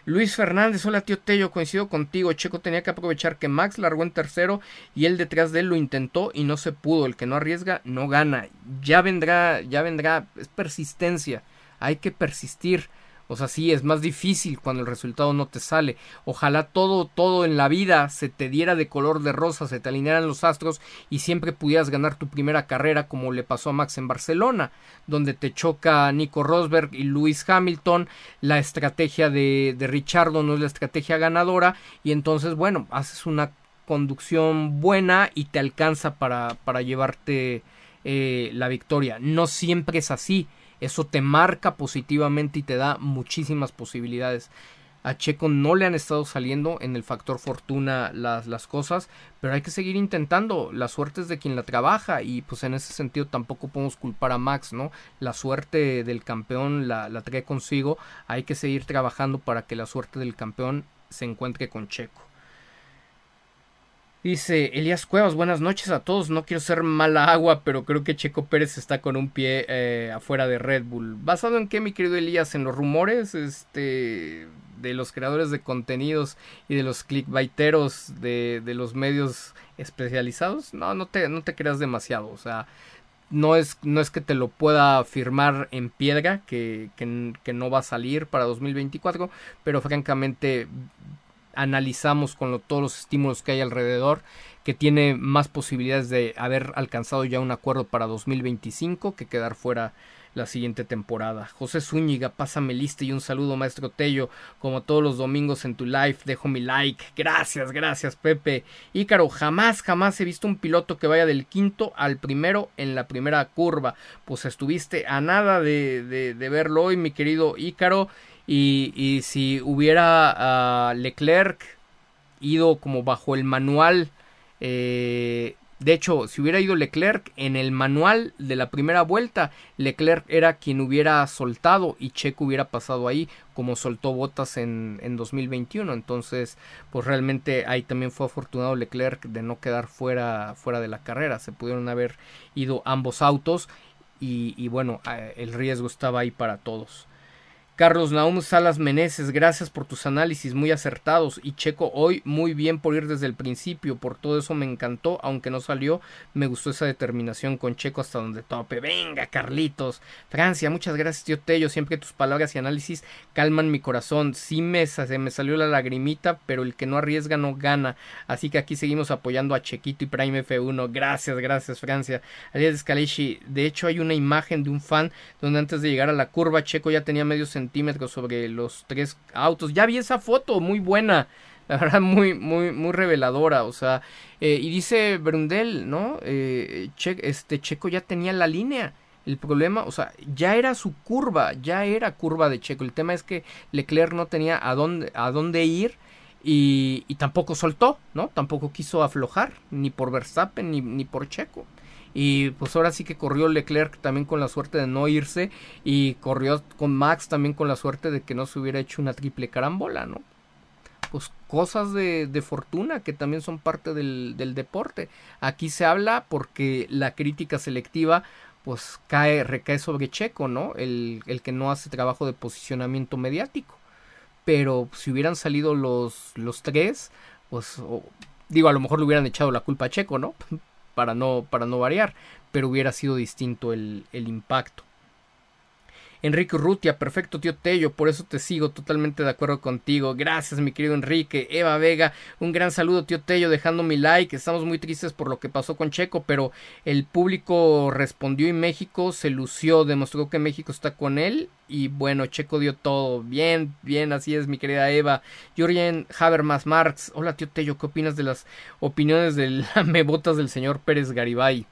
Luis Fernández, hola tío Tello, coincido contigo. Checo tenía que aprovechar que Max largó en tercero y él detrás de él lo intentó y no se pudo. El que no arriesga no gana. Ya vendrá, ya vendrá, es persistencia. Hay que persistir. O sea, sí, es más difícil cuando el resultado no te sale. Ojalá todo, todo en la vida se te diera de color de rosa, se te alinearan los astros y siempre pudieras ganar tu primera carrera como le pasó a Max en Barcelona, donde te choca Nico Rosberg y Lewis Hamilton. La estrategia de, de Richardo no es la estrategia ganadora y entonces, bueno, haces una conducción buena y te alcanza para, para llevarte eh, la victoria. No siempre es así. Eso te marca positivamente y te da muchísimas posibilidades. A Checo no le han estado saliendo en el factor fortuna las, las, cosas, pero hay que seguir intentando. La suerte es de quien la trabaja y pues en ese sentido tampoco podemos culpar a Max, ¿no? La suerte del campeón la, la trae consigo. Hay que seguir trabajando para que la suerte del campeón se encuentre con Checo. Dice Elías Cuevas, buenas noches a todos. No quiero ser mala agua, pero creo que Checo Pérez está con un pie eh, afuera de Red Bull. ¿Basado en qué, mi querido Elías? ¿En los rumores este, de los creadores de contenidos y de los clickbaiteros de, de los medios especializados? No, no te, no te creas demasiado. O sea, no es, no es que te lo pueda firmar en piedra, que, que, que no va a salir para 2024, pero francamente analizamos con lo, todos los estímulos que hay alrededor, que tiene más posibilidades de haber alcanzado ya un acuerdo para 2025 que quedar fuera la siguiente temporada. José Zúñiga, pásame lista y un saludo, maestro Tello. Como todos los domingos en tu live, dejo mi like. Gracias, gracias, Pepe. Ícaro, jamás, jamás he visto un piloto que vaya del quinto al primero en la primera curva. Pues estuviste a nada de, de, de verlo hoy, mi querido Ícaro. Y, y si hubiera uh, Leclerc ido como bajo el manual, eh, de hecho, si hubiera ido Leclerc en el manual de la primera vuelta, Leclerc era quien hubiera soltado y Checo hubiera pasado ahí, como soltó botas en, en 2021. Entonces, pues realmente ahí también fue afortunado Leclerc de no quedar fuera, fuera de la carrera. Se pudieron haber ido ambos autos y, bueno, eh, el riesgo estaba ahí para todos. Carlos Naum Salas Meneses, gracias por tus análisis muy acertados y Checo hoy muy bien por ir desde el principio, por todo eso me encantó, aunque no salió, me gustó esa determinación con Checo hasta donde tope. Venga, Carlitos. Francia, muchas gracias, tío Tello, siempre tus palabras y análisis calman mi corazón. Sí me, se me salió la lagrimita, pero el que no arriesga no gana, así que aquí seguimos apoyando a Chequito y Prime F1. Gracias, gracias, Francia. Alias Scalici, de hecho hay una imagen de un fan donde antes de llegar a la curva Checo ya tenía medio sentido centímetros sobre los tres autos. Ya vi esa foto, muy buena. (laughs) La verdad, muy, muy, muy reveladora. O sea, eh, y dice Brundel, ¿no? Eh, este Checo ya tenía la línea. El problema, o sea, ya era su curva, ya era curva de Checo. El tema es que Leclerc no tenía a dónde, a dónde ir y, y tampoco soltó, ¿no? Tampoco quiso aflojar, ni por Verstappen ni, ni por Checo. Y pues ahora sí que corrió Leclerc también con la suerte de no irse. Y corrió con Max también con la suerte de que no se hubiera hecho una triple carambola, ¿no? Pues cosas de, de fortuna que también son parte del, del deporte. Aquí se habla porque la crítica selectiva pues cae, recae sobre Checo, ¿no? El, el que no hace trabajo de posicionamiento mediático. Pero si hubieran salido los, los tres, pues digo, a lo mejor le hubieran echado la culpa a Checo, ¿no? (laughs) para no, para no variar, pero hubiera sido distinto el, el impacto. Enrique Urrutia, perfecto tío Tello, por eso te sigo totalmente de acuerdo contigo. Gracias mi querido Enrique. Eva Vega, un gran saludo tío Tello, dejando mi like. Estamos muy tristes por lo que pasó con Checo, pero el público respondió y México se lució, demostró que México está con él y bueno, Checo dio todo. Bien, bien, así es mi querida Eva. Jurgen Habermas Marx, hola tío Tello, ¿qué opinas de las opiniones del (laughs) botas del señor Pérez Garibay?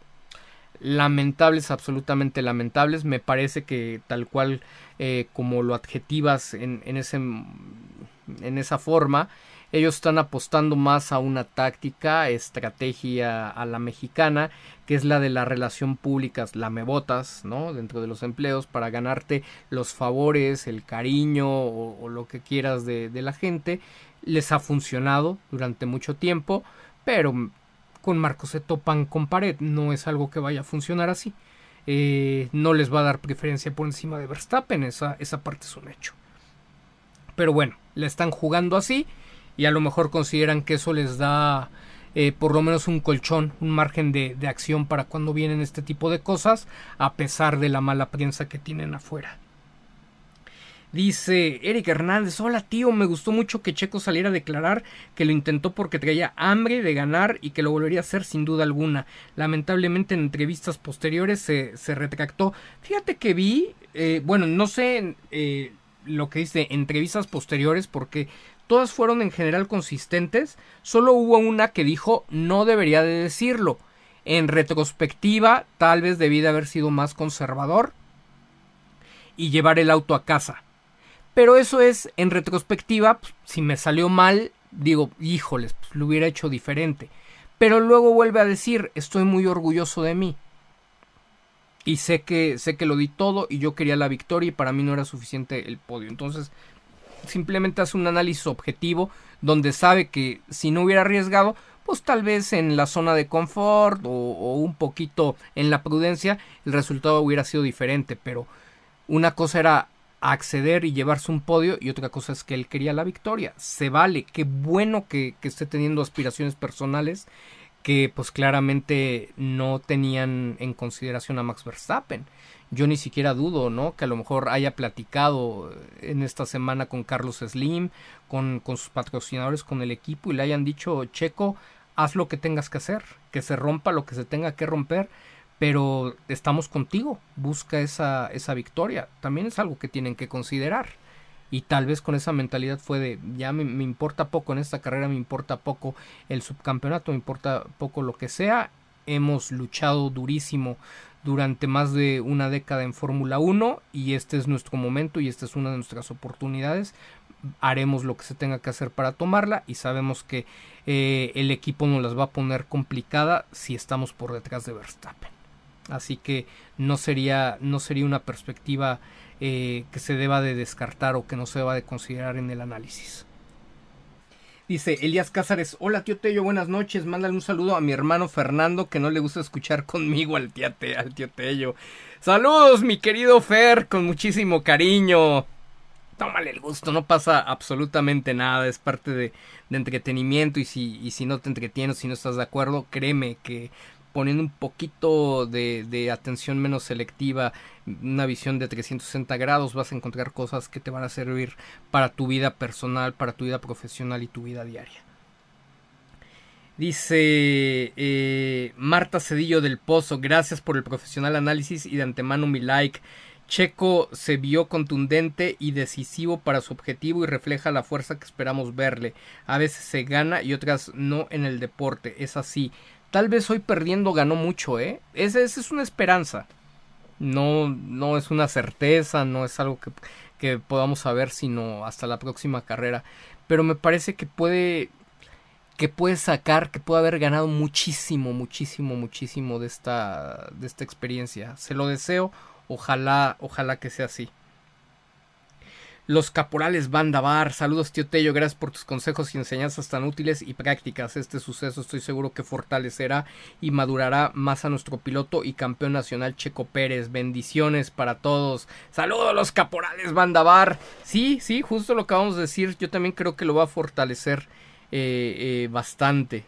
Lamentables, absolutamente lamentables. Me parece que tal cual eh, como lo adjetivas en, en, ese, en esa forma, ellos están apostando más a una táctica, estrategia a la mexicana, que es la de la relación pública, lamebotas, ¿no? Dentro de los empleos para ganarte los favores, el cariño o, o lo que quieras de, de la gente. Les ha funcionado durante mucho tiempo, pero con Marcos se topan con pared. No es algo que vaya a funcionar así. Eh, no les va a dar preferencia por encima de Verstappen. Esa, esa parte es un hecho. Pero bueno, le están jugando así. Y a lo mejor consideran que eso les da eh, por lo menos un colchón, un margen de, de acción para cuando vienen este tipo de cosas, a pesar de la mala prensa que tienen afuera. Dice Eric Hernández, hola tío, me gustó mucho que Checo saliera a declarar que lo intentó porque traía hambre de ganar y que lo volvería a hacer sin duda alguna. Lamentablemente en entrevistas posteriores se, se retractó. Fíjate que vi, eh, bueno, no sé eh, lo que dice entrevistas posteriores porque todas fueron en general consistentes, solo hubo una que dijo no debería de decirlo. En retrospectiva, tal vez debí de haber sido más conservador y llevar el auto a casa pero eso es, en retrospectiva, pues, si me salió mal, digo, híjoles, pues lo hubiera hecho diferente. Pero luego vuelve a decir, estoy muy orgulloso de mí. Y sé que, sé que lo di todo y yo quería la victoria y para mí no era suficiente el podio. Entonces, simplemente hace un análisis objetivo donde sabe que si no hubiera arriesgado, pues tal vez en la zona de confort o, o un poquito en la prudencia, el resultado hubiera sido diferente. Pero una cosa era acceder y llevarse un podio y otra cosa es que él quería la victoria. Se vale, qué bueno que, esté teniendo aspiraciones personales que pues claramente no tenían en consideración a Max Verstappen. Yo ni siquiera dudo, ¿no? Que a lo mejor haya platicado en esta semana con Carlos Slim, con sus patrocinadores, con el equipo y le hayan dicho, Checo, haz lo que tengas que hacer, que se rompa lo que se tenga que romper pero estamos contigo, busca esa, esa victoria, también es algo que tienen que considerar. Y tal vez con esa mentalidad fue de, ya me, me importa poco en esta carrera, me importa poco el subcampeonato, me importa poco lo que sea. Hemos luchado durísimo durante más de una década en Fórmula 1 y este es nuestro momento y esta es una de nuestras oportunidades. Haremos lo que se tenga que hacer para tomarla y sabemos que eh, el equipo nos las va a poner complicada si estamos por detrás de Verstappen. Así que no sería, no sería una perspectiva eh, que se deba de descartar o que no se deba de considerar en el análisis. Dice Elías Cázares, hola tío Tello, buenas noches, mándale un saludo a mi hermano Fernando que no le gusta escuchar (laughs) conmigo al, tío Tello. Saludos mi querido Fer, con muchísimo cariño. Tómale el gusto, no pasa absolutamente nada, es parte de, de entretenimiento y si, y si no te entretienes, si no estás de acuerdo, créeme que poniendo un poquito de, atención menos selectiva, una visión de 360 grados, vas a encontrar cosas que te van a servir para tu vida personal, para tu vida profesional y tu vida diaria. Dice eh, Marta Cedillo del Pozo, gracias por el profesional análisis y de antemano mi like. Checo se vio contundente y decisivo para su objetivo y refleja la fuerza que esperamos verle. A veces se gana y otras no en el deporte. Es así. Tal vez hoy perdiendo ganó mucho, ¿eh? Esa, es una esperanza. No, no es una certeza, no es algo que, que podamos saber sino hasta la próxima carrera. Pero me parece que puede que puede sacar, que puede haber ganado muchísimo, muchísimo, muchísimo de esta, de esta experiencia. Se lo deseo, ojalá, ojalá que sea así. Los caporales Banda. Saludos, tío Tello. Gracias por tus consejos y enseñanzas tan útiles y prácticas. Este suceso estoy seguro que fortalecerá y madurará más a nuestro piloto y campeón nacional Checo Pérez. Bendiciones para todos. Saludos, los caporales Banda. Sí, sí, justo lo que vamos a decir. Yo también creo que lo va a fortalecer eh, eh, bastante.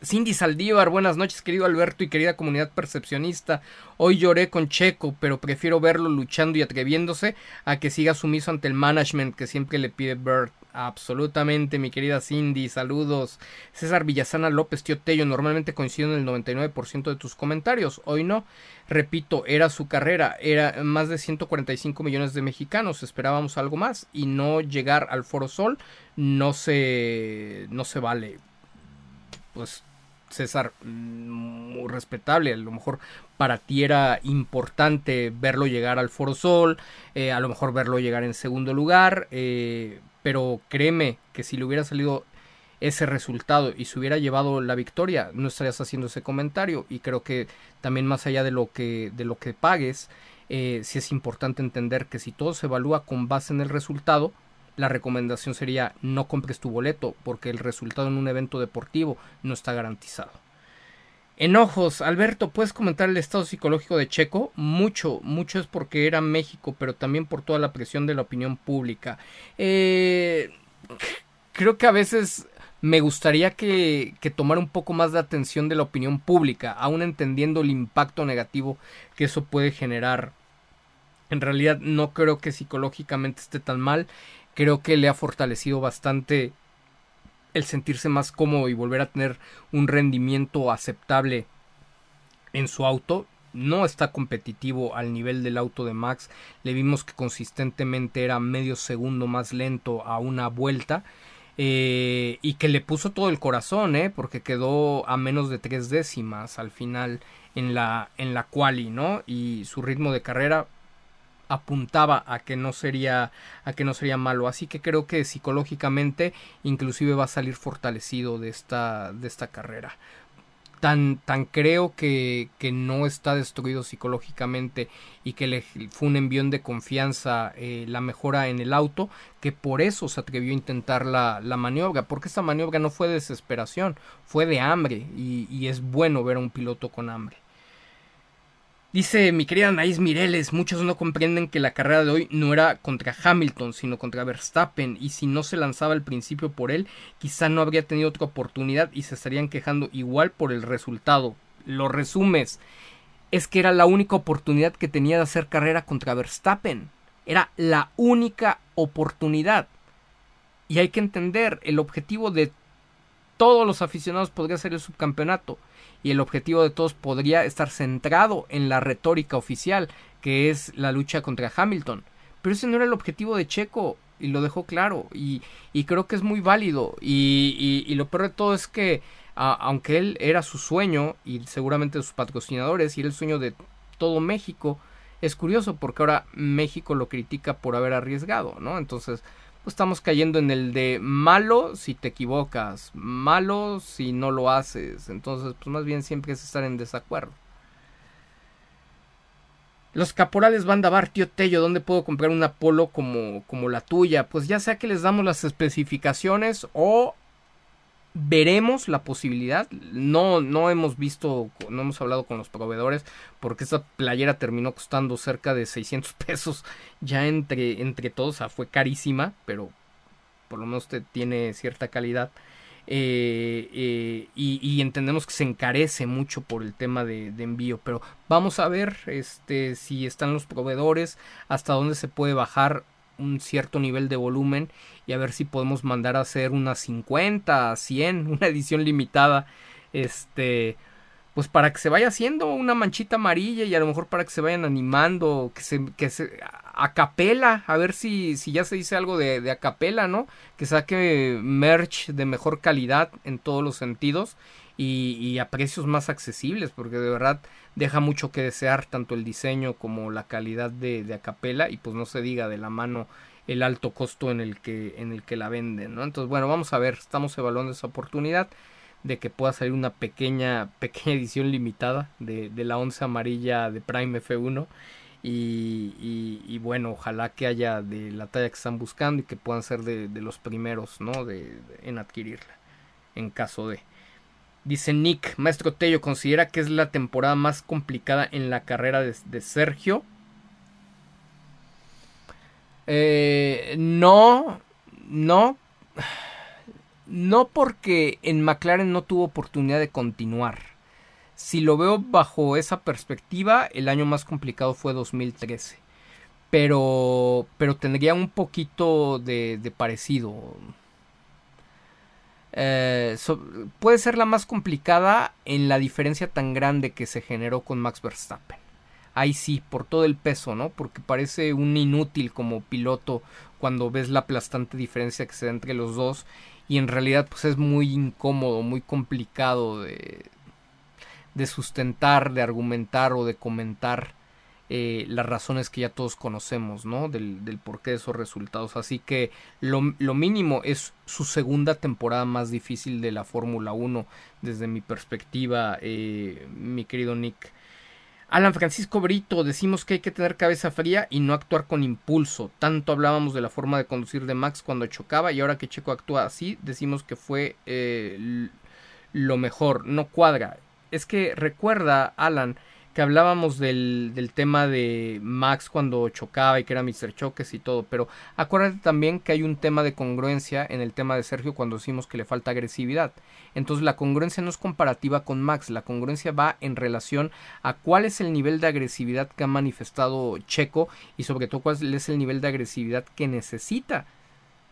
Cindy Saldívar, buenas noches querido Alberto y querida comunidad percepcionista. Hoy lloré con Checo, pero prefiero verlo luchando y atreviéndose a que siga sumiso ante el management que siempre le pide Bert. Absolutamente, mi querida Cindy, saludos. César Villasana López, tío Tello, normalmente coincido en el 99% de tus comentarios, hoy no. Repito, era su carrera, era más de 145 millones de mexicanos, esperábamos algo más y no llegar al Foro Sol no se no se vale. Pues César, mm, muy respetable. A lo mejor para ti era importante verlo llegar al Foro Sol, eh, a lo mejor verlo llegar en segundo lugar, eh, pero créeme que si le hubiera salido ese resultado y se hubiera llevado la victoria, no estarías haciendo ese comentario. Y creo que también más allá de lo que, de lo que pagues, eh, sí es importante entender que si todo se evalúa con base en el resultado, la recomendación sería no compres tu boleto porque el resultado en un evento deportivo no está garantizado. Enojos, Alberto, ¿puedes comentar el estado psicológico de Checo? Mucho, mucho es porque era México, pero también por toda la presión de la opinión pública. Eh, creo que a veces me gustaría que, que tomara un poco más de atención de la opinión pública, aún entendiendo el impacto negativo que eso puede generar En realidad no creo que psicológicamente esté tan mal. Creo que le ha fortalecido bastante el sentirse más cómodo y volver a tener un rendimiento aceptable en su auto. No está competitivo al nivel del auto de Max. Le vimos que consistentemente era medio segundo más lento a una vuelta. Eh, y que le puso todo el corazón, ¿eh? porque quedó a menos de tres décimas al final en la, en la quali, ¿no? Y su ritmo de carrera apuntaba a que no sería a que no sería malo. Así que creo que psicológicamente inclusive va a salir fortalecido de esta de esta carrera. Tan tan creo que, que no está destruido psicológicamente y que le fue un envión de confianza eh, la mejora en el auto que por eso se atrevió a intentar la, la maniobra porque esta maniobra no fue de desesperación fue de hambre y, y es bueno ver a un piloto con hambre Dice mi querida Anaís Mireles, muchos no comprenden que la carrera de hoy no era contra Hamilton, sino contra Verstappen, y si no se lanzaba al principio por él, quizá no habría tenido otra oportunidad y se estarían quejando igual por el resultado. Lo resumes, es que era la única oportunidad que tenía de hacer carrera contra Verstappen. Era la única oportunidad. Y hay que entender, el objetivo de todos los aficionados podría ser el subcampeonato y el objetivo de todos podría estar centrado en la retórica oficial, que es la lucha contra Hamilton. Pero ese no era el objetivo de Checo y lo dejó claro y, y creo que es muy válido y, y, lo peor de todo es que aunque él era su sueño y seguramente sus patrocinadores y era el sueño de todo México, es curioso porque ahora México lo critica por haber arriesgado, ¿no? Entonces, estamos cayendo en el de malo si te equivocas, malo si no lo haces. Entonces, pues más bien siempre es estar en desacuerdo. Los caporales van a dar, tío Tello, ¿dónde puedo comprar una polo como, como la tuya? Pues ya sea que les damos las especificaciones o veremos la posibilidad. No, no hemos visto, no hemos hablado con los proveedores porque esa playera terminó costando cerca de 600 (laughs) pesos ya entre, entre todos. O sea, fue carísima, pero por lo menos te, tiene cierta calidad. Eh, eh, y, entendemos que se encarece mucho por el tema de, de, envío pero vamos a ver este si están los proveedores hasta dónde se puede bajar un cierto nivel de volumen y a ver si podemos mandar a hacer unas 50, 100, una edición limitada, este, pues para que se vaya haciendo una manchita amarilla y a lo mejor para que se vayan animando, que se, que se, acapela, a ver si, si ya se dice algo de, de acapela, ¿no? Que saque merch de mejor calidad en todos los sentidos y, a precios más accesibles, porque de verdad deja mucho que desear tanto el diseño como la calidad de, de Acapela y pues no se diga de la mano el alto costo en el que en el que la venden ¿no? entonces bueno vamos a ver estamos evaluando esa oportunidad de que pueda salir una pequeña (laughs) pequeña edición limitada de, la once amarilla de Prime F1 y, y, bueno ojalá que haya de la talla que están buscando y que puedan ser de, de los primeros no de, en adquirirla en caso de Dice Nick, Maestro Tello, ¿considera que es la temporada más complicada en la carrera de, Sergio? Eh, no, no. No porque en McLaren no tuvo oportunidad de continuar. Si lo veo bajo esa perspectiva, el año más complicado fue 2013. Pero, pero tendría un poquito de, de parecido. Eh, puede ser la más complicada en la diferencia tan grande que se generó con Max Verstappen. Ahí sí, por todo el peso, ¿no? Porque parece un inútil como piloto cuando ves la aplastante diferencia que se da entre los dos y en realidad pues es muy incómodo, muy complicado de, de sustentar, de argumentar o de comentar eh, las razones que ya todos conocemos, ¿no? Del, del porqué de esos resultados. Así que lo, lo, mínimo es su segunda temporada más difícil de la Fórmula 1, desde mi perspectiva, eh, mi querido Nick. Alan Francisco Brito, decimos que hay que tener cabeza fría y no actuar con impulso. Tanto hablábamos de la forma de conducir de Max cuando chocaba y ahora que Checo actúa así, decimos que fue eh, lo mejor, no cuadra. Es que recuerda, Alan, que hablábamos del, del, tema de Max cuando chocaba y que era Mr. Choques y todo, pero acuérdate también que hay un tema de congruencia en el tema de Sergio cuando decimos que le falta agresividad. Entonces la congruencia no es comparativa con Max, la congruencia va en relación a cuál es el nivel de agresividad que ha manifestado Checo y sobre todo cuál es el nivel de agresividad que necesita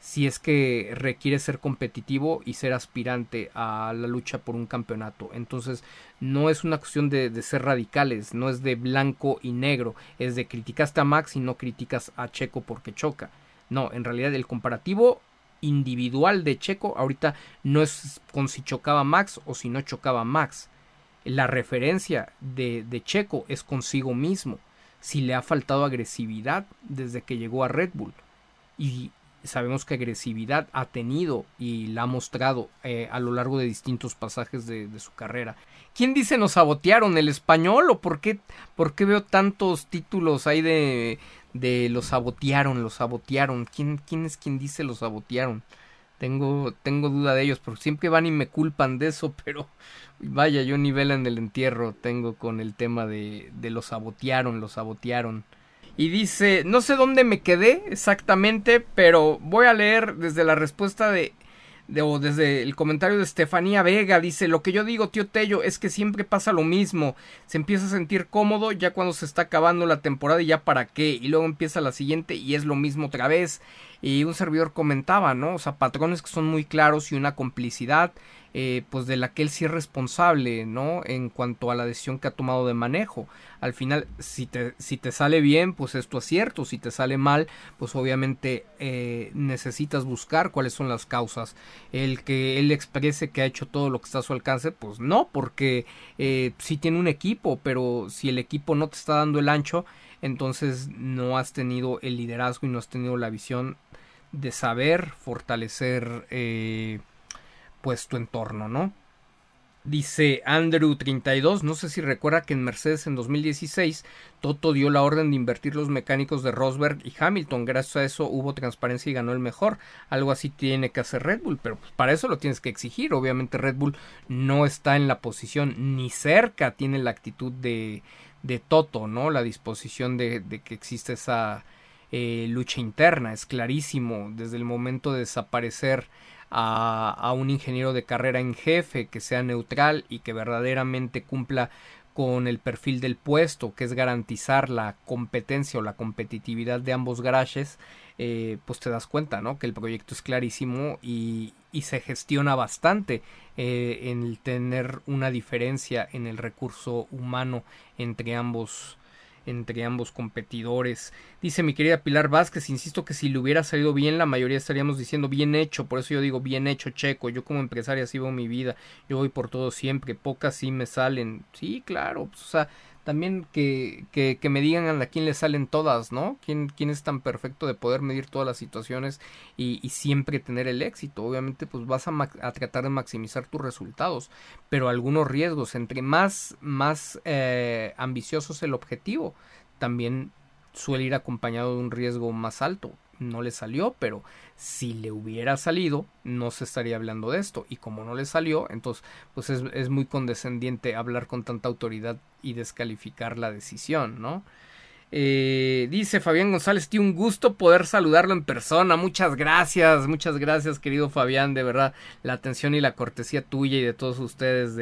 si es que requiere ser competitivo y ser aspirante a la lucha por un campeonato. Entonces no es una cuestión de, ser radicales, no es de blanco y negro, es de criticaste a Max y no criticas a Checo porque choca. No, en realidad el comparativo individual de Checo ahorita no es con si chocaba Max o si no chocaba Max. La referencia de, de Checo es consigo mismo, si le ha faltado agresividad desde que llegó a Red Bull. Y sabemos que agresividad ha tenido y la ha mostrado eh, a lo largo de distintos pasajes de, su carrera. ¿Quién dice nos sabotearon? ¿El español? ¿O por qué, por qué veo tantos títulos ahí de, de los sabotearon, los sabotearon? ¿Quién, ¿Quién es quien dice los sabotearon? Tengo, tengo duda de ellos, porque siempre van y me culpan de eso, (laughs) pero vaya, yo nivel en el entierro tengo con el tema de, de los sabotearon, los sabotearon. Y dice, no sé dónde me quedé exactamente, pero voy a leer desde la respuesta de, de, o desde el comentario de Estefanía Vega. Dice, lo que yo digo, tío Tello, es que siempre pasa lo mismo. Se empieza a sentir cómodo ya cuando se está acabando la temporada y ya para qué. Y luego empieza la siguiente y es lo mismo otra vez. Y un servidor comentaba, ¿no? O sea, patrones que son muy claros y una complicidad eh, pues de la que él sí es responsable, ¿no? En cuanto a la decisión que ha tomado de manejo. Al final, si te, si te sale bien, pues es tu acierto, si te sale mal, pues obviamente eh, necesitas buscar cuáles son las causas. El que él exprese que ha hecho todo lo que está a su alcance, pues no, porque eh, sí tiene un equipo, pero si el equipo no te está dando el ancho, entonces no has tenido el liderazgo y no has tenido la visión de saber fortalecer eh, pues tu entorno, ¿no? Dice Andrew32, no sé si recuerda que en Mercedes en 2016 Toto dio la orden de invertir los mecánicos de Rosberg y Hamilton, gracias a eso hubo transparencia y ganó el mejor, algo así tiene que hacer Red Bull, pero pues para eso lo tienes que exigir, obviamente Red Bull no está en la posición ni cerca, tiene la actitud de, de Toto, ¿no? La disposición de, de que existe esa eh, lucha interna, es clarísimo, desde el momento de desaparecer a, un ingeniero de carrera en jefe que sea neutral y que verdaderamente cumpla con el perfil del puesto, que es garantizar la competencia o la competitividad de ambos garajes, eh, pues te das cuenta, ¿no? Que el proyecto es clarísimo y, se gestiona bastante eh, en el tener una diferencia en el recurso humano entre ambos entre ambos competidores. Dice mi querida Pilar Vázquez, insisto que si le hubiera salido bien, la mayoría estaríamos diciendo bien hecho, por eso yo digo bien hecho, checo. Yo como empresaria así veo mi vida, yo voy por todo siempre, pocas sí me salen. Sí, claro, pues, o sea, también que, que, que, me digan a quién le salen todas, ¿no? ¿Quién, quién es tan perfecto de poder medir todas las situaciones y, siempre tener el éxito? Obviamente, pues vas a, a, tratar de maximizar tus resultados, pero algunos riesgos, entre más, más eh, ambicioso es el objetivo, también suele ir acompañado de un riesgo más alto no le salió, pero si le hubiera salido, no se estaría hablando de esto. Y como no le salió, entonces, pues es, es muy condescendiente hablar con tanta autoridad y descalificar la decisión, ¿no? Eh, dice Fabián González, tío, un gusto poder saludarlo en persona. Muchas gracias, muchas gracias, querido Fabián, de verdad, la atención y la cortesía tuya y de todos ustedes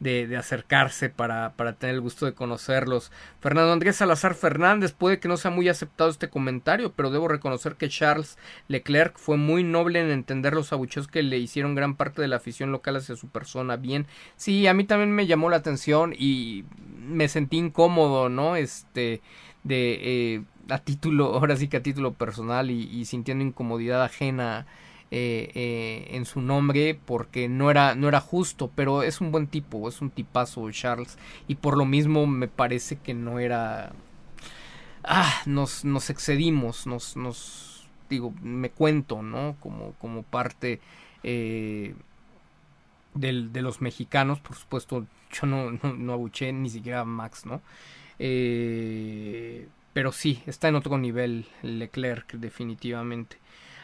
de, de, acercarse para, para, tener el gusto de conocerlos. Fernando Andrés Salazar Fernández, puede que no sea muy aceptado este comentario, pero debo reconocer que Charles Leclerc fue muy noble en entender los abucheos que le hicieron gran parte de la afición local hacia su persona. Bien, sí, a mí también me llamó la atención y me sentí incómodo, ¿no? Este, de, eh, a título, (laughs) ahora sí que a título personal y, y sintiendo incomodidad ajena eh, eh, en su nombre porque no era, no era justo, pero es un buen tipo, es un tipazo Charles y por lo mismo me parece que no era... Ah, nos, nos excedimos, nos, nos, digo, me cuento, ¿no? Como, como parte eh, del, de los mexicanos, por supuesto, yo no, no, no abuché ni siquiera a Max, ¿no? Pero sí, está en otro nivel Leclerc, definitivamente.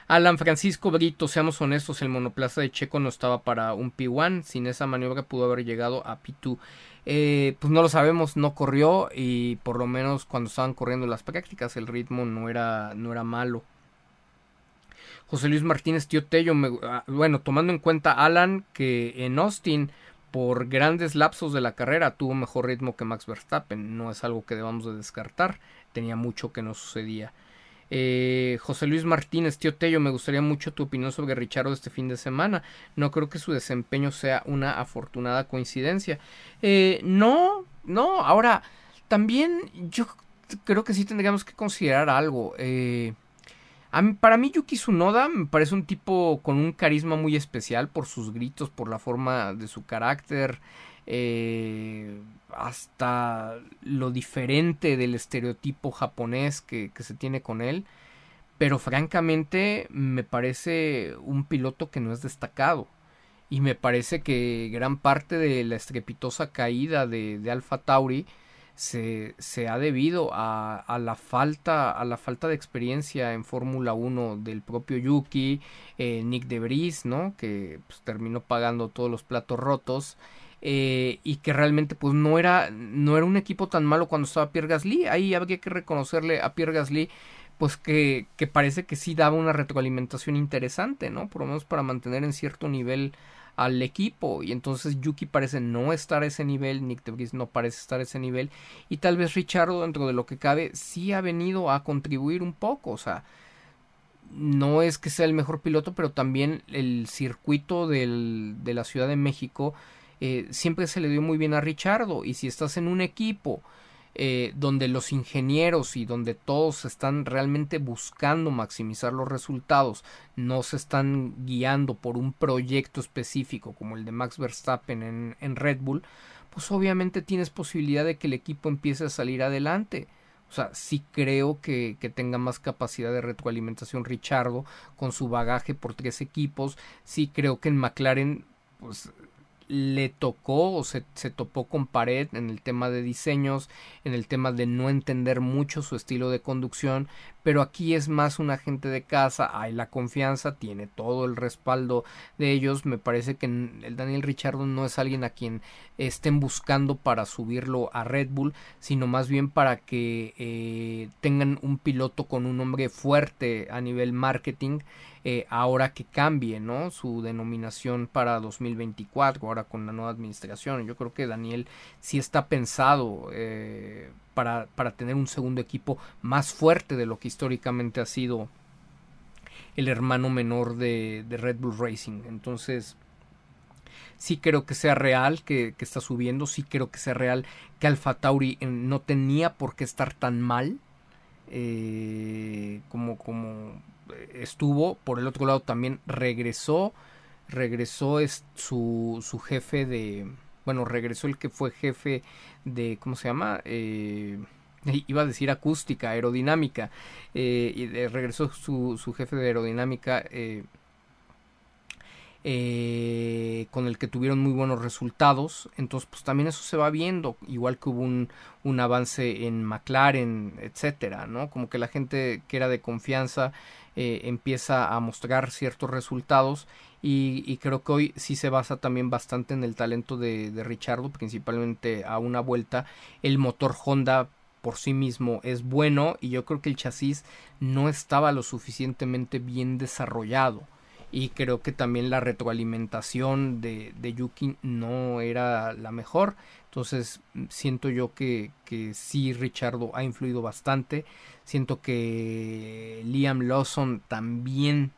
Alan Francisco Brito, seamos honestos, el monoplaza de Checo no estaba para un P1, sin esa maniobra pudo haber llegado a P2. Eh, pues no lo sabemos, no corrió y por lo menos cuando estaban corriendo las prácticas el ritmo no era, no era malo. José Luis Martínez Tío Tello, ah, bueno, tomando en cuenta Alan que en Austin por grandes lapsos de la carrera tuvo mejor ritmo que Max Verstappen, no es algo que debamos de descartar, tenía mucho que no sucedía. Eh, José Luis Martínez, tío Tello, me gustaría mucho tu opinión sobre Richardo este fin de semana. No creo que su desempeño sea una afortunada coincidencia. Eh, no, no, ahora también yo creo que sí tendríamos que considerar algo. Eh, para mí Yuki Tsunoda me parece un tipo con un carisma muy especial por sus gritos, por la forma de su carácter, eh, hasta lo diferente del estereotipo japonés que, se tiene con él. Pero francamente me parece un piloto que no es destacado. Y me parece que gran parte de la estrepitosa caída de, de Tauri se, se ha debido a, a, la falta a la falta de experiencia en Fórmula 1 del propio Yuki, eh, Nick Debris, ¿no? que pues, terminó pagando todos los platos rotos. Eh, y que realmente pues no era no era un equipo tan malo cuando estaba Pierre Gasly. Ahí habría que reconocerle a Pierre Gasly pues que, que parece que sí daba una retroalimentación interesante no por lo menos para mantener en cierto nivel al equipo. Y entonces Yuki parece no estar a ese nivel, Nick no parece estar a ese nivel y tal vez Richardo dentro de lo que cabe sí ha venido a contribuir un poco, o sea, no es que sea el mejor piloto, pero también el circuito del, de la Ciudad de México eh, siempre se le dio muy bien a Richardo y si estás en un equipo eh, donde los ingenieros y donde todos están realmente buscando maximizar los resultados, no se están guiando por un proyecto específico como el de Max Verstappen en, en Red Bull, pues obviamente tienes posibilidad de que el equipo empiece a salir adelante. O sea, sí creo que, que, tenga más capacidad de retroalimentación Richardo con su bagaje por tres equipos. Sí creo que en McLaren pues le tocó o se, se, topó con pared en el tema de diseños, en el tema de no entender mucho su estilo de conducción, pero aquí es más un agente de casa, hay la confianza, tiene todo el respaldo de ellos, me parece que el Daniel Richardo no es alguien a quien estén buscando para subirlo a Red Bull, sino más bien para que eh, tengan un piloto con un nombre fuerte a nivel marketing, eh, ahora que cambie ¿no? su denominación para 2024, ahora con la nueva administración. Yo creo que Daniel sí está pensado eh, para, para tener un segundo equipo más fuerte de lo que históricamente ha sido el hermano menor de, Red Bull Racing. Entonces, sí creo que sea real que, está subiendo, sí creo que sea real que Alfa Tauri eh, no tenía por qué estar tan mal como, como estuvo. Por el otro lado también regresó, regresó es su, su jefe de, bueno, regresó el que fue jefe de, ¿cómo se llama? Eh, (laughs) iba a decir acústica, aerodinámica, eh, y regresó su, su, jefe de aerodinámica, eh, eh, con el que tuvieron muy buenos resultados. Entonces, pues también eso se va viendo, igual que hubo un, un avance en McLaren, etcétera, ¿no? Como que la gente que era de confianza eh, empieza a mostrar ciertos resultados y, creo que hoy sí se basa también bastante en el talento de, de Richardo, principalmente a una vuelta. El motor Honda por sí mismo es bueno y yo creo que el chasis no estaba lo suficientemente bien desarrollado y creo que también la retroalimentación de, de Yuki no era la mejor. Entonces siento yo que, que sí Richardo ha influido bastante. Siento que Liam Lawson también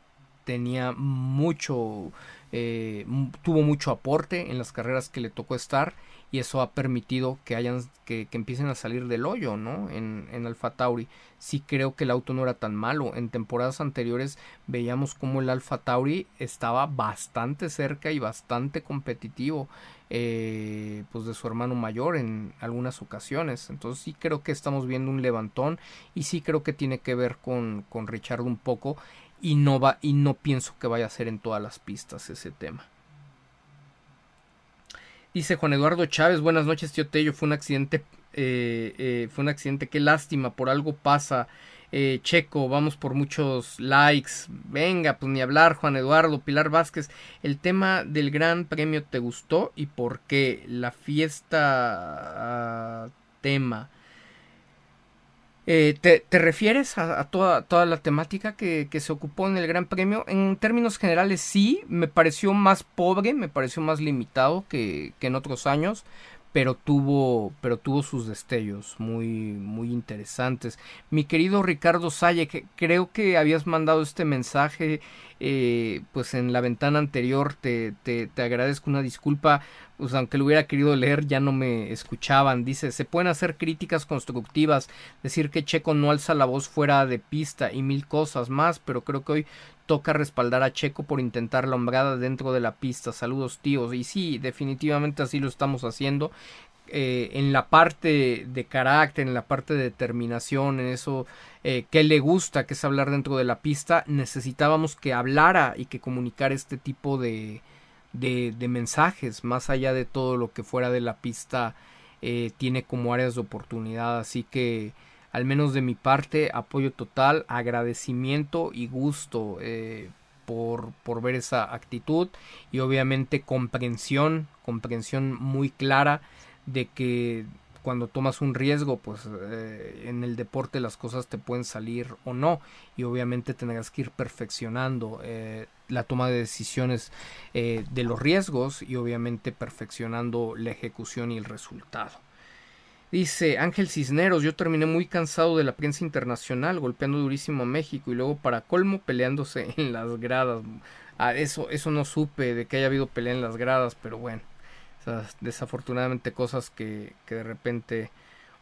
tenía mucho, eh, tuvo mucho aporte en las carreras que le tocó estar y eso ha permitido que hayan que, que empiecen a salir del hoyo no en, en Alfa Tauri. Sí creo que el auto no era tan malo. En temporadas anteriores veíamos como el Alfa Tauri estaba bastante cerca y bastante competitivo eh, pues de su hermano mayor en algunas ocasiones. Entonces sí creo que estamos viendo un levantón y sí creo que tiene que ver con, con Richard un poco y no va y no pienso que vaya a ser en todas las pistas ese tema Dice Juan Eduardo Chávez, buenas noches, tío Tello. Fue un accidente, eh, eh, fue un accidente, qué lástima, por algo pasa Eh, Checo, vamos por muchos likes. Venga, pues ni hablar, Juan Eduardo, Pilar Vázquez. El tema del Gran Premio te gustó y por qué la fiesta uh, tema. Eh, ¿te, ¿te, refieres a, a toda, toda, la temática que, que, se ocupó en el Gran Premio? En términos generales sí, me pareció más pobre, me pareció más limitado que, que en otros años, pero tuvo, pero tuvo sus destellos muy, muy interesantes. Mi querido Ricardo Salle, que creo que habías mandado este mensaje eh, pues en la ventana anterior, te, te, te agradezco una disculpa, pues aunque lo hubiera querido leer ya no me escuchaban. Dice, se pueden hacer críticas constructivas, decir que Checo no alza la voz fuera de pista y mil cosas más, pero creo que hoy toca respaldar a Checo por intentar la hombrada dentro de la pista. Saludos tíos. Y sí, definitivamente así lo estamos haciendo. Eh, en la parte de carácter, en la parte de determinación, en eso eh, que le gusta, que es hablar dentro de la pista, necesitábamos que hablara y que comunicara este tipo de, de, de mensajes, más allá de todo lo que fuera de la pista eh, tiene como áreas de oportunidad. Así que al menos de mi parte, apoyo total, agradecimiento y gusto eh, por, por, ver esa actitud y obviamente comprensión, comprensión muy clara de que cuando tomas un riesgo, pues eh, en el deporte las cosas te pueden salir o no y obviamente tendrás que ir perfeccionando eh, la toma de decisiones de los riesgos y obviamente perfeccionando la ejecución y el resultado. Dice Ángel Cisneros, yo terminé muy cansado de la prensa internacional, golpeando durísimo a México y luego para colmo peleándose (laughs) en las gradas. Ah, eso, eso no supe de que haya habido pelea en las gradas, pero bueno, desafortunadamente cosas que, que de repente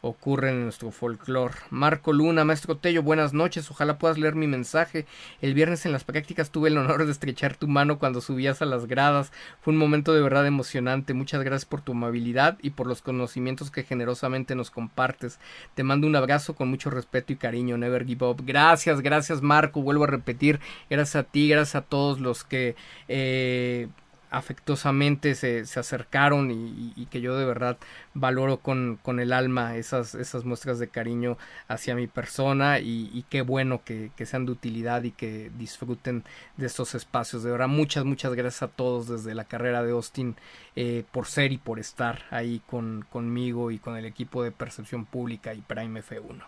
ocurren en nuestro folclore. Marco Luna, maestro Tello, buenas noches. Ojalá puedas leer mi mensaje. El viernes en las prácticas tuve el honor de estrechar tu mano cuando subías a las gradas. Fue un momento de verdad emocionante. Muchas gracias por tu amabilidad y por los conocimientos que generosamente nos compartes. Te mando un abrazo con mucho respeto y cariño. Never give up. Gracias, gracias Marco. Vuelvo a repetir. Gracias a ti, gracias a todos los que eh, afectuosamente se, se acercaron y, que yo de verdad valoro con, con, el alma esas, esas muestras de cariño hacia mi persona y, qué bueno que, que, sean de utilidad y que disfruten de estos espacios. De verdad, muchas, muchas gracias a todos desde la carrera de Austin eh, por ser y por estar ahí con, conmigo y con el equipo de Percepción Pública y Prime F1.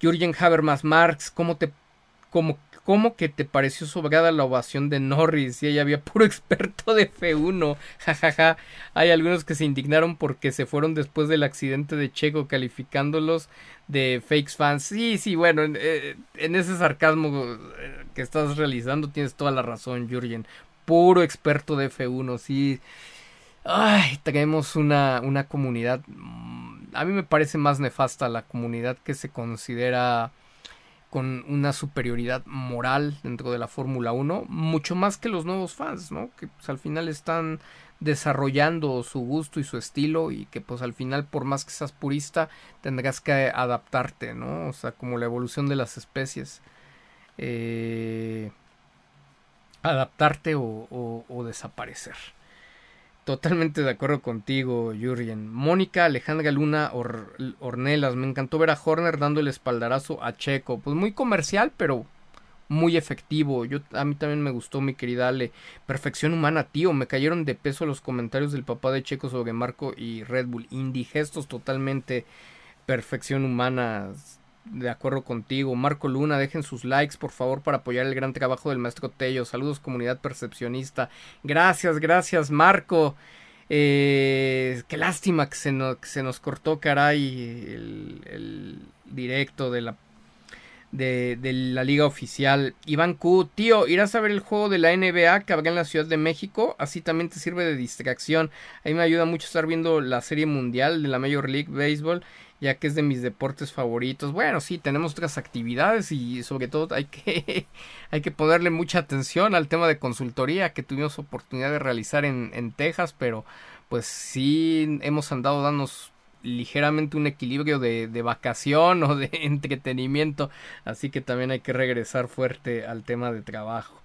Jürgen Habermas Marx, ¿cómo te como, ¿Cómo que te pareció sobrada la ovación de Norris? Y ahí había puro (laughs) experto de F1. Jajaja. Ja, ja. Hay algunos que se indignaron porque se fueron después del accidente de Checo, calificándolos de fakes fans. Sí, sí, bueno, en, eh, ese sarcasmo eh, que estás realizando tienes toda la razón, Jürgen. Puro experto de F1, sí. Ay, tenemos una, una comunidad. Mm, a mí me parece más nefasta la comunidad que se considera con una superioridad moral dentro de la Fórmula 1, mucho más que los nuevos fans, ¿no? Que pues, al final están desarrollando su gusto y su estilo y que pues al final por más que seas purista tendrás que adaptarte, ¿no? O sea, como la evolución de las especies. Eh, adaptarte o, desaparecer. Totalmente de acuerdo contigo, Jurgen. Mónica Alejandra Luna Or Ornelas. Me encantó ver a Horner dando el espaldarazo a Checo. Pues muy comercial, pero muy efectivo. Yo, a mí también me gustó, mi querida Ale. Perfección humana, tío. Me cayeron de peso los comentarios del papá de Checo sobre Marco y Red Bull. Indigestos totalmente. Perfección humana de acuerdo contigo. Marco Luna, dejen sus likes por favor para apoyar el gran trabajo del maestro Tello. Saludos comunidad percepcionista. Gracias, gracias Marco. Eh, qué lástima que se, que se, nos cortó, caray, el, el directo de la, de, de, la liga oficial. Iván Q, tío, irás a ver el juego de la NBA que habrá en la Ciudad de México. Así también te sirve de distracción. A mí me ayuda mucho estar viendo la serie mundial de la Major League Baseball ya que es de mis deportes favoritos. Bueno, sí, tenemos otras actividades y sobre todo hay que, (laughs) hay que ponerle mucha atención al tema de consultoría que tuvimos oportunidad de realizar en, en Texas, pero pues sí hemos andado dándonos ligeramente un equilibrio de, de, vacación (laughs) o de entretenimiento, así que también hay que regresar fuerte al tema de trabajo.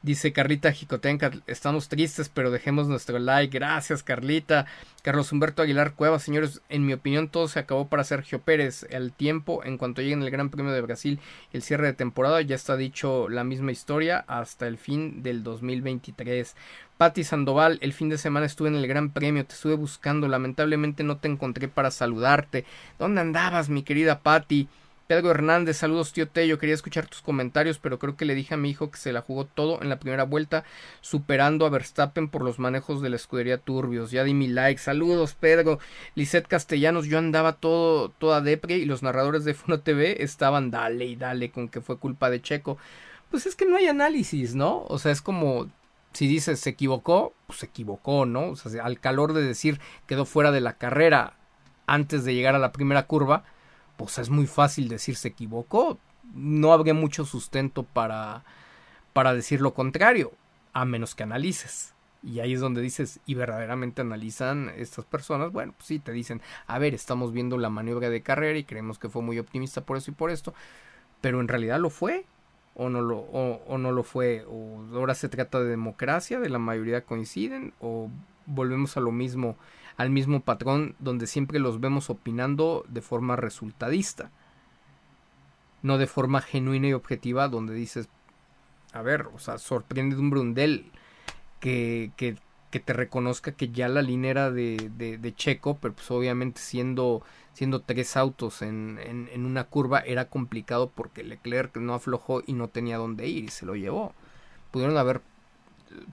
Dice Carlita Jicotenca, estamos tristes, pero dejemos nuestro like. Gracias, Carlita. Carlos Humberto Aguilar Cueva, señores, en mi opinión todo se acabó para Sergio Pérez. El tiempo, en cuanto llegue el Gran Premio de Brasil el cierre de temporada, ya está dicho la misma historia hasta el fin del 2023. Patti Sandoval, el fin de semana estuve en el Gran Premio, te estuve buscando, lamentablemente no te encontré para saludarte. ¿Dónde andabas, mi querida Patti? Pedro Hernández, saludos tío Tello, quería escuchar tus comentarios, pero creo que le dije a mi hijo que se la jugó todo en la primera vuelta, superando a Verstappen por los manejos de la escudería turbios. Ya di mi like, saludos Pedro. Lisette Castellanos, yo andaba todo, toda depre y los narradores de Funo TV estaban dale y dale con que fue culpa de Checo. Pues es que no hay análisis, ¿no? O sea, es como si dices se equivocó, pues se equivocó, ¿no? O sea, al calor de decir quedó fuera de la carrera antes de llegar a la primera curva, pues es muy fácil decir se equivocó. No habría mucho sustento para, para decir lo contrario, a menos que analices. Y ahí es donde dices, y verdaderamente analizan estas personas, bueno, pues sí, te dicen, a ver, estamos viendo la maniobra de carrera y creemos que fue muy optimista por eso y por esto, pero en realidad lo fue, o no lo, o no lo fue, o ahora se trata de democracia, de la mayoría coinciden, o volvemos a lo mismo al mismo patrón donde siempre los vemos opinando de forma resultadista, no de forma genuina y objetiva donde dices, a ver, o sea, sorprende de un Brundel que, que, que te reconozca que ya la línea era de, de, Checo, pero pues obviamente siendo, siendo tres autos en, en, en, una curva era complicado porque Leclerc no aflojó y no tenía dónde ir y se lo llevó. Pudieron haber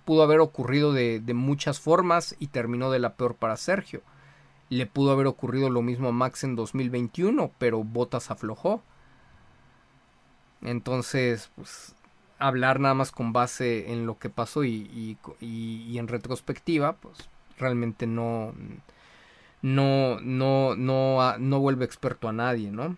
pudo haber ocurrido de, de, muchas formas y terminó de la peor para Sergio. Le pudo haber ocurrido lo mismo a Max en 2021, pero Bottas aflojó. Entonces, pues, hablar nada más con base en lo que pasó y, y, y en retrospectiva, pues realmente no, no, no, no, no vuelve experto a nadie, ¿no?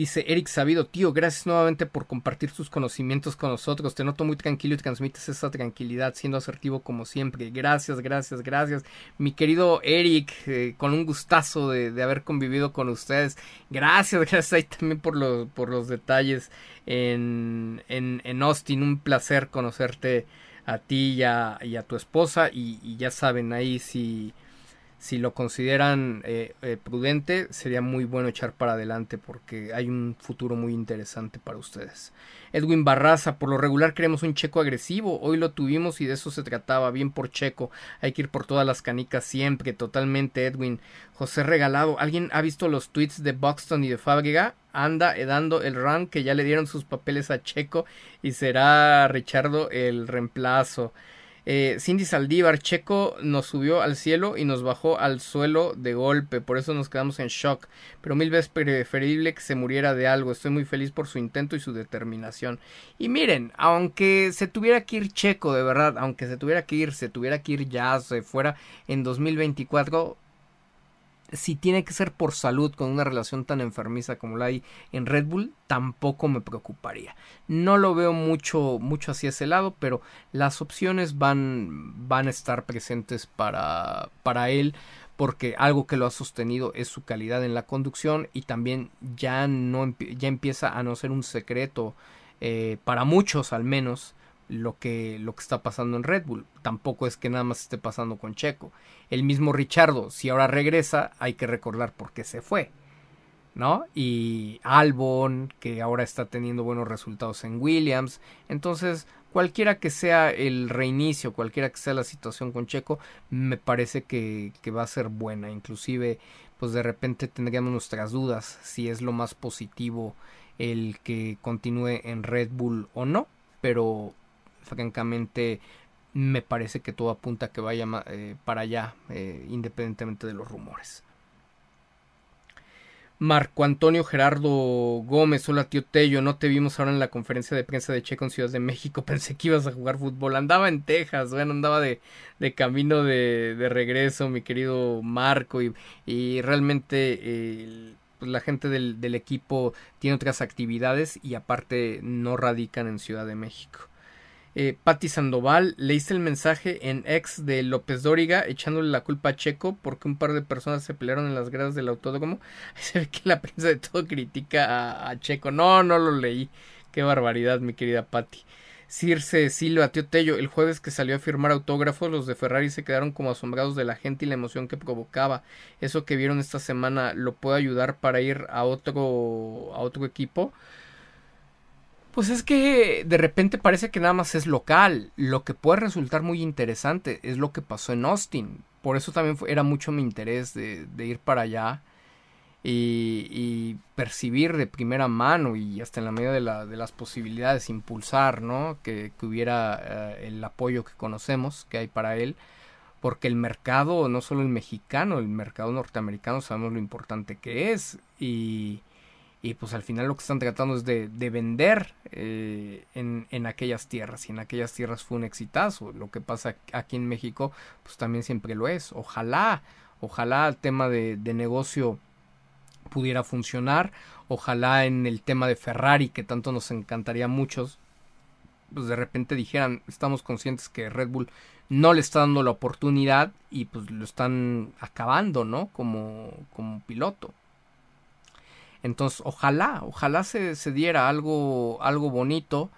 Dice Eric Sabido, tío, gracias nuevamente por compartir tus conocimientos con nosotros. Te noto muy tranquilo y transmites esa tranquilidad, siendo asertivo como siempre. Gracias, gracias, gracias. Mi querido Eric, eh, con un gustazo de, haber convivido con ustedes. Gracias, (laughs) gracias ahí también por, los por los detalles en, en, en, Austin. Un placer conocerte a ti y a, y a tu esposa. Y, ya saben, ahí si si lo consideran eh, eh, prudente, sería muy bueno echar para adelante porque hay un futuro muy interesante para ustedes. Edwin Barraza, por lo regular queremos un checo agresivo, hoy lo tuvimos y de eso se trataba, bien por checo, hay que ir por todas las canicas siempre, totalmente Edwin. José Regalado, ¿alguien ha visto los tweets de Buxton y de Fábrega? Anda dando el run que ya le dieron sus papeles a Checo y será Richardo el reemplazo. Eh, Cindy Saldívar, Checo nos subió al cielo y nos bajó al suelo de golpe, por eso nos quedamos en shock, pero mil veces preferible que se muriera de algo, estoy muy feliz por su intento y su determinación. Y miren, aunque se tuviera que ir Checo, de verdad, aunque se tuviera que ir, se tuviera que ir ya, se fuera en 2024, si tiene que ser por salud con una relación tan enfermiza como la hay en Red Bull, tampoco me preocuparía. No lo veo mucho, mucho hacia ese lado, pero las opciones van, van a estar presentes para, para él, porque algo que lo ha sostenido es su calidad en la conducción y también ya no ya empieza a no ser un secreto eh, para muchos al menos lo que, lo que está pasando en Red Bull. Tampoco es que nada más esté pasando con Checo. El mismo Richardo, si ahora regresa, hay que recordar por qué se fue. ¿No? Y Albon, que ahora está teniendo buenos resultados en Williams. Entonces, cualquiera que sea el reinicio, cualquiera que sea la situación con Checo, me parece que, que va a ser buena. Inclusive, pues de repente tendríamos nuestras dudas si es lo más positivo el que continúe en Red Bull o no. Pero francamente me parece que todo apunta a que vaya eh, para allá, eh, independientemente de los rumores. Marco Antonio Gerardo Gómez, hola tío Tello, no te vimos ahora en la conferencia de prensa de Checo en Ciudad de México, (laughs) pensé que ibas a jugar fútbol, andaba en Texas, bueno, andaba de, camino de, regreso, mi querido Marco, y, realmente pues, la gente del equipo tiene otras actividades y aparte no radican en Ciudad de México. Eh, Patti Sandoval, leíste el mensaje en ex de López Dóriga echándole la culpa a Checo porque un par de personas se pelearon en las gradas del autódromo. (laughs) Se ve que la prensa de todo critica a, Checo. No, no lo leí. Qué barbaridad, mi querida Patti. Circe Silva, tío Tello, el jueves que salió a firmar autógrafos, los de Ferrari se quedaron como asombrados de la gente y la emoción que provocaba. Eso que vieron esta semana lo puede ayudar para ir a otro a otro equipo. Pues es que de repente parece que nada más es local. Lo que puede resultar muy interesante es lo que pasó en Austin. Por eso también era mucho mi interés de, de ir para allá y, percibir de primera mano y hasta en la medida de, la, de las posibilidades impulsar, ¿no? Que, hubiera eh, el apoyo que conocemos que hay para él, porque el mercado, no solo el mexicano, el mercado norteamericano sabemos lo importante que es y, y pues al final lo que están tratando es de, de vender eh, en, en, aquellas tierras y en aquellas tierras fue un exitazo lo que pasa aquí en México pues también siempre lo es ojalá ojalá el tema de, de negocio pudiera funcionar. Ojalá en el tema de Ferrari, que tanto nos encantaría a muchos, pues de repente dijeran, estamos conscientes que Red Bull no le está dando la oportunidad y pues lo están acabando, ¿no? Como, como piloto. Entonces, ojalá, ojalá se, se diera algo, algo bonito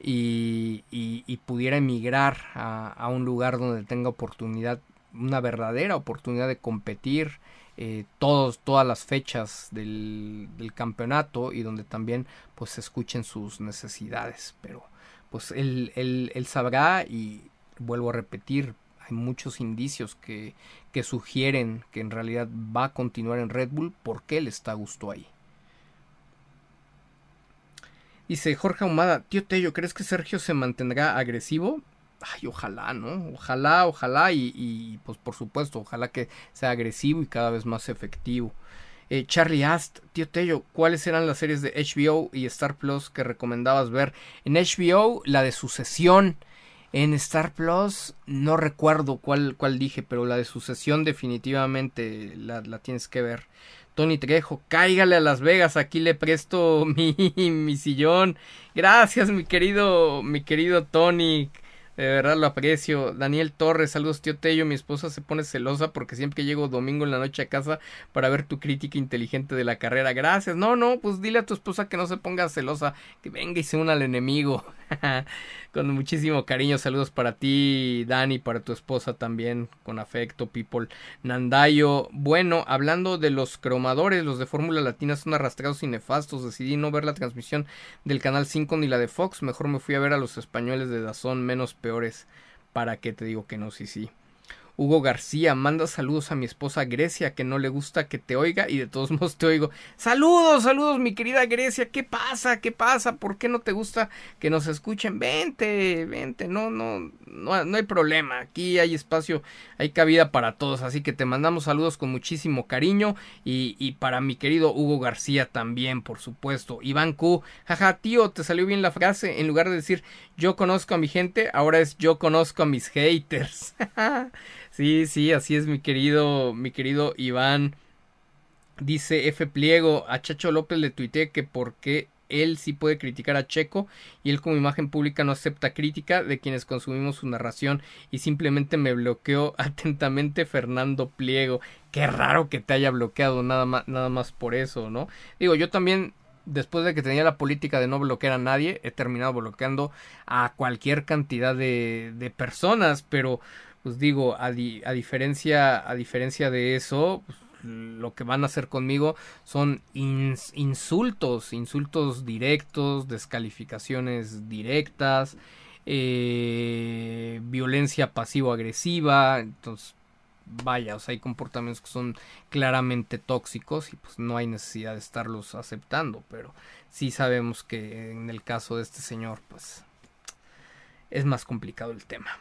y, y, pudiera emigrar a, a, un lugar donde tenga oportunidad, una verdadera oportunidad de competir eh, todos, todas las fechas del, del, campeonato y donde también pues se escuchen sus necesidades. Pero pues él, él, él sabrá y vuelvo a repetir, hay muchos indicios que, que sugieren que en realidad va a continuar en Red Bull porque él está a gusto ahí. Dice Jorge Ahumada, tío Tello, ¿crees que Sergio se mantendrá agresivo? ay, ojalá, ¿no? Ojalá, ojalá y, pues por supuesto, ojalá que sea agresivo y cada vez más efectivo. Eh, Charlie Ast, tío Tello, ¿cuáles eran las series de HBO y Star Plus que recomendabas ver? En HBO, la de Sucesión. En Star Plus, no recuerdo cuál, cuál dije, pero la de Sucesión definitivamente la, la tienes que ver. Tony Trejo, cáigale a Las Vegas, aquí le presto (laughs) mi, mi sillón. Gracias, mi querido, mi querido Tony. De verdad lo aprecio. Daniel Torres, saludos tío Tello. Mi esposa se pone celosa porque siempre llego domingo en la noche a casa para ver tu crítica inteligente de la carrera. Gracias. No, no, pues dile a tu esposa que no se ponga celosa, que venga y se una al enemigo. (laughs) con muchísimo cariño. Saludos para ti, Dani, para tu esposa también, con afecto, people. Nandayo, bueno, hablando de los cromadores, los de Fórmula Latina son arrastrados y nefastos. Decidí no ver la transmisión del canal 5 ni la de Fox. Mejor me fui a ver a los españoles de Dazón, menos peores. ¿Para qué te digo que no? Sí, sí. Hugo García, manda saludos a mi esposa Grecia, que no le gusta que te oiga y de todos (laughs) modos te oigo. Saludos, saludos, mi querida Grecia, ¿qué pasa? ¿Qué pasa? ¿Por qué no te gusta que nos escuchen? Vente, vente, no, no, no, no hay problema. Aquí hay espacio, hay cabida para todos, así que te mandamos saludos con muchísimo cariño y, y para mi querido Hugo García también, por supuesto. Iván Q, jaja, tío, te salió bien la frase. En lugar de decir yo conozco a mi gente, ahora es yo conozco a mis haters. (laughs) Sí, sí, así es mi querido, mi querido Iván. Dice F. Pliego, a Chacho López le tuiteé que porque él sí puede criticar a Checo y él como imagen pública no acepta crítica de quienes consumimos su narración y simplemente me bloqueó (laughs) atentamente Fernando Pliego. Qué raro que te haya bloqueado nada más, nada más por eso, ¿no? Digo, yo también después de que tenía la política de no bloquear a nadie, he terminado bloqueando a cualquier cantidad de, de personas, pero pues digo, a, diferencia, a diferencia de eso, pues, lo que van a hacer conmigo son insultos, insultos directos, descalificaciones directas, eh, violencia pasivo-agresiva, entonces vaya, o sea, hay comportamientos que son claramente tóxicos y pues no hay necesidad de estarlos aceptando, pero sí sabemos que en el caso de este señor, pues es más complicado el tema.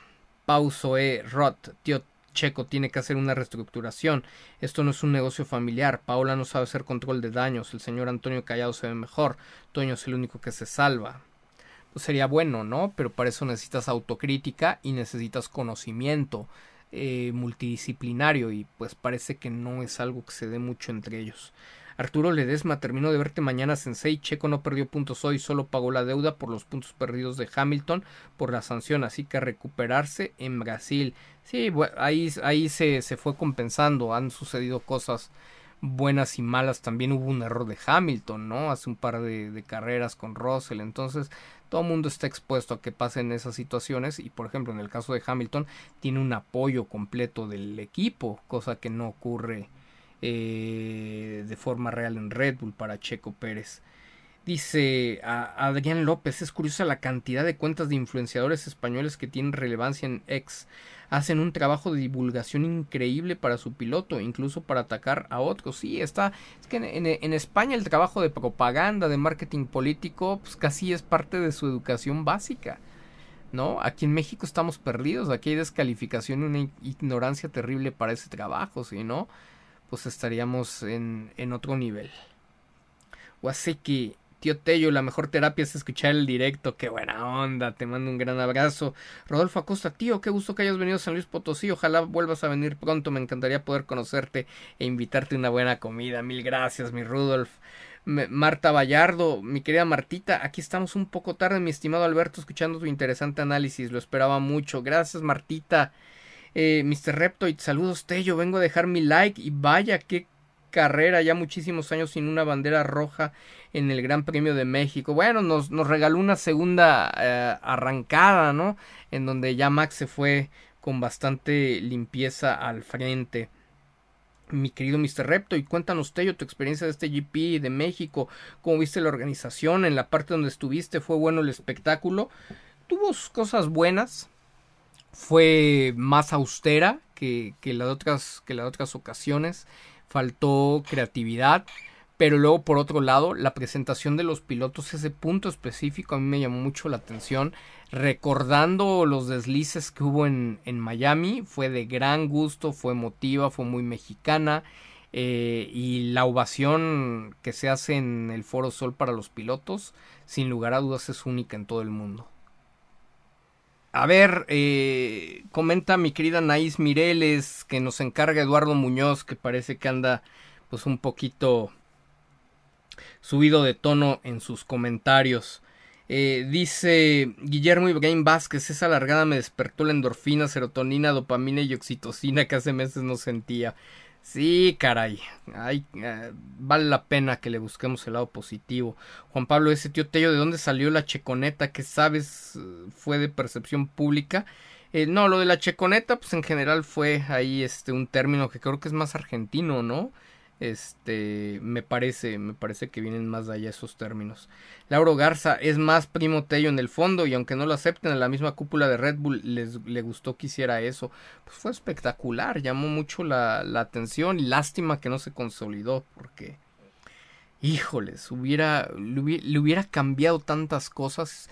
Pauso E. Roth, tío Checo tiene que hacer una reestructuración. Esto no es un negocio familiar. Paula no sabe hacer control de daños. El señor Antonio Callado se ve mejor. Toño es el único que se salva. Pues sería bueno, ¿no? Pero para eso necesitas autocrítica y necesitas conocimiento eh, multidisciplinario y pues parece que no es algo que se dé mucho entre ellos. Arturo Ledesma terminó de verte mañana Sensei. Checo no perdió puntos hoy, solo pagó la deuda por los puntos perdidos de Hamilton por la sanción, así que recuperarse en Brasil. Sí, ahí, ahí se, se fue compensando, han sucedido cosas buenas y malas. También hubo un error de Hamilton, ¿no? Hace un par de, de, carreras con Russell. Entonces, todo el mundo está expuesto a que pasen esas situaciones y por ejemplo en el caso de Hamilton tiene un apoyo completo del equipo, cosa que no ocurre eh, de forma real en Red Bull para Checo Pérez. Dice Adrián López, es curiosa la cantidad de cuentas de influenciadores españoles que tienen relevancia en X. Hacen un trabajo de divulgación increíble para su piloto, incluso para atacar a otros. Sí, está. Es que en, España el trabajo de propaganda, de marketing político, pues casi es parte de su educación básica. ¿No? Aquí en México estamos perdidos, aquí hay descalificación y una ignorancia terrible para ese trabajo, si no, pues estaríamos en, en otro nivel. Que Tío Tello, la mejor terapia es escuchar el directo. Qué buena onda, te mando un gran abrazo. Rodolfo Acosta, tío, qué gusto que hayas venido a San Luis Potosí. Ojalá vuelvas a venir pronto. Me encantaría poder conocerte e invitarte a una buena comida. Mil gracias, mi Rudolf. Marta Vallardo, mi querida Martita, aquí estamos un poco tarde, mi estimado Alberto, escuchando tu interesante análisis. Lo esperaba mucho. Gracias, Martita. Eh, Mr. Reptoid, saludos, Tello. Vengo a dejar mi like y vaya, qué carrera, ya muchísimos años sin una bandera roja en el Gran Premio de México. Bueno, nos, nos regaló una segunda eh, arrancada, ¿no? En donde ya Max se fue con bastante limpieza al frente. Mi querido Mr. Repto, y cuéntanos, Tello, tu experiencia de este GP de México, cómo viste la organización, en la parte donde estuviste, fue bueno el espectáculo, tuvo cosas buenas, fue más austera que, que, la otras, que las otras ocasiones, faltó creatividad, pero luego por otro lado la presentación de los pilotos, ese punto específico a mí me llamó mucho la atención, recordando los deslices que hubo en, en Miami, fue de gran gusto, fue emotiva, fue muy mexicana. Eh, y la ovación que se hace en el Foro Sol para los pilotos, sin lugar a dudas, es única en todo el mundo. A ver, eh, comenta mi querida Naís Mireles que nos encarga Eduardo Muñoz, que parece que anda pues un poquito subido de tono en sus comentarios. Eh, dice Guillermo Ibrahim Vázquez, esa alargada me despertó la endorfina, serotonina, dopamina y oxitocina que hace meses no sentía. Sí, caray. Ay, eh, vale la pena que le busquemos el lado positivo. Juan Pablo, ese tío Tello, ¿de dónde salió la checoneta? ¿Qué sabes? ¿Fue de percepción pública? Eh, no, lo de la checoneta, pues en general fue ahí este un término que creo que es más argentino, ¿no? Este, me parece, me parece que vienen más allá esos términos. Lauro Garza es más primo Tello en el fondo y aunque no lo acepten en la misma cúpula de Red Bull les le gustó que hiciera eso. Pues fue espectacular, llamó mucho la, la atención y lástima que no se consolidó porque híjoles, hubiera, le hubiera cambiado tantas cosas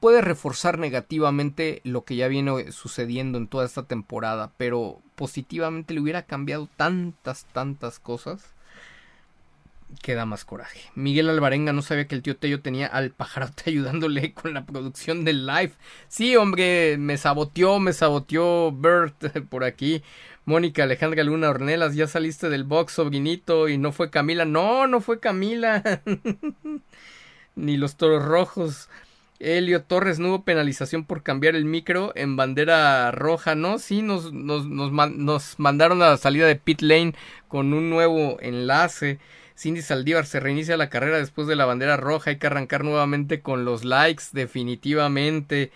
puede reforzar negativamente lo que ya viene sucediendo en toda esta temporada, pero positivamente le hubiera cambiado tantas, tantas cosas que da más coraje. Miguel Alvarenga no sabía que el tío Tello tenía al pajarote (laughs) ayudándole con la producción del live. Sí, hombre, me saboteó, me saboteó Bert (laughs) por aquí. Mónica Alejandra Luna Ornelas, ya saliste del box, sobrinito, y no fue Camila. No, no fue Camila. (laughs) Ni los toros rojos. Elio Torres, no hubo penalización por cambiar el micro en bandera roja, ¿no? Sí, nos, nos, nos, nos mandaron a la salida de pit lane con un nuevo enlace. Cindy Saldívar se reinicia la carrera después de la bandera roja. Hay que arrancar nuevamente con los likes, definitivamente.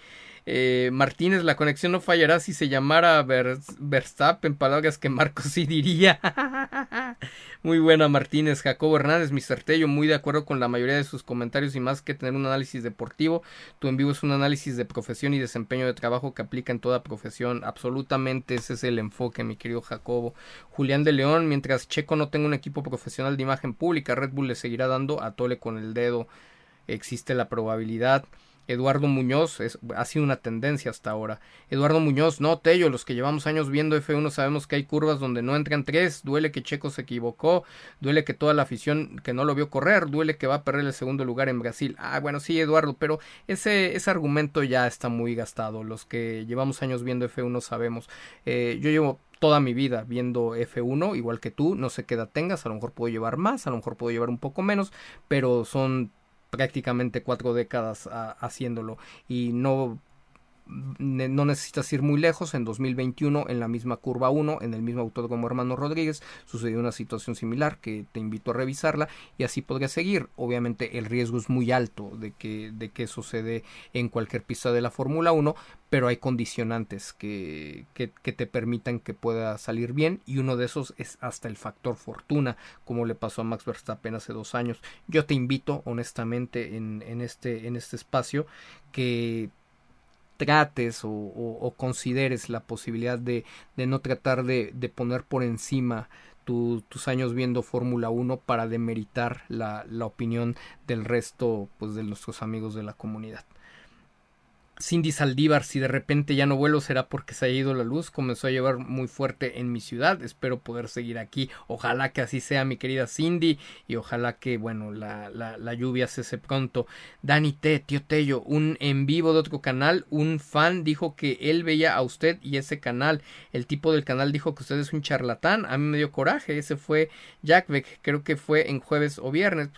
Eh, Martínez, la conexión no fallará si se llamara Verstappen, palabras que Marcos sí diría. (laughs) muy buena Martínez, Jacobo Hernández, Mr. Tello, muy de acuerdo con la mayoría de sus comentarios y más que tener un análisis deportivo, tu en vivo es un análisis de profesión y desempeño de trabajo que aplica en toda profesión. Absolutamente ese es el enfoque, mi querido Jacobo. Julián de León, mientras Checo no tenga un equipo profesional de imagen pública, Red Bull le seguirá dando a tole con el dedo. Existe la probabilidad. Eduardo Muñoz, ha sido una tendencia hasta ahora. Eduardo Muñoz, no, Tello, los que llevamos años viendo F1 sabemos que hay curvas donde no entran tres, duele que Checo se equivocó, duele que toda la afición que no lo vio correr, duele que va a perder el segundo lugar en Brasil. Ah, bueno, sí, Eduardo, pero ese, ese argumento ya está muy gastado. Los que llevamos años viendo F1 sabemos. Eh, yo llevo toda mi vida viendo F1, igual que tú, no sé qué edad tengas, a lo mejor puedo llevar más, a lo mejor puedo llevar un poco menos, pero son prácticamente cuatro décadas haciéndolo. Y no no necesitas ir muy lejos, en 2021 en la misma curva 1, en el mismo autódromo Hermano Rodríguez, sucedió una situación similar que te invito a revisarla y así podría seguir. Obviamente el riesgo es muy alto de que, de que sucede en cualquier pista de la Fórmula 1, pero hay condicionantes que, que, te permitan que pueda salir bien y uno de esos es hasta el factor fortuna, como le pasó a Max Verstappen hace dos años. Yo te invito honestamente en, en, este, en este espacio que trates o, consideres la posibilidad de, no tratar de, poner por encima tus años viendo Fórmula 1 para demeritar la, la opinión del resto pues, de nuestros amigos de la comunidad. Cindy Saldívar, si de repente ya no vuelo será porque se ha ido la luz, comenzó a llevar muy fuerte en mi ciudad, espero poder seguir aquí, ojalá que así sea mi querida Cindy y ojalá que bueno la, la, la lluvia cese pronto. Dani T, tío Tello, un en vivo de otro canal, un fan dijo que él veía a usted y ese canal, el tipo del canal dijo que usted es un charlatán, a mí me dio coraje, ese fue Jack Beck, creo que fue en jueves o viernes.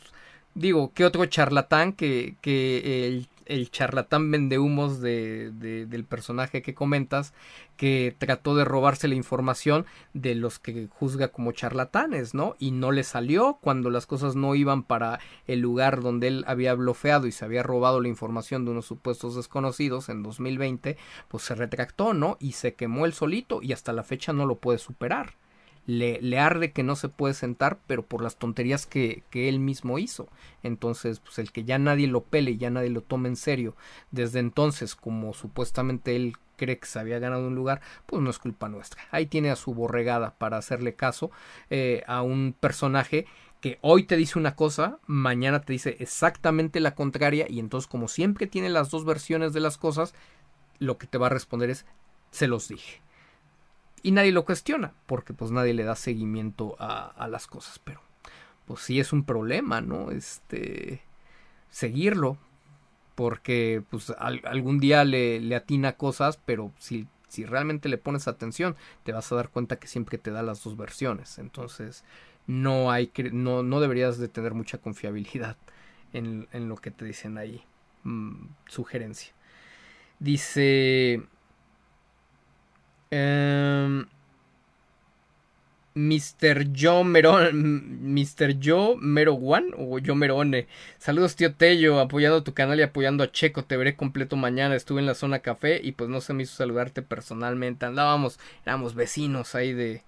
digo, ¿qué otro charlatán que, que el el charlatán vendehumos de, de, del personaje que comentas que trató de robarse la información de los que juzga como charlatanes, ¿no? Y no le salió cuando las cosas no iban para el lugar donde él había blofeado y se había robado la información de unos supuestos desconocidos en 2020, pues se retractó, ¿no? Y se quemó el solito y hasta la fecha no lo puede superar le, arde que no se puede sentar, pero por las tonterías que, que, él mismo hizo. Entonces, pues el que ya nadie lo pele ya nadie lo tome en serio, desde entonces, como supuestamente él cree que se había ganado un lugar, pues no es culpa nuestra. Ahí tiene a su borregada para hacerle caso eh, a un personaje que hoy te dice una cosa, mañana te dice exactamente la contraria y entonces como siempre tiene las dos versiones de las cosas, lo que te va a responder es se los dije y nadie lo cuestiona porque pues nadie le da seguimiento a, las cosas pero pues sí es un problema no este seguirlo porque pues algún día le, le, atina cosas pero si, si realmente le pones atención te vas a dar cuenta que siempre te da las dos versiones. Entonces no hay no, no deberías de tener mucha confiabilidad en, en lo que te dicen ahí mm, sugerencia. Dice Em, Mr. Joe Meron, Mr. Joe Mero One o Yo Merone. Saludos, tío Tello, apoyando tu canal y apoyando a Checo. Te veré completo mañana. Estuve en la zona café y pues no se me hizo saludarte personalmente. Andábamos, éramos vecinos ahí de,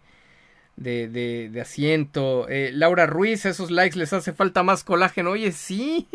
de, de, de asiento. Eh, Laura Ruiz, esos likes les hace falta más colágeno. Oye, sí.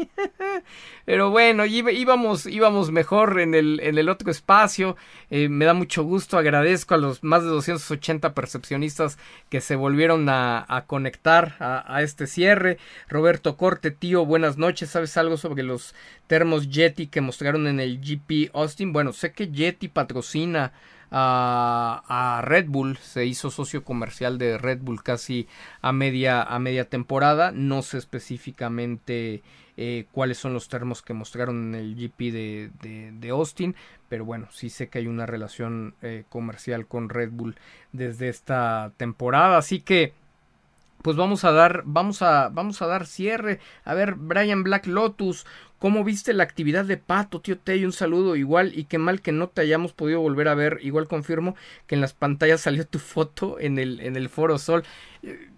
(laughs) Pero bueno, íbamos, íbamos mejor en el, en el otro espacio. Eh, me da mucho gusto, agradezco a los más de 280 percepcionistas que se volvieron a, conectar a, a, este cierre. Roberto Corte, tío, buenas noches. ¿Sabes algo sobre los termos Yeti que mostraron en el GP Austin? Bueno, sé que Yeti patrocina a, Red Bull, se hizo socio comercial de Red Bull casi a media, a media temporada, no sé específicamente eh, cuáles son los termos que mostraron en el GP de, de, Austin, pero bueno, sí sé que hay una relación eh, comercial con Red Bull desde esta temporada, así que pues vamos a dar, vamos a, vamos a dar cierre. A ver, Brian Black Lotus, ¿cómo viste la actividad de Pato, tío Tey? Un saludo igual y qué mal que no te hayamos podido volver a ver. Igual confirmo que en las pantallas salió tu foto en el, en el Foro Sol. Eh,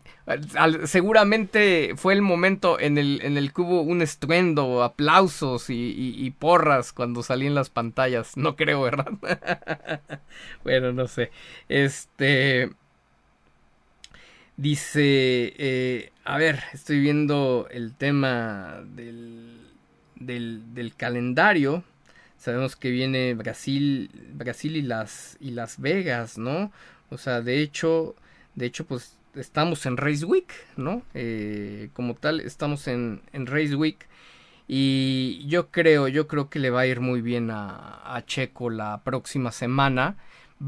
seguramente fue el momento en el, en el que hubo un estruendo, aplausos y, porras cuando salí en las pantallas. No creo, ¿verdad? (laughs) bueno, no sé. Este Dice, eh, a ver, estoy viendo el tema del, del, calendario. Sabemos que viene Brasil, Brasil y las, y Las Vegas, ¿no? O sea, de hecho, de hecho, pues estamos en Race Week, ¿no? Eh, como tal, estamos en, en Race Week. Y yo creo, yo creo que le va a ir muy bien a, a Checo la próxima semana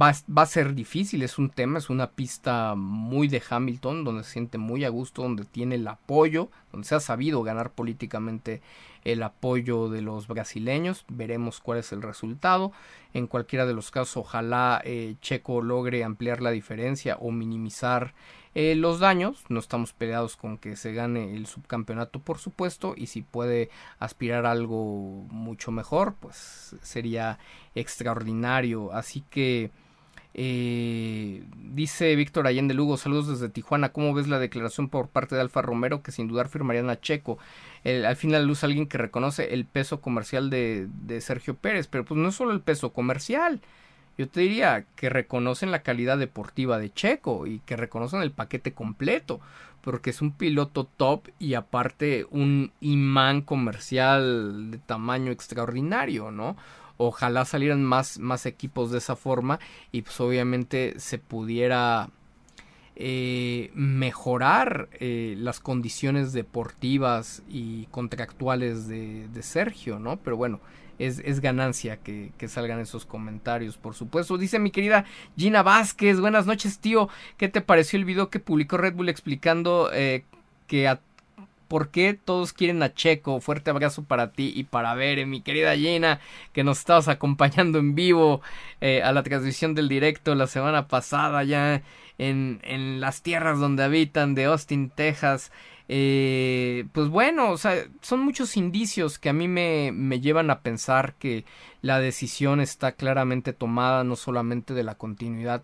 va, a ser difícil, es un tema, es una pista muy de Hamilton, donde se siente muy a gusto, donde tiene el apoyo, donde se ha sabido ganar políticamente el apoyo de los brasileños, veremos cuál es el resultado, en cualquiera de los casos ojalá eh, Checo logre ampliar la diferencia o minimizar eh, los daños. No estamos peleados con que se gane el subcampeonato, por supuesto, y si puede aspirar a algo mucho mejor, pues sería extraordinario. Así que eh, dice Víctor Allende Lugo, saludos desde Tijuana. ¿Cómo ves la declaración por parte de Alfa Romero que sin dudar firmarían a Checo? al final luz alguien que reconoce el peso comercial de, de Sergio Pérez, pero pues no solo el peso comercial. Yo te diría que reconocen la calidad deportiva de Checo y que reconocen el paquete completo, porque es un piloto top y aparte un imán comercial de tamaño extraordinario, ¿no? Ojalá salieran más, más equipos de esa forma y pues obviamente se pudiera eh, mejorar eh, las condiciones deportivas y contractuales de, Sergio, ¿no? Pero bueno, es, ganancia que, salgan esos comentarios, por supuesto. Dice mi querida Gina Vázquez, buenas noches tío, ¿qué te pareció el video que publicó Red Bull explicando eh, que por qué todos quieren a Checo? Fuerte abrazo para ti y para ver, mi querida Gina, que nos estabas acompañando en vivo eh, a la transmisión del directo la semana pasada ya en, en las tierras donde habitan de Austin, Texas. Eh, pues bueno, o sea, son muchos indicios que a mí me, me llevan a pensar que la decisión está claramente tomada no solamente de la continuidad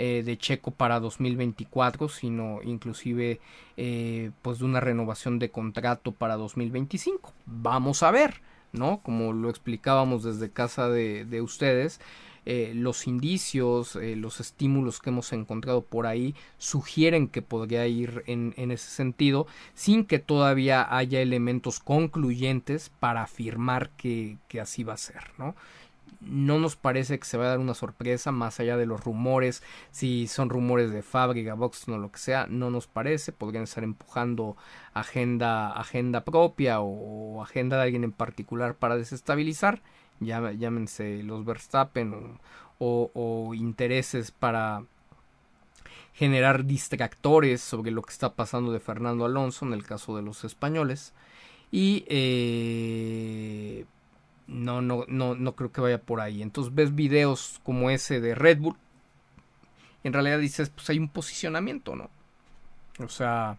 eh, de Checo para 2024, sino inclusive eh, pues de una renovación de contrato para 2025. Vamos a ver, ¿no? Como lo explicábamos desde casa de, de ustedes, eh, los indicios, los estímulos que hemos encontrado por ahí sugieren que podría ir en, ese sentido sin que todavía haya elementos concluyentes para afirmar que, así va a ser, ¿no? No nos parece que se va a dar una sorpresa más allá de los rumores, si son rumores de fábrica, box o lo que sea, no nos parece, podrían estar empujando agenda, agenda propia o agenda de alguien en particular para desestabilizar. Llámense los Verstappen o, intereses para generar distractores sobre lo que está pasando de Fernando Alonso en el caso de los españoles. Y eh, no, no, no, no creo que vaya por ahí. Entonces ves videos como ese de Red Bull en realidad dices, pues hay un posicionamiento, ¿no? O sea,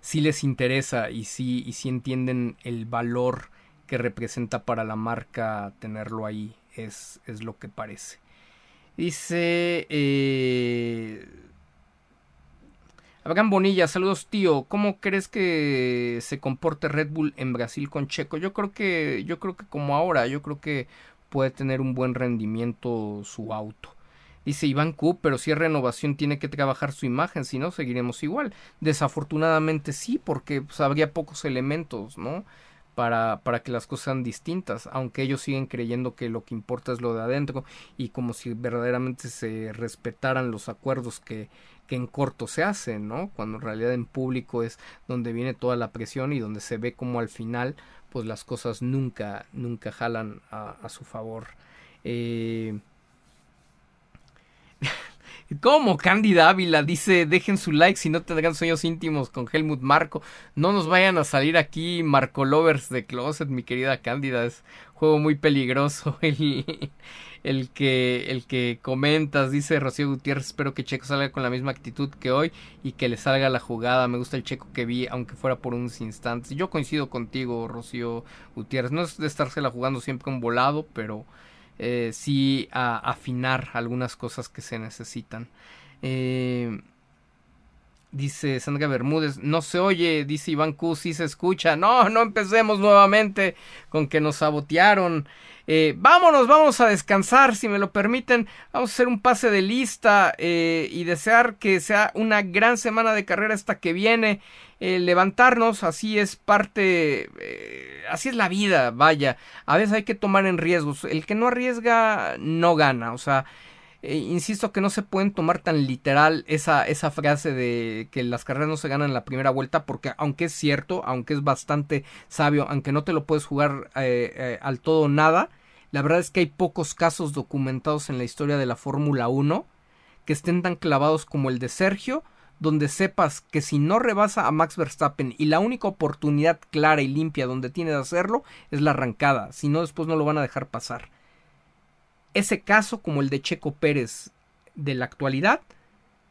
si les interesa y si, y entienden el valor que representa para la marca tenerlo ahí, es, es lo que parece. Dice... Eh, Abraham Bonilla, saludos tío. ¿Cómo crees que se comporte Red Bull en Brasil con Checo? Yo creo que, yo creo que como ahora, yo creo que puede tener un buen rendimiento su auto. Dice Iván Q, pero si es renovación tiene que trabajar su imagen, si no seguiremos igual. Desafortunadamente sí, porque pues, habría pocos elementos, ¿no? para, para que las cosas sean distintas, aunque ellos siguen creyendo que lo que importa es lo de adentro y como si verdaderamente se respetaran los acuerdos que, que en corto se hacen, ¿no? Cuando en realidad en público es donde viene toda la presión y donde se ve como al final pues las cosas nunca, nunca jalan a, su favor. Eh... (laughs) ¿Cómo? Cándida Ávila dice, dejen su like si no tendrán sueños íntimos con Helmut Marco. No nos vayan a salir aquí Marco Lovers de Closet, mi querida Cándida. Es juego muy peligroso (laughs) el, el, que, el que comentas. Dice Rocío Gutiérrez, espero que Checo salga con la misma actitud que hoy y que le salga la jugada. Me gusta el Checo que vi, aunque fuera por unos instantes. Yo coincido contigo, Rocío Gutiérrez. No es de estársela jugando siempre un volado, pero eh, sí a afinar algunas cosas que se necesitan. Eh, dice Sandra Bermúdez, no se oye, dice Iván Q, sí se escucha. No, no empecemos nuevamente con que nos sabotearon. Eh, vámonos, vamos a descansar, si me lo permiten. Vamos a hacer un pase de lista eh, y desear que sea una gran semana de carrera esta que viene. Eh, levantarnos, así es parte, así es la vida, vaya. A veces hay que tomar en riesgos. El que no arriesga no gana, o sea. Insisto que no se pueden tomar tan literal esa, esa frase de que las carreras no se ganan en la primera vuelta porque aunque es cierto, aunque es bastante sabio, aunque no te lo puedes jugar al todo nada, la verdad es que hay pocos casos documentados en la historia de la Fórmula 1 que estén tan clavados como el de Sergio, donde sepas que si no rebasa a Max Verstappen y la única oportunidad clara y limpia donde tiene de hacerlo es la arrancada, si no después no lo van a dejar pasar. Ese caso como el de Checo Pérez de la actualidad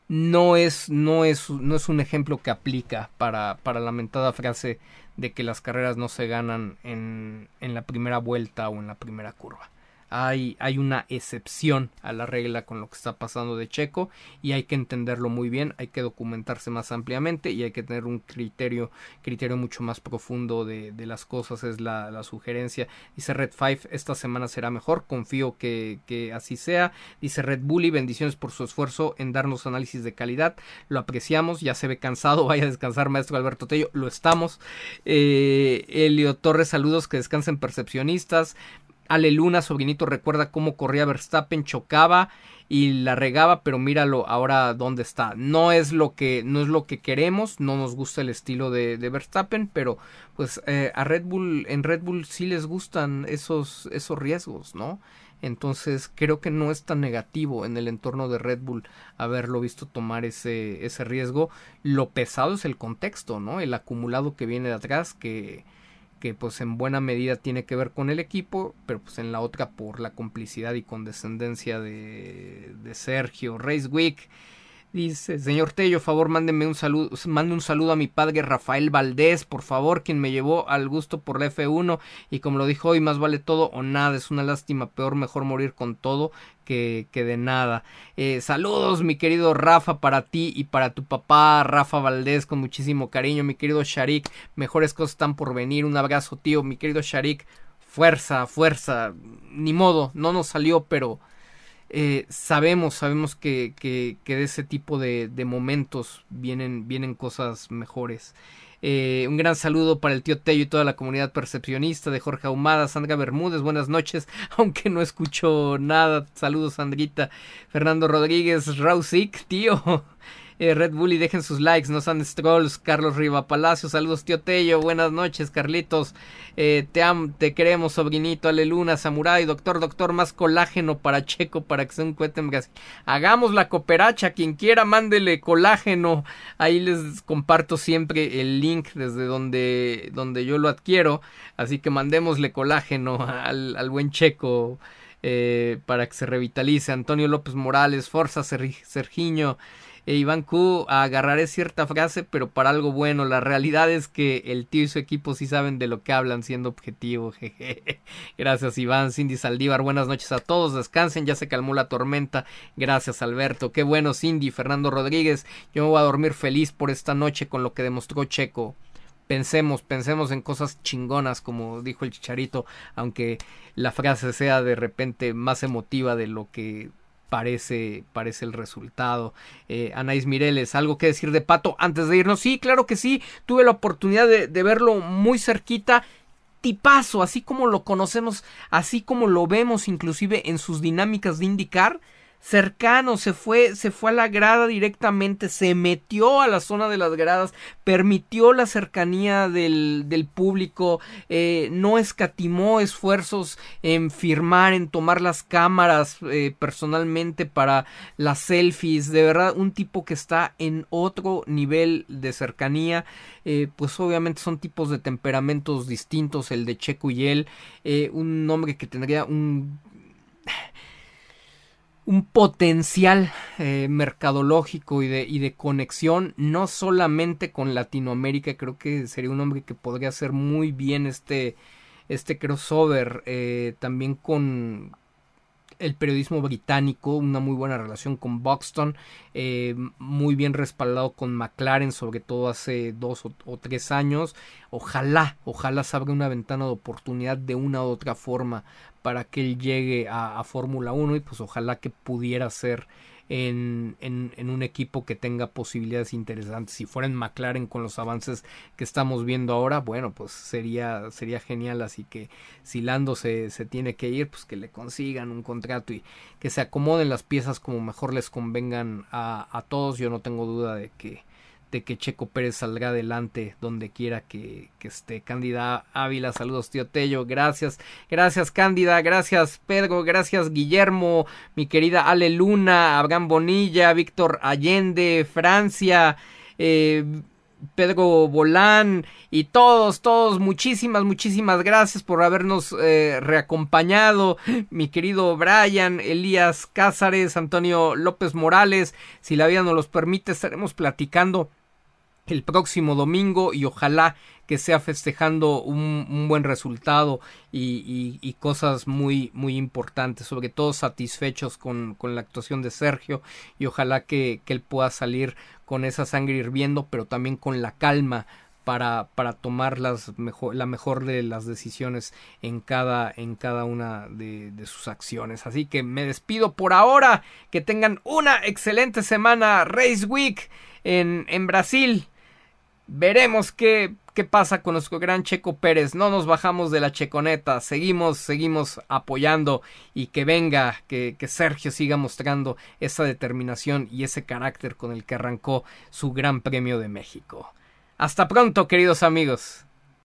no es, no es, no es un ejemplo que aplica para, para la lamentada frase de que las carreras no se ganan en, en la primera vuelta o en la primera curva hay, una excepción a la regla con lo que está pasando de Checo y hay que entenderlo muy bien, hay que documentarse más ampliamente y hay que tener un criterio, criterio mucho más profundo de, las cosas, es la, sugerencia. Dice Red 5, esta semana será mejor, confío que, que así sea. Dice Red Bully, bendiciones por su esfuerzo en darnos análisis de calidad, lo apreciamos, ya se ve cansado, (laughs) vaya a descansar maestro Alberto Tello, lo estamos. Eh, Elio Torres, saludos, que descansen percepcionistas. Ale Luna, sobrinito, recuerda cómo corría Verstappen, chocaba y la regaba, pero míralo ahora dónde está. No es lo que, no es lo que queremos, no nos gusta el estilo de, de Verstappen, pero pues eh, a Red Bull, en Red Bull sí les gustan esos, esos riesgos, ¿no? Entonces creo que no es tan negativo en el entorno de Red Bull haberlo visto tomar ese, ese riesgo. Lo pesado es el contexto, ¿no? El acumulado que viene de atrás, que, que pues en buena medida tiene que ver con el equipo, pero pues en la otra por la complicidad y condescendencia de, de Sergio Reiswick. Dice, señor Tello, favor, mándeme un saludo, mande un saludo a mi padre Rafael Valdés, por favor, quien me llevó al gusto por la F1 y como lo dijo hoy, más vale todo o nada, es una lástima, peor mejor morir con todo que, que de nada. Eh, saludos, mi querido Rafa, para ti y para tu papá, Rafa Valdés, con muchísimo cariño, mi querido Sharik, mejores cosas están por venir, un abrazo, tío, mi querido Sharik, fuerza, fuerza, ni modo, no nos salió, pero eh, sabemos, sabemos que, que, que, de ese tipo de, momentos vienen, vienen cosas mejores. Eh, un gran saludo para el tío Tello y toda la comunidad percepcionista de Jorge Ahumada, Sandra Bermúdez, buenas noches, (laughs) aunque no escucho nada. Saludos, Sandrita. Fernando Rodríguez, Rausik, tío. Eh, Red Bull y dejen sus likes, no sean strolls. Carlos Riva Palacio, saludos tío Tello, buenas noches Carlitos. Eh, te am, te queremos sobrinito, Aleluna, Samurai, doctor, doctor, más colágeno para Checo para que sea un cohete Hagamos la cooperacha, quien quiera mándele colágeno. Ahí les comparto siempre el link desde donde, donde yo lo adquiero. Así que mandémosle colágeno al, al buen Checo. Eh, para que se revitalice. Antonio López Morales, Forza Sergiño, e Iván Q, agarraré cierta frase, pero para algo bueno. La realidad es que el tío y su equipo sí saben de lo que hablan, siendo objetivo. (laughs) Gracias, Iván. Cindy Saldívar, buenas noches a todos. Descansen, ya se calmó la tormenta. Gracias, Alberto. Qué bueno, Cindy. Fernando Rodríguez, yo me voy a dormir feliz por esta noche con lo que demostró Checo pensemos, pensemos en cosas chingonas, como dijo el chicharito, aunque la frase sea de repente más emotiva de lo que parece, parece el resultado. Eh, Anaís Mireles, ¿algo que decir de Pato antes de irnos? Sí, claro que sí, tuve la oportunidad de, de verlo muy cerquita tipazo, así como lo conocemos, así como lo vemos inclusive en sus dinámicas de indicar, cercano, se fue, se fue a la grada directamente, se metió a la zona de las gradas, permitió la cercanía del, del público, eh, no escatimó esfuerzos en firmar, en tomar las cámaras eh, personalmente para las selfies, de verdad un tipo que está en otro nivel de cercanía, eh, pues obviamente son tipos de temperamentos distintos, el de Checo y él, un hombre que tendría un un potencial eh, mercadológico y de, y de conexión, no solamente con Latinoamérica, creo que sería un hombre que podría hacer muy bien este, este crossover, eh, también con el periodismo británico, una muy buena relación con Buxton, eh, muy bien respaldado con McLaren, sobre todo hace dos o, tres años. Ojalá, ojalá se abra una ventana de oportunidad de una u otra forma para que él llegue a, a Fórmula 1 y pues ojalá que pudiera ser en, en, en, un equipo que tenga posibilidades interesantes. Si fuera en McLaren con los avances que estamos viendo ahora, bueno, pues sería, sería genial. Así que si Lando se, se tiene que ir, pues que le consigan un contrato y que se acomoden las piezas como mejor les convengan a, a todos. Yo no tengo duda de que que Checo Pérez salga adelante donde quiera que, que esté. Cándida Ávila, saludos tío Tello, gracias, gracias Cándida, gracias Pedro, gracias Guillermo, mi querida Ale Luna, Abraham Bonilla, Víctor Allende, Francia, eh, Pedro Bolán y todos, todos, muchísimas, muchísimas gracias por habernos eh, reacompañado. Mi querido Brian, Elías Cázares, Antonio López Morales, si la vida nos los permite, estaremos platicando el próximo domingo y ojalá que sea festejando un, buen resultado y, cosas muy muy importantes sobre todo satisfechos con, la actuación de Sergio y ojalá que, él pueda salir con esa sangre hirviendo pero también con la calma para, para tomar las mejor, la mejor de las decisiones en cada, en cada una de, de, sus acciones. Así que me despido por ahora. Que tengan una excelente semana Race Week en, en Brasil. Veremos qué, qué pasa con nuestro gran Checo Pérez. No nos bajamos de la checoneta. Seguimos, seguimos apoyando y que venga, que, que Sergio siga mostrando esa determinación y ese carácter con el que arrancó su Gran Premio de México. Hasta pronto, queridos amigos.